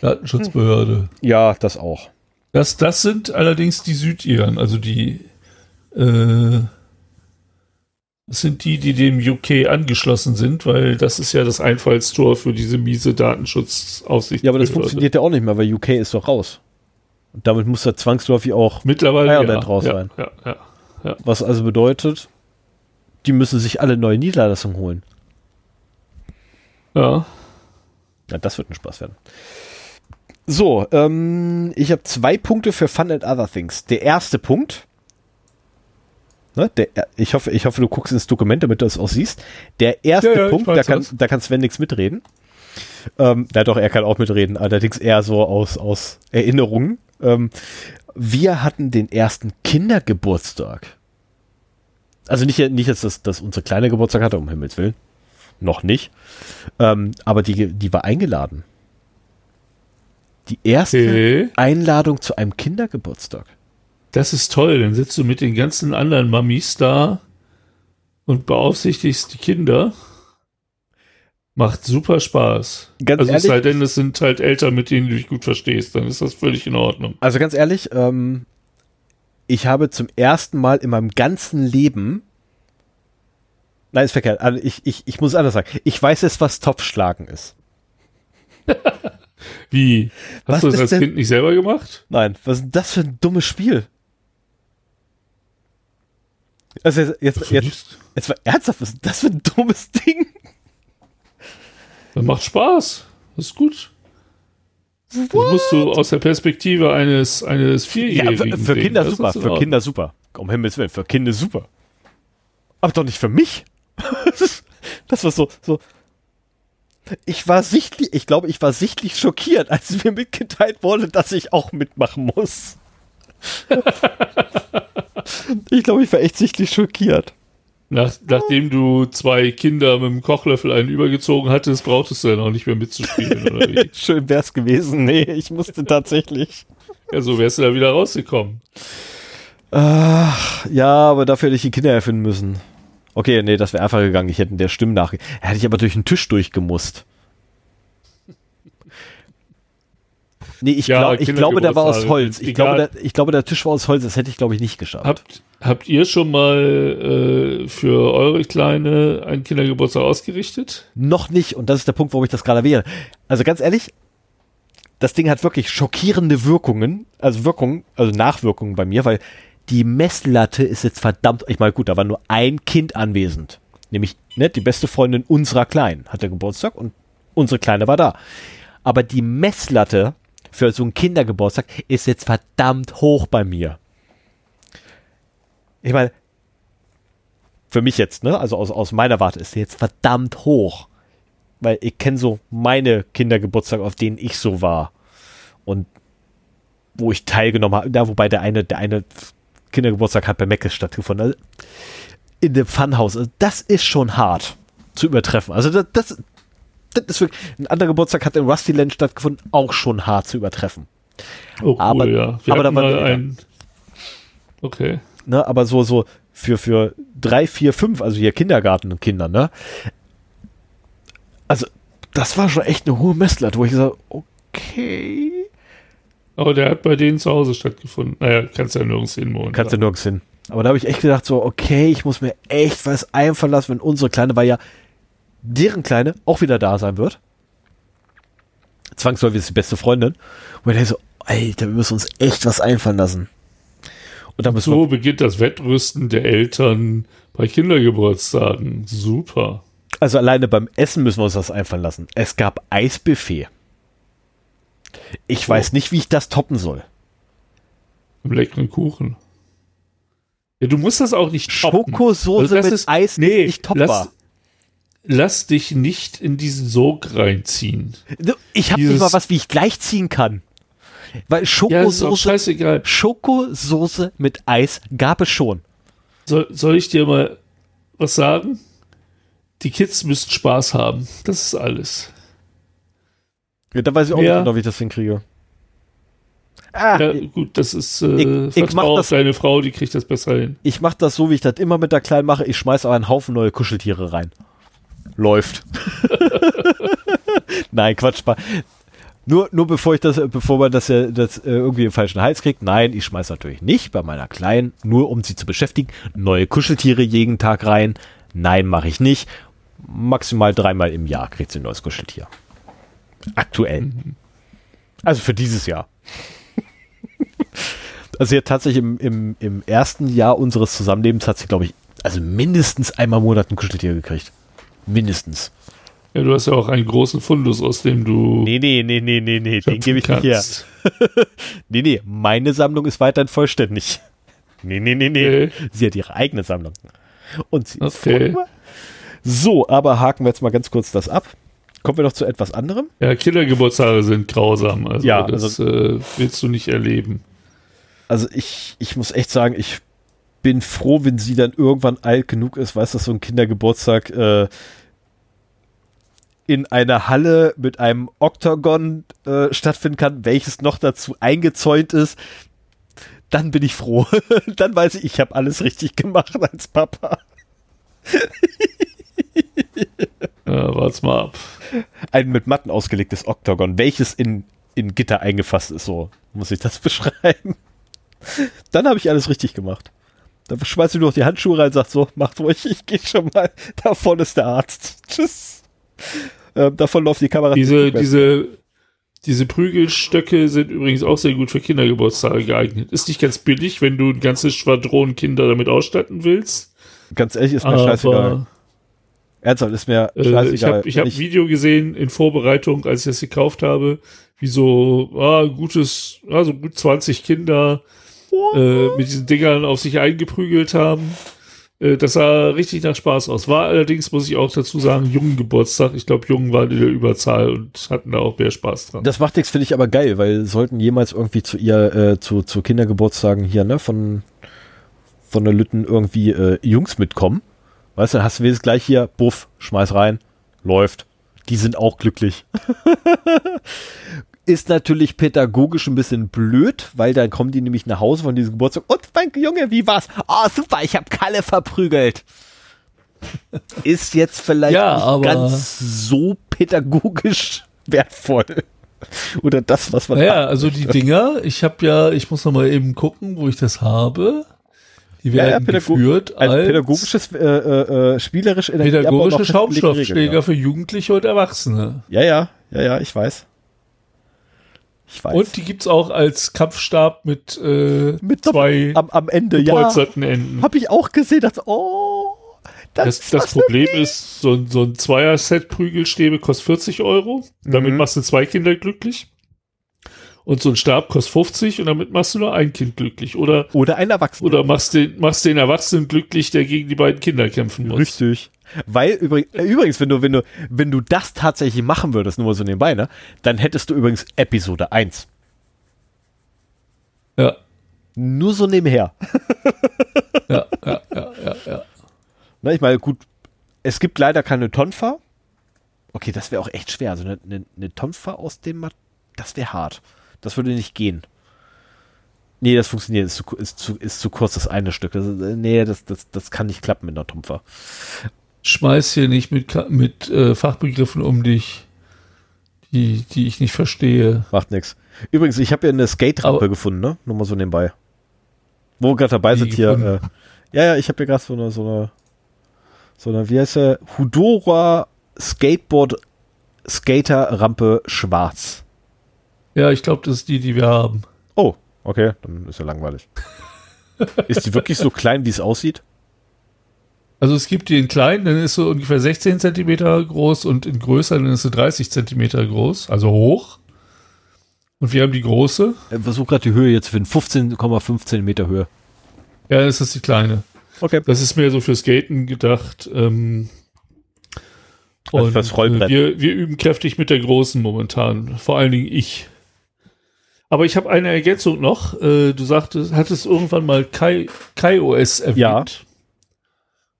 Datenschutzbehörde. Ja, das auch. Das das sind allerdings die Südiren, also die äh, das sind die, die dem UK angeschlossen sind, weil das ist ja das Einfallstor für diese miese Datenschutzaufsicht. Ja, aber das funktioniert ja auch nicht mehr, weil UK ist doch raus. Und damit muss da zwangsläufig auch mittlerweile Ireland ja, raus ja, sein. Ja. Was also bedeutet, die müssen sich alle neue Niederlassungen holen. Ja. Ja, das wird ein Spaß werden. So, ähm, ich habe zwei Punkte für Fun and Other Things. Der erste Punkt Ne? Der, ich, hoffe, ich hoffe, du guckst ins Dokument, damit du es auch siehst. Der erste ja, ja, Punkt, da kann, da kann Sven nichts mitreden. Ähm, na doch, er kann auch mitreden, allerdings eher so aus, aus Erinnerungen. Ähm, wir hatten den ersten Kindergeburtstag. Also nicht, nicht jetzt, dass, dass unsere kleine Geburtstag hatte, um Himmels Willen. Noch nicht. Ähm, aber die, die war eingeladen. Die erste okay. Einladung zu einem Kindergeburtstag. Das ist toll. Dann sitzt du mit den ganzen anderen Mamis da und beaufsichtigst die Kinder. Macht super Spaß. Ganz also ehrlich, es sei denn, es sind halt Eltern, mit denen du dich gut verstehst, dann ist das völlig in Ordnung. Also ganz ehrlich, ähm, ich habe zum ersten Mal in meinem ganzen Leben Nein, ist verkehrt. Also ich, ich, ich muss anders sagen. Ich weiß jetzt, was Topfschlagen ist. Wie? Hast Was du das als denn- Kind nicht selber gemacht? Nein, was ist denn das für ein dummes Spiel? Also jetzt, jetzt, jetzt, jetzt war ernsthaft, was ist das für ein dummes Ding? Das macht Spaß. Das ist gut. Das musst du aus der Perspektive eines, eines Ja, Vierjährigen für, für sehen. Kinder Das super, für. Kinder super. Um Himmels Willen, für Kinder super. Aber doch nicht für mich. Das war so, so. Ich war sichtlich, ich glaube, ich war sichtlich schockiert, als mir mitgeteilt wurde, dass ich auch mitmachen muss. ich glaube, ich war echt sichtlich schockiert. Nach, nachdem du zwei Kinder mit dem Kochlöffel einen übergezogen hattest, brauchtest du dann auch nicht mehr mitzuspielen, oder wie? Schön wär's gewesen. Nee, ich musste tatsächlich. Ja, so wärst du da wieder rausgekommen. Ach, ja, aber dafür hätte ich die Kinder erfinden müssen. Okay, nee, das wäre einfach gegangen. Ich hätte der Stimme nach. Hätte ich aber durch den Tisch durchgemusst. Nee, ich, Ja, glaub, ich glaube, der war aus Holz. Ich glaube, der, ich glaube, der Tisch war aus Holz. Das hätte ich, glaube ich, nicht geschafft. Habt, habt ihr schon mal äh, für eure Kleine einen Kindergeburtstag ausgerichtet? Noch nicht. Und das ist der Punkt, warum ich das gerade wähle. Also ganz ehrlich, das Ding hat wirklich schockierende Wirkungen. Also Wirkungen, also Nachwirkungen bei mir, weil die Messlatte ist jetzt verdammt. Ich meine, gut, da war nur ein Kind anwesend. Nämlich ne, die beste Freundin unserer Kleinen hatte Geburtstag und unsere Kleine war da. Aber die Messlatte für so einen Kindergeburtstag ist jetzt verdammt hoch bei mir. Ich meine, für mich jetzt, ne, also aus, aus meiner Warte ist jetzt verdammt hoch. Weil ich kenne so meine Kindergeburtstage, auf denen ich so war. Und wo ich teilgenommen habe, da wobei der eine, der eine Kindergeburtstag hat bei Meckes stattgefunden. Also in dem Funhaus. Also das ist schon hart zu übertreffen. Also das, das, das ist wirklich, ein anderer Geburtstag hat in Rustyland stattgefunden, auch schon hart zu übertreffen. Oh, cool, Aber- ja. Wir aber da war ein. Okay. ne, aber so, so für, für drei, vier, fünf, also hier Kindergarten und Kinder, ne? Also, das war schon echt eine hohe Messlatte, wo ich gesagt okay. Aber der hat bei denen zu Hause stattgefunden. Naja, kannst ja nirgends hin, Moment. Kannst du nirgends hin. Aber da habe ich echt gedacht, so, okay, ich muss mir echt was einfallen lassen, wenn unsere Kleine, weil ja deren Kleine auch wieder da sein wird. Zwangsläufig ist die beste Freundin. Und ich so, Alter, wir müssen uns echt was einfallen lassen. Und dann müssen wir So beginnt das Wettrüsten der Eltern bei Kindergeburtstagen. Super. Also alleine beim Essen müssen wir uns das einfallen lassen. Es gab Eisbuffet. Ich Oh. weiß nicht, wie ich das toppen soll. Im leckeren Kuchen. Ja, du musst das auch nicht toppen. Schokosoße Also das mit ist- Eis Nee, ist nicht toppbar. lass, lass dich nicht in diesen Sog reinziehen. Ich habe nicht mal was, wie ich gleichziehen kann. Weil Ja, Schokosoße, scheißegal. Schokosoße mit Eis gab es schon. Soll, soll ich dir mal was sagen? Die Kids müssen Spaß haben. Das ist alles. Ja, da weiß ich auch Ja. nicht genau, wie ich das hinkriege. Ah, Ja, gut, das ist äh, Ich- ich mach das- deine Frau, die kriegt das besser hin. ich mache das so, wie ich das immer mit der Kleinen mache. Ich schmeiß aber einen Haufen neue Kuscheltiere rein. Läuft. Nein, Quatsch. Nur, nur bevor ich das, bevor man das, ja- das äh, irgendwie im falschen Hals kriegt. Nein, ich schmeiß natürlich nicht bei meiner Kleinen, nur um sie zu beschäftigen. Neue Kuscheltiere jeden Tag rein. Nein, mache ich nicht. Maximal dreimal im Jahr kriegt sie ein neues Kuscheltier. Aktuell. Also für dieses Jahr. Also sie hat tatsächlich im, im, im ersten Jahr unseres Zusammenlebens hat sie, glaube ich, also mindestens einmal im Monat ein Kuscheltier gekriegt. Mindestens. Ja, du hast ja auch einen großen Fundus, aus dem du Nee, nee, nee, nee, nee, nee, den gebe ich nicht her. kannst. Nee, nee, meine Sammlung ist weiterhin vollständig. Nee, nee, nee, nee. Okay. Sie hat ihre eigene Sammlung. Und sie ist Okay. voll- So, aber haken wir jetzt mal ganz kurz das ab. Kommen wir noch zu etwas anderem. Ja, Kindergeburtstage sind grausam. Also Ja, das äh, willst du nicht erleben. Also ich, ich muss echt sagen, ich bin froh, wenn sie dann irgendwann alt genug ist, weiß, dass so ein Kindergeburtstag äh, in einer Halle mit einem Oktagon äh, stattfinden kann, welches noch dazu eingezäunt ist. Dann bin ich froh. dann weiß ich, ich habe alles richtig gemacht als Papa. Ja, wart's mal ab. Ein mit Matten ausgelegtes Oktagon, welches in, in Gitter eingefasst ist, so muss ich das beschreiben. Dann habe ich alles richtig gemacht. Dann schmeißt du noch die Handschuhe rein und sagst so, macht ruhig, ich gehe schon mal. Da vorne ist der Arzt. Tschüss. Ähm, davon läuft die Kamera. Diese, diese, diese Prügelstöcke sind übrigens auch sehr gut für Kindergeburtstage geeignet. Ist nicht ganz billig, wenn du ein ganzes Schwadron Kinder damit ausstatten willst. Ganz ehrlich, ist mir Aber, scheißegal. Ernsthaft, ist mir Äh, scheißegal. ich habe ich Wenn hab ein Video gesehen in Vorbereitung, als ich das gekauft habe, wie so ah, gutes, also gut 20 Kinder äh, mit diesen Dingern auf sich eingeprügelt haben. Äh, das sah richtig nach Spaß aus. War allerdings, muss ich auch dazu sagen, jungen Geburtstag. Ich glaube, Jungen waren in der Überzahl und hatten da auch mehr Spaß dran. Das macht nichts, finde ich aber geil, weil sollten jemals irgendwie zu ihr, äh, zu, zu Kindergeburtstagen hier, ne, von, von der Lütten irgendwie äh, Jungs mitkommen, weißt du, dann hast du wenigstens gleich hier, buff, schmeiß rein, läuft. Die sind auch glücklich. Ist natürlich pädagogisch ein bisschen blöd, weil dann kommen die nämlich nach Hause von diesem Geburtstag. Und mein Junge, wie war's? Oh, super, ich hab Kalle verprügelt. Ist jetzt vielleicht Ja, nicht ganz so pädagogisch wertvoll. Oder das, was man Naja, also die. Dinger, ich habe ja, ich muss noch mal eben gucken, wo ich das habe. Die Ja, ja, werden Pädago- geführt als als pädagogisches, äh, äh, äh, spielerisch pädagogische Schaumstoffschläger für Jugendliche und Erwachsene. Ja, ja, ja, ja, ich weiß. Ich weiß. Und die gibt's auch als Kampfstab mit, äh, Mit zwei am, am Ende, ja. Enden. Habe ich auch gesehen, dachte, oh, das, Das, das Problem ist, so ein, so ein Zweier-Set Prügelstäbe kostet 40 Euro. Damit Mhm. machst du zwei Kinder glücklich. Und so ein Stab kostet 50 und damit machst du nur ein Kind glücklich. Oder, Oder ein Erwachsener. oder machst den, machst den Erwachsenen glücklich, der gegen die beiden Kinder kämpfen muss. Richtig. Weil übrigens, äh, übrigens, wenn du, wenn du, wenn du das tatsächlich machen würdest, nur mal so nebenbei, ne, dann hättest du übrigens Episode 1. Ja, Nur so nebenher. ja, ja, ja, ja, ja. Ne, ich meine, gut, es gibt leider keine Tonfa. Okay, das wäre auch echt schwer. Also eine, eine, eine Tonfa aus dem, Mat- das wäre hart. Das würde nicht gehen. Nee, das funktioniert, ist zu, ist zu, ist zu kurz das eine Stück. Das, äh, nee, das, das, das kann nicht klappen mit einer Tonfa. Schmeiß hier nicht mit, mit äh, Fachbegriffen um dich, die, die ich nicht verstehe. Macht nix. Übrigens, ich habe ja eine Skate-Rampe gefunden, ne? Nur mal so nebenbei. Wo wir gerade dabei sind hier. Äh, ja, ja, ich habe hier gerade so eine, so eine, so eine, wie heißt der? Hudora Skateboard Skater Rampe schwarz. Ja, ich glaube, das ist die, die wir haben. Oh, okay, dann ist ja langweilig. ist die wirklich so klein, wie es aussieht? Also es gibt die in klein, dann ist so ungefähr 16 Zentimeter groß und in größer, dann ist sie 30 Zentimeter groß, also hoch. Und wir haben die große. Ich versuche gerade die Höhe jetzt zu finden. 15,15 Meter Höhe. Ja, das ist die kleine. Okay. Das ist mehr so für Skaten gedacht. Ähm, Also und fürs Rollbrett. äh, wir, wir üben kräftig mit der großen momentan. Vor allen Dingen ich. Aber ich habe eine Ergänzung noch. Äh, du sagtest, hattest irgendwann mal Kai, KaiOS erwähnt. Ja.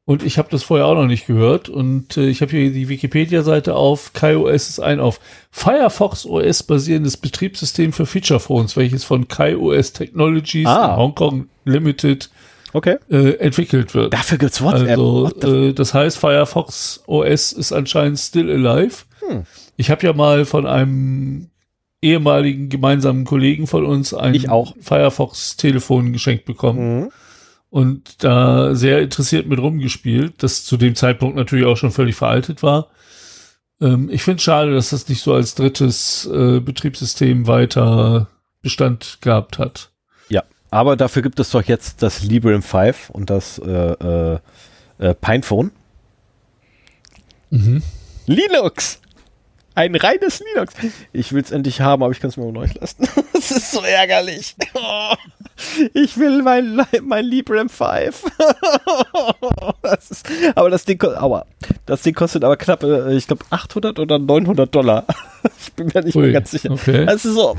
Und ich habe das vorher auch noch nicht gehört. Und äh, ich habe hier die Wikipedia-Seite auf. KaiOS ist ein auf Firefox OS basierendes Betriebssystem für Feature-Phones, welches von KaiOS Technologies Ah. in Hongkong Limited Okay. äh, entwickelt wird. Dafür gibt's WhatsApp. Also, What äh, das heißt, Firefox OS ist anscheinend still alive. Hm. Ich habe ja mal von einem ehemaligen gemeinsamen Kollegen von uns ein. Firefox-Telefon geschenkt bekommen Mhm. Und da sehr interessiert mit rumgespielt, das zu dem Zeitpunkt natürlich auch schon völlig veraltet war. Ähm, ich finde es schade, dass das nicht so als drittes äh, Betriebssystem weiter Bestand gehabt hat. Ja, aber dafür gibt es doch jetzt das Librem 5 und das äh, äh, äh, Pinephone. Mhm. Linux! Ein reines Linux. Ich will es endlich haben, aber ich kann es mir auch neu lassen. Das ist so ärgerlich. Ich will mein, mein Librem 5. Das ist, aber das Ding, aber das Ding kostet aber knapp, äh, ich glaube, 800 oder 900 Dollar. Ich bin mir nicht mehr Ui, ganz sicher. okay. Es ist so,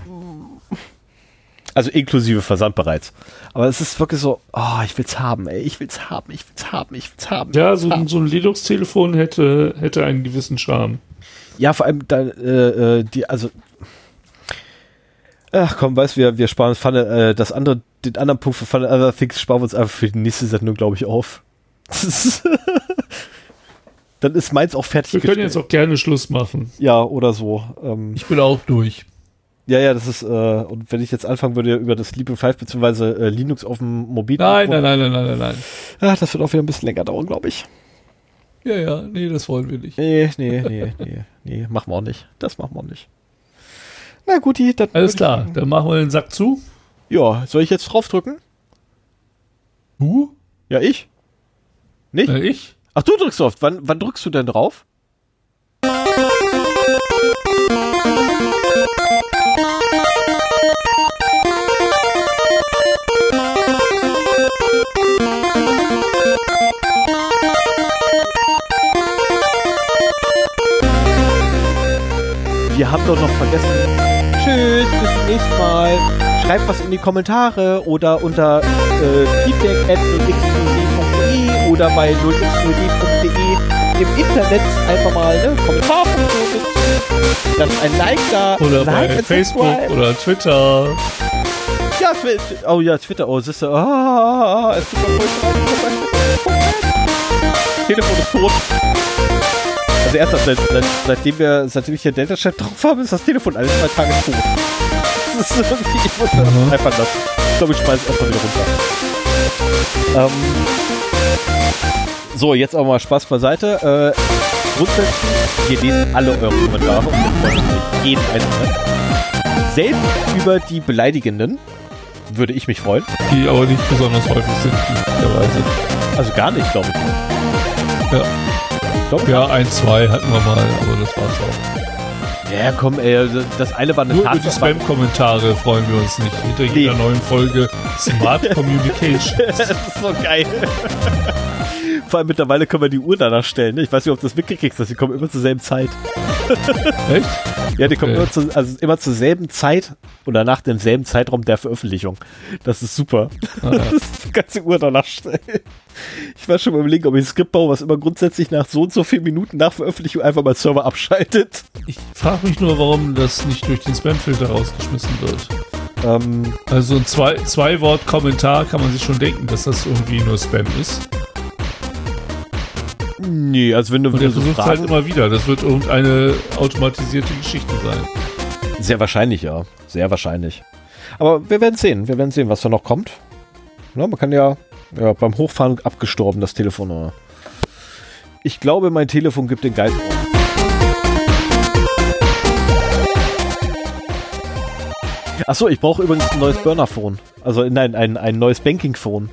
also inklusive Versand bereits. Aber es ist wirklich so, oh, ich will's haben, ey, ich will's haben, ich will's haben, ich will's haben. Ja, so, ein- so ein Linux-Telefon hätte, hätte einen gewissen Charme. Ja, vor allem da, äh, äh, die, also. Ach komm, weißt du, wir, wir sparen uns Fun, äh, das andere, den anderen Punkt für Fun Other Things sparen wir uns einfach für die nächste Sendung, glaube ich, auf. Dann ist meins auch fertig. Wir können jetzt auch gerne Schluss machen. ja, oder so. Ähm, Ich bin auch durch. Ja, ja, das ist, äh, und wenn ich jetzt anfangen würde über das Libre 5 bzw. Äh, Linux auf dem Mobil. Nein, nein, nein, nein, nein, nein, nein. Ach, das wird auch wieder ein bisschen länger dauern, glaube ich. Ja, ja, nee, das wollen wir nicht. Nee, nee, nee, nee, nee, machen wir auch nicht. Das machen wir auch nicht. Na gut, die, Alles klar, dann machen wir den Sack zu. Ja, soll ich jetzt draufdrücken? Du? Ja, ich. Nicht? Äh, ich? Ach, du drückst drauf. Wann, wann drückst du denn drauf? Wir haben doch noch vergessen. Tschüss, bis zum nächsten Mal. Schreibt was in die Kommentare oder unter äh, feedback at 0x0d.de oder bei 0x0d.de im Internet einfach mal ne, Kommentar dann ein Like da. Oder like bei Facebook subscribe. oder Twitter. Ja, oh ja, Twitter, oh, siehst du, ah, es tut mir voll Telefon ist tot. Also ernsthaft, seit, seit, seitdem wir, seitdem ich hier Delta Chat drauf habe, ist das Telefon alle zwei Tage tot. Das ist irgendwie, ich muss das mhm. einfach lassen. Ich glaube, ich schmeiße es erstmal wieder runter. Ähm, so, jetzt auch mal Spaß beiseite. Äh, grundsätzlich, wir lesen alle eure Kommentare und wir freuen uns jeden einzelnen. Selbst über die Beleidigenden würde ich mich freuen. Die aber nicht besonders häufig sind, möglicherweise. Also gar nicht, glaube ich. Ja. Doch. Ja, ein, zwei hatten wir mal, aber das war's auch. Ja, komm, ey, also das eine war eine Nur Tat, über die Spam-Kommentare freuen wir uns nicht. Hinter jeder nee. neuen Folge Smart Communication. das ist so geil. Vor allem mittlerweile können wir die Uhr danach stellen. Ne? Ich weiß nicht, ob du das mitgekriegt hast. Die kommen immer zur selben Zeit. Echt? Ja, die kommen immer, zu, also immer zur selben Zeit oder nach demselben Zeitraum der Veröffentlichung. Das ist super. Ah, ja. Das ist die ganze Uhr danach stellen. Ich war schon mal überlegen, ob ich ein Skript baue, was immer grundsätzlich nach so und so vielen Minuten nach Veröffentlichung einfach mal Server abschaltet. Ich frage mich nur, warum das nicht durch den Spamfilter rausgeschmissen wird. Ähm, also ein Zwei-Wort-Kommentar kann man sich schon denken, dass das irgendwie nur Spam ist. Nee, also wenn du. Und er versucht so halt immer wieder. Das wird irgendeine automatisierte Geschichte sein. Sehr wahrscheinlich, ja. Sehr wahrscheinlich. Aber wir werden sehen. Wir werden sehen, was da noch kommt. Ja, man kann ja, ja beim Hochfahren abgestorben, das Telefon. Ich glaube, mein Telefon gibt den Geist auf. Achso, ich brauche übrigens ein neues Burner-Phone. Also nein, ein, ein neues Banking-Phone.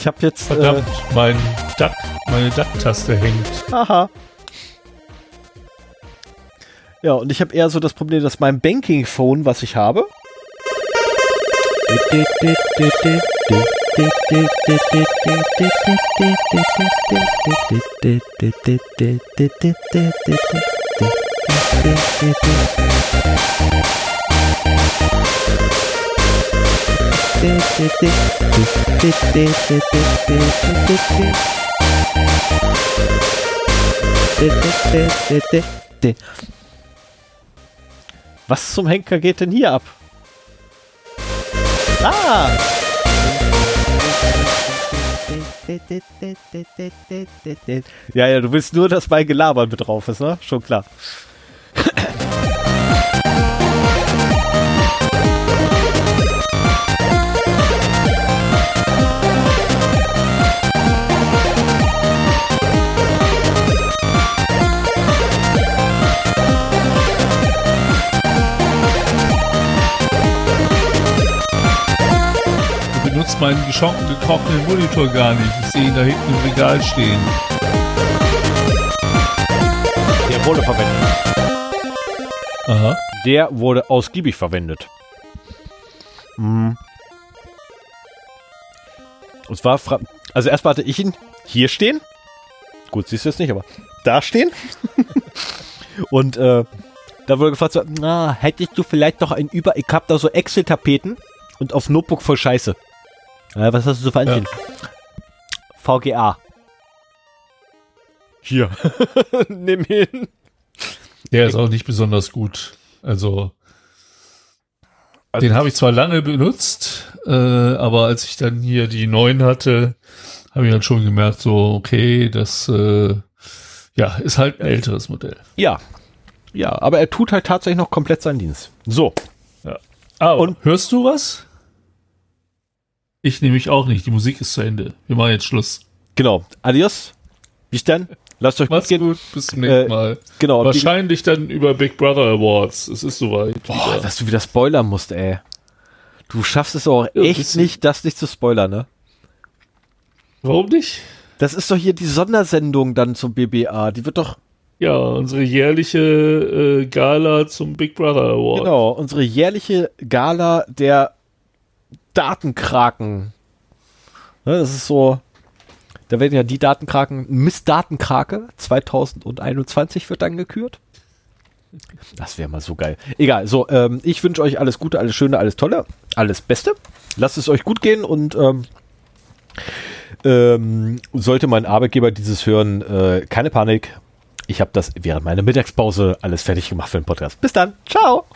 Ich habe jetzt. Verdammt, äh, mein Duck, meine Duck-Taste hängt. Aha. Ja, und ich habe eher so das Problem, dass mein Banking-Phone, was ich habe. Was zum Henker geht denn hier ab? Ah! Ja, ja, du willst nur, dass mein Gelaber mit drauf ist, ne? Schon klar. Benutzt meinen getrockneten Monitor gar nicht. Ich sehe ihn da hinten im Regal stehen. Der wurde verwendet. Aha. Der wurde ausgiebig verwendet. Hm. Und zwar, also erstmal hatte ich ihn hier stehen. Gut, siehst du jetzt nicht, aber da stehen. Und äh, da wurde gefragt, so, na, hättest du vielleicht noch ein Über... Ich hab da so Excel-Tapeten und auf Notebook voll Scheiße. Ja, was hast du so für Anchen? Ja. VGA. Hier. Nimm hin. Der ist auch nicht besonders gut. Also, also den habe ich zwar lange benutzt, äh, aber als ich dann hier die neuen hatte, habe ich dann schon gemerkt, so, okay, das äh, ja, ist halt ein älteres Modell. Ja. Ja, aber er tut halt tatsächlich noch komplett seinen Dienst. So. Ja. Ah, Und- und hörst du was? Ich nehme mich auch nicht. Die Musik ist zu Ende. Wir machen jetzt Schluss. Genau. Adios. Bis dann. Lasst euch gut Macht's gehen. gut. Bis zum nächsten Äh, Mal. Genau. Wahrscheinlich dann über Big Brother Awards. Es ist soweit. Boah, dass du wieder spoilern musst, ey. Du schaffst es auch Ja, echt nicht, das nicht zu spoilern, ne? Warum nicht? Das ist doch hier die Sondersendung dann zum BBA. Die wird doch, Ja, unsere jährliche äh, Gala zum Big Brother Award. genau, unsere jährliche Gala der Datenkraken. Ne, das ist so, da werden ja die Datenkraken, Miss Datenkrake 2021 wird dann gekürt. Das wäre mal so geil. Egal, so, ähm, ich wünsche euch alles Gute, alles Schöne, alles Tolle, alles Beste. Lasst es euch gut gehen und ähm, ähm, sollte mein Arbeitgeber dieses hören, äh, keine Panik. Ich habe das während meiner Mittagspause alles fertig gemacht für den Podcast. Bis dann. Ciao.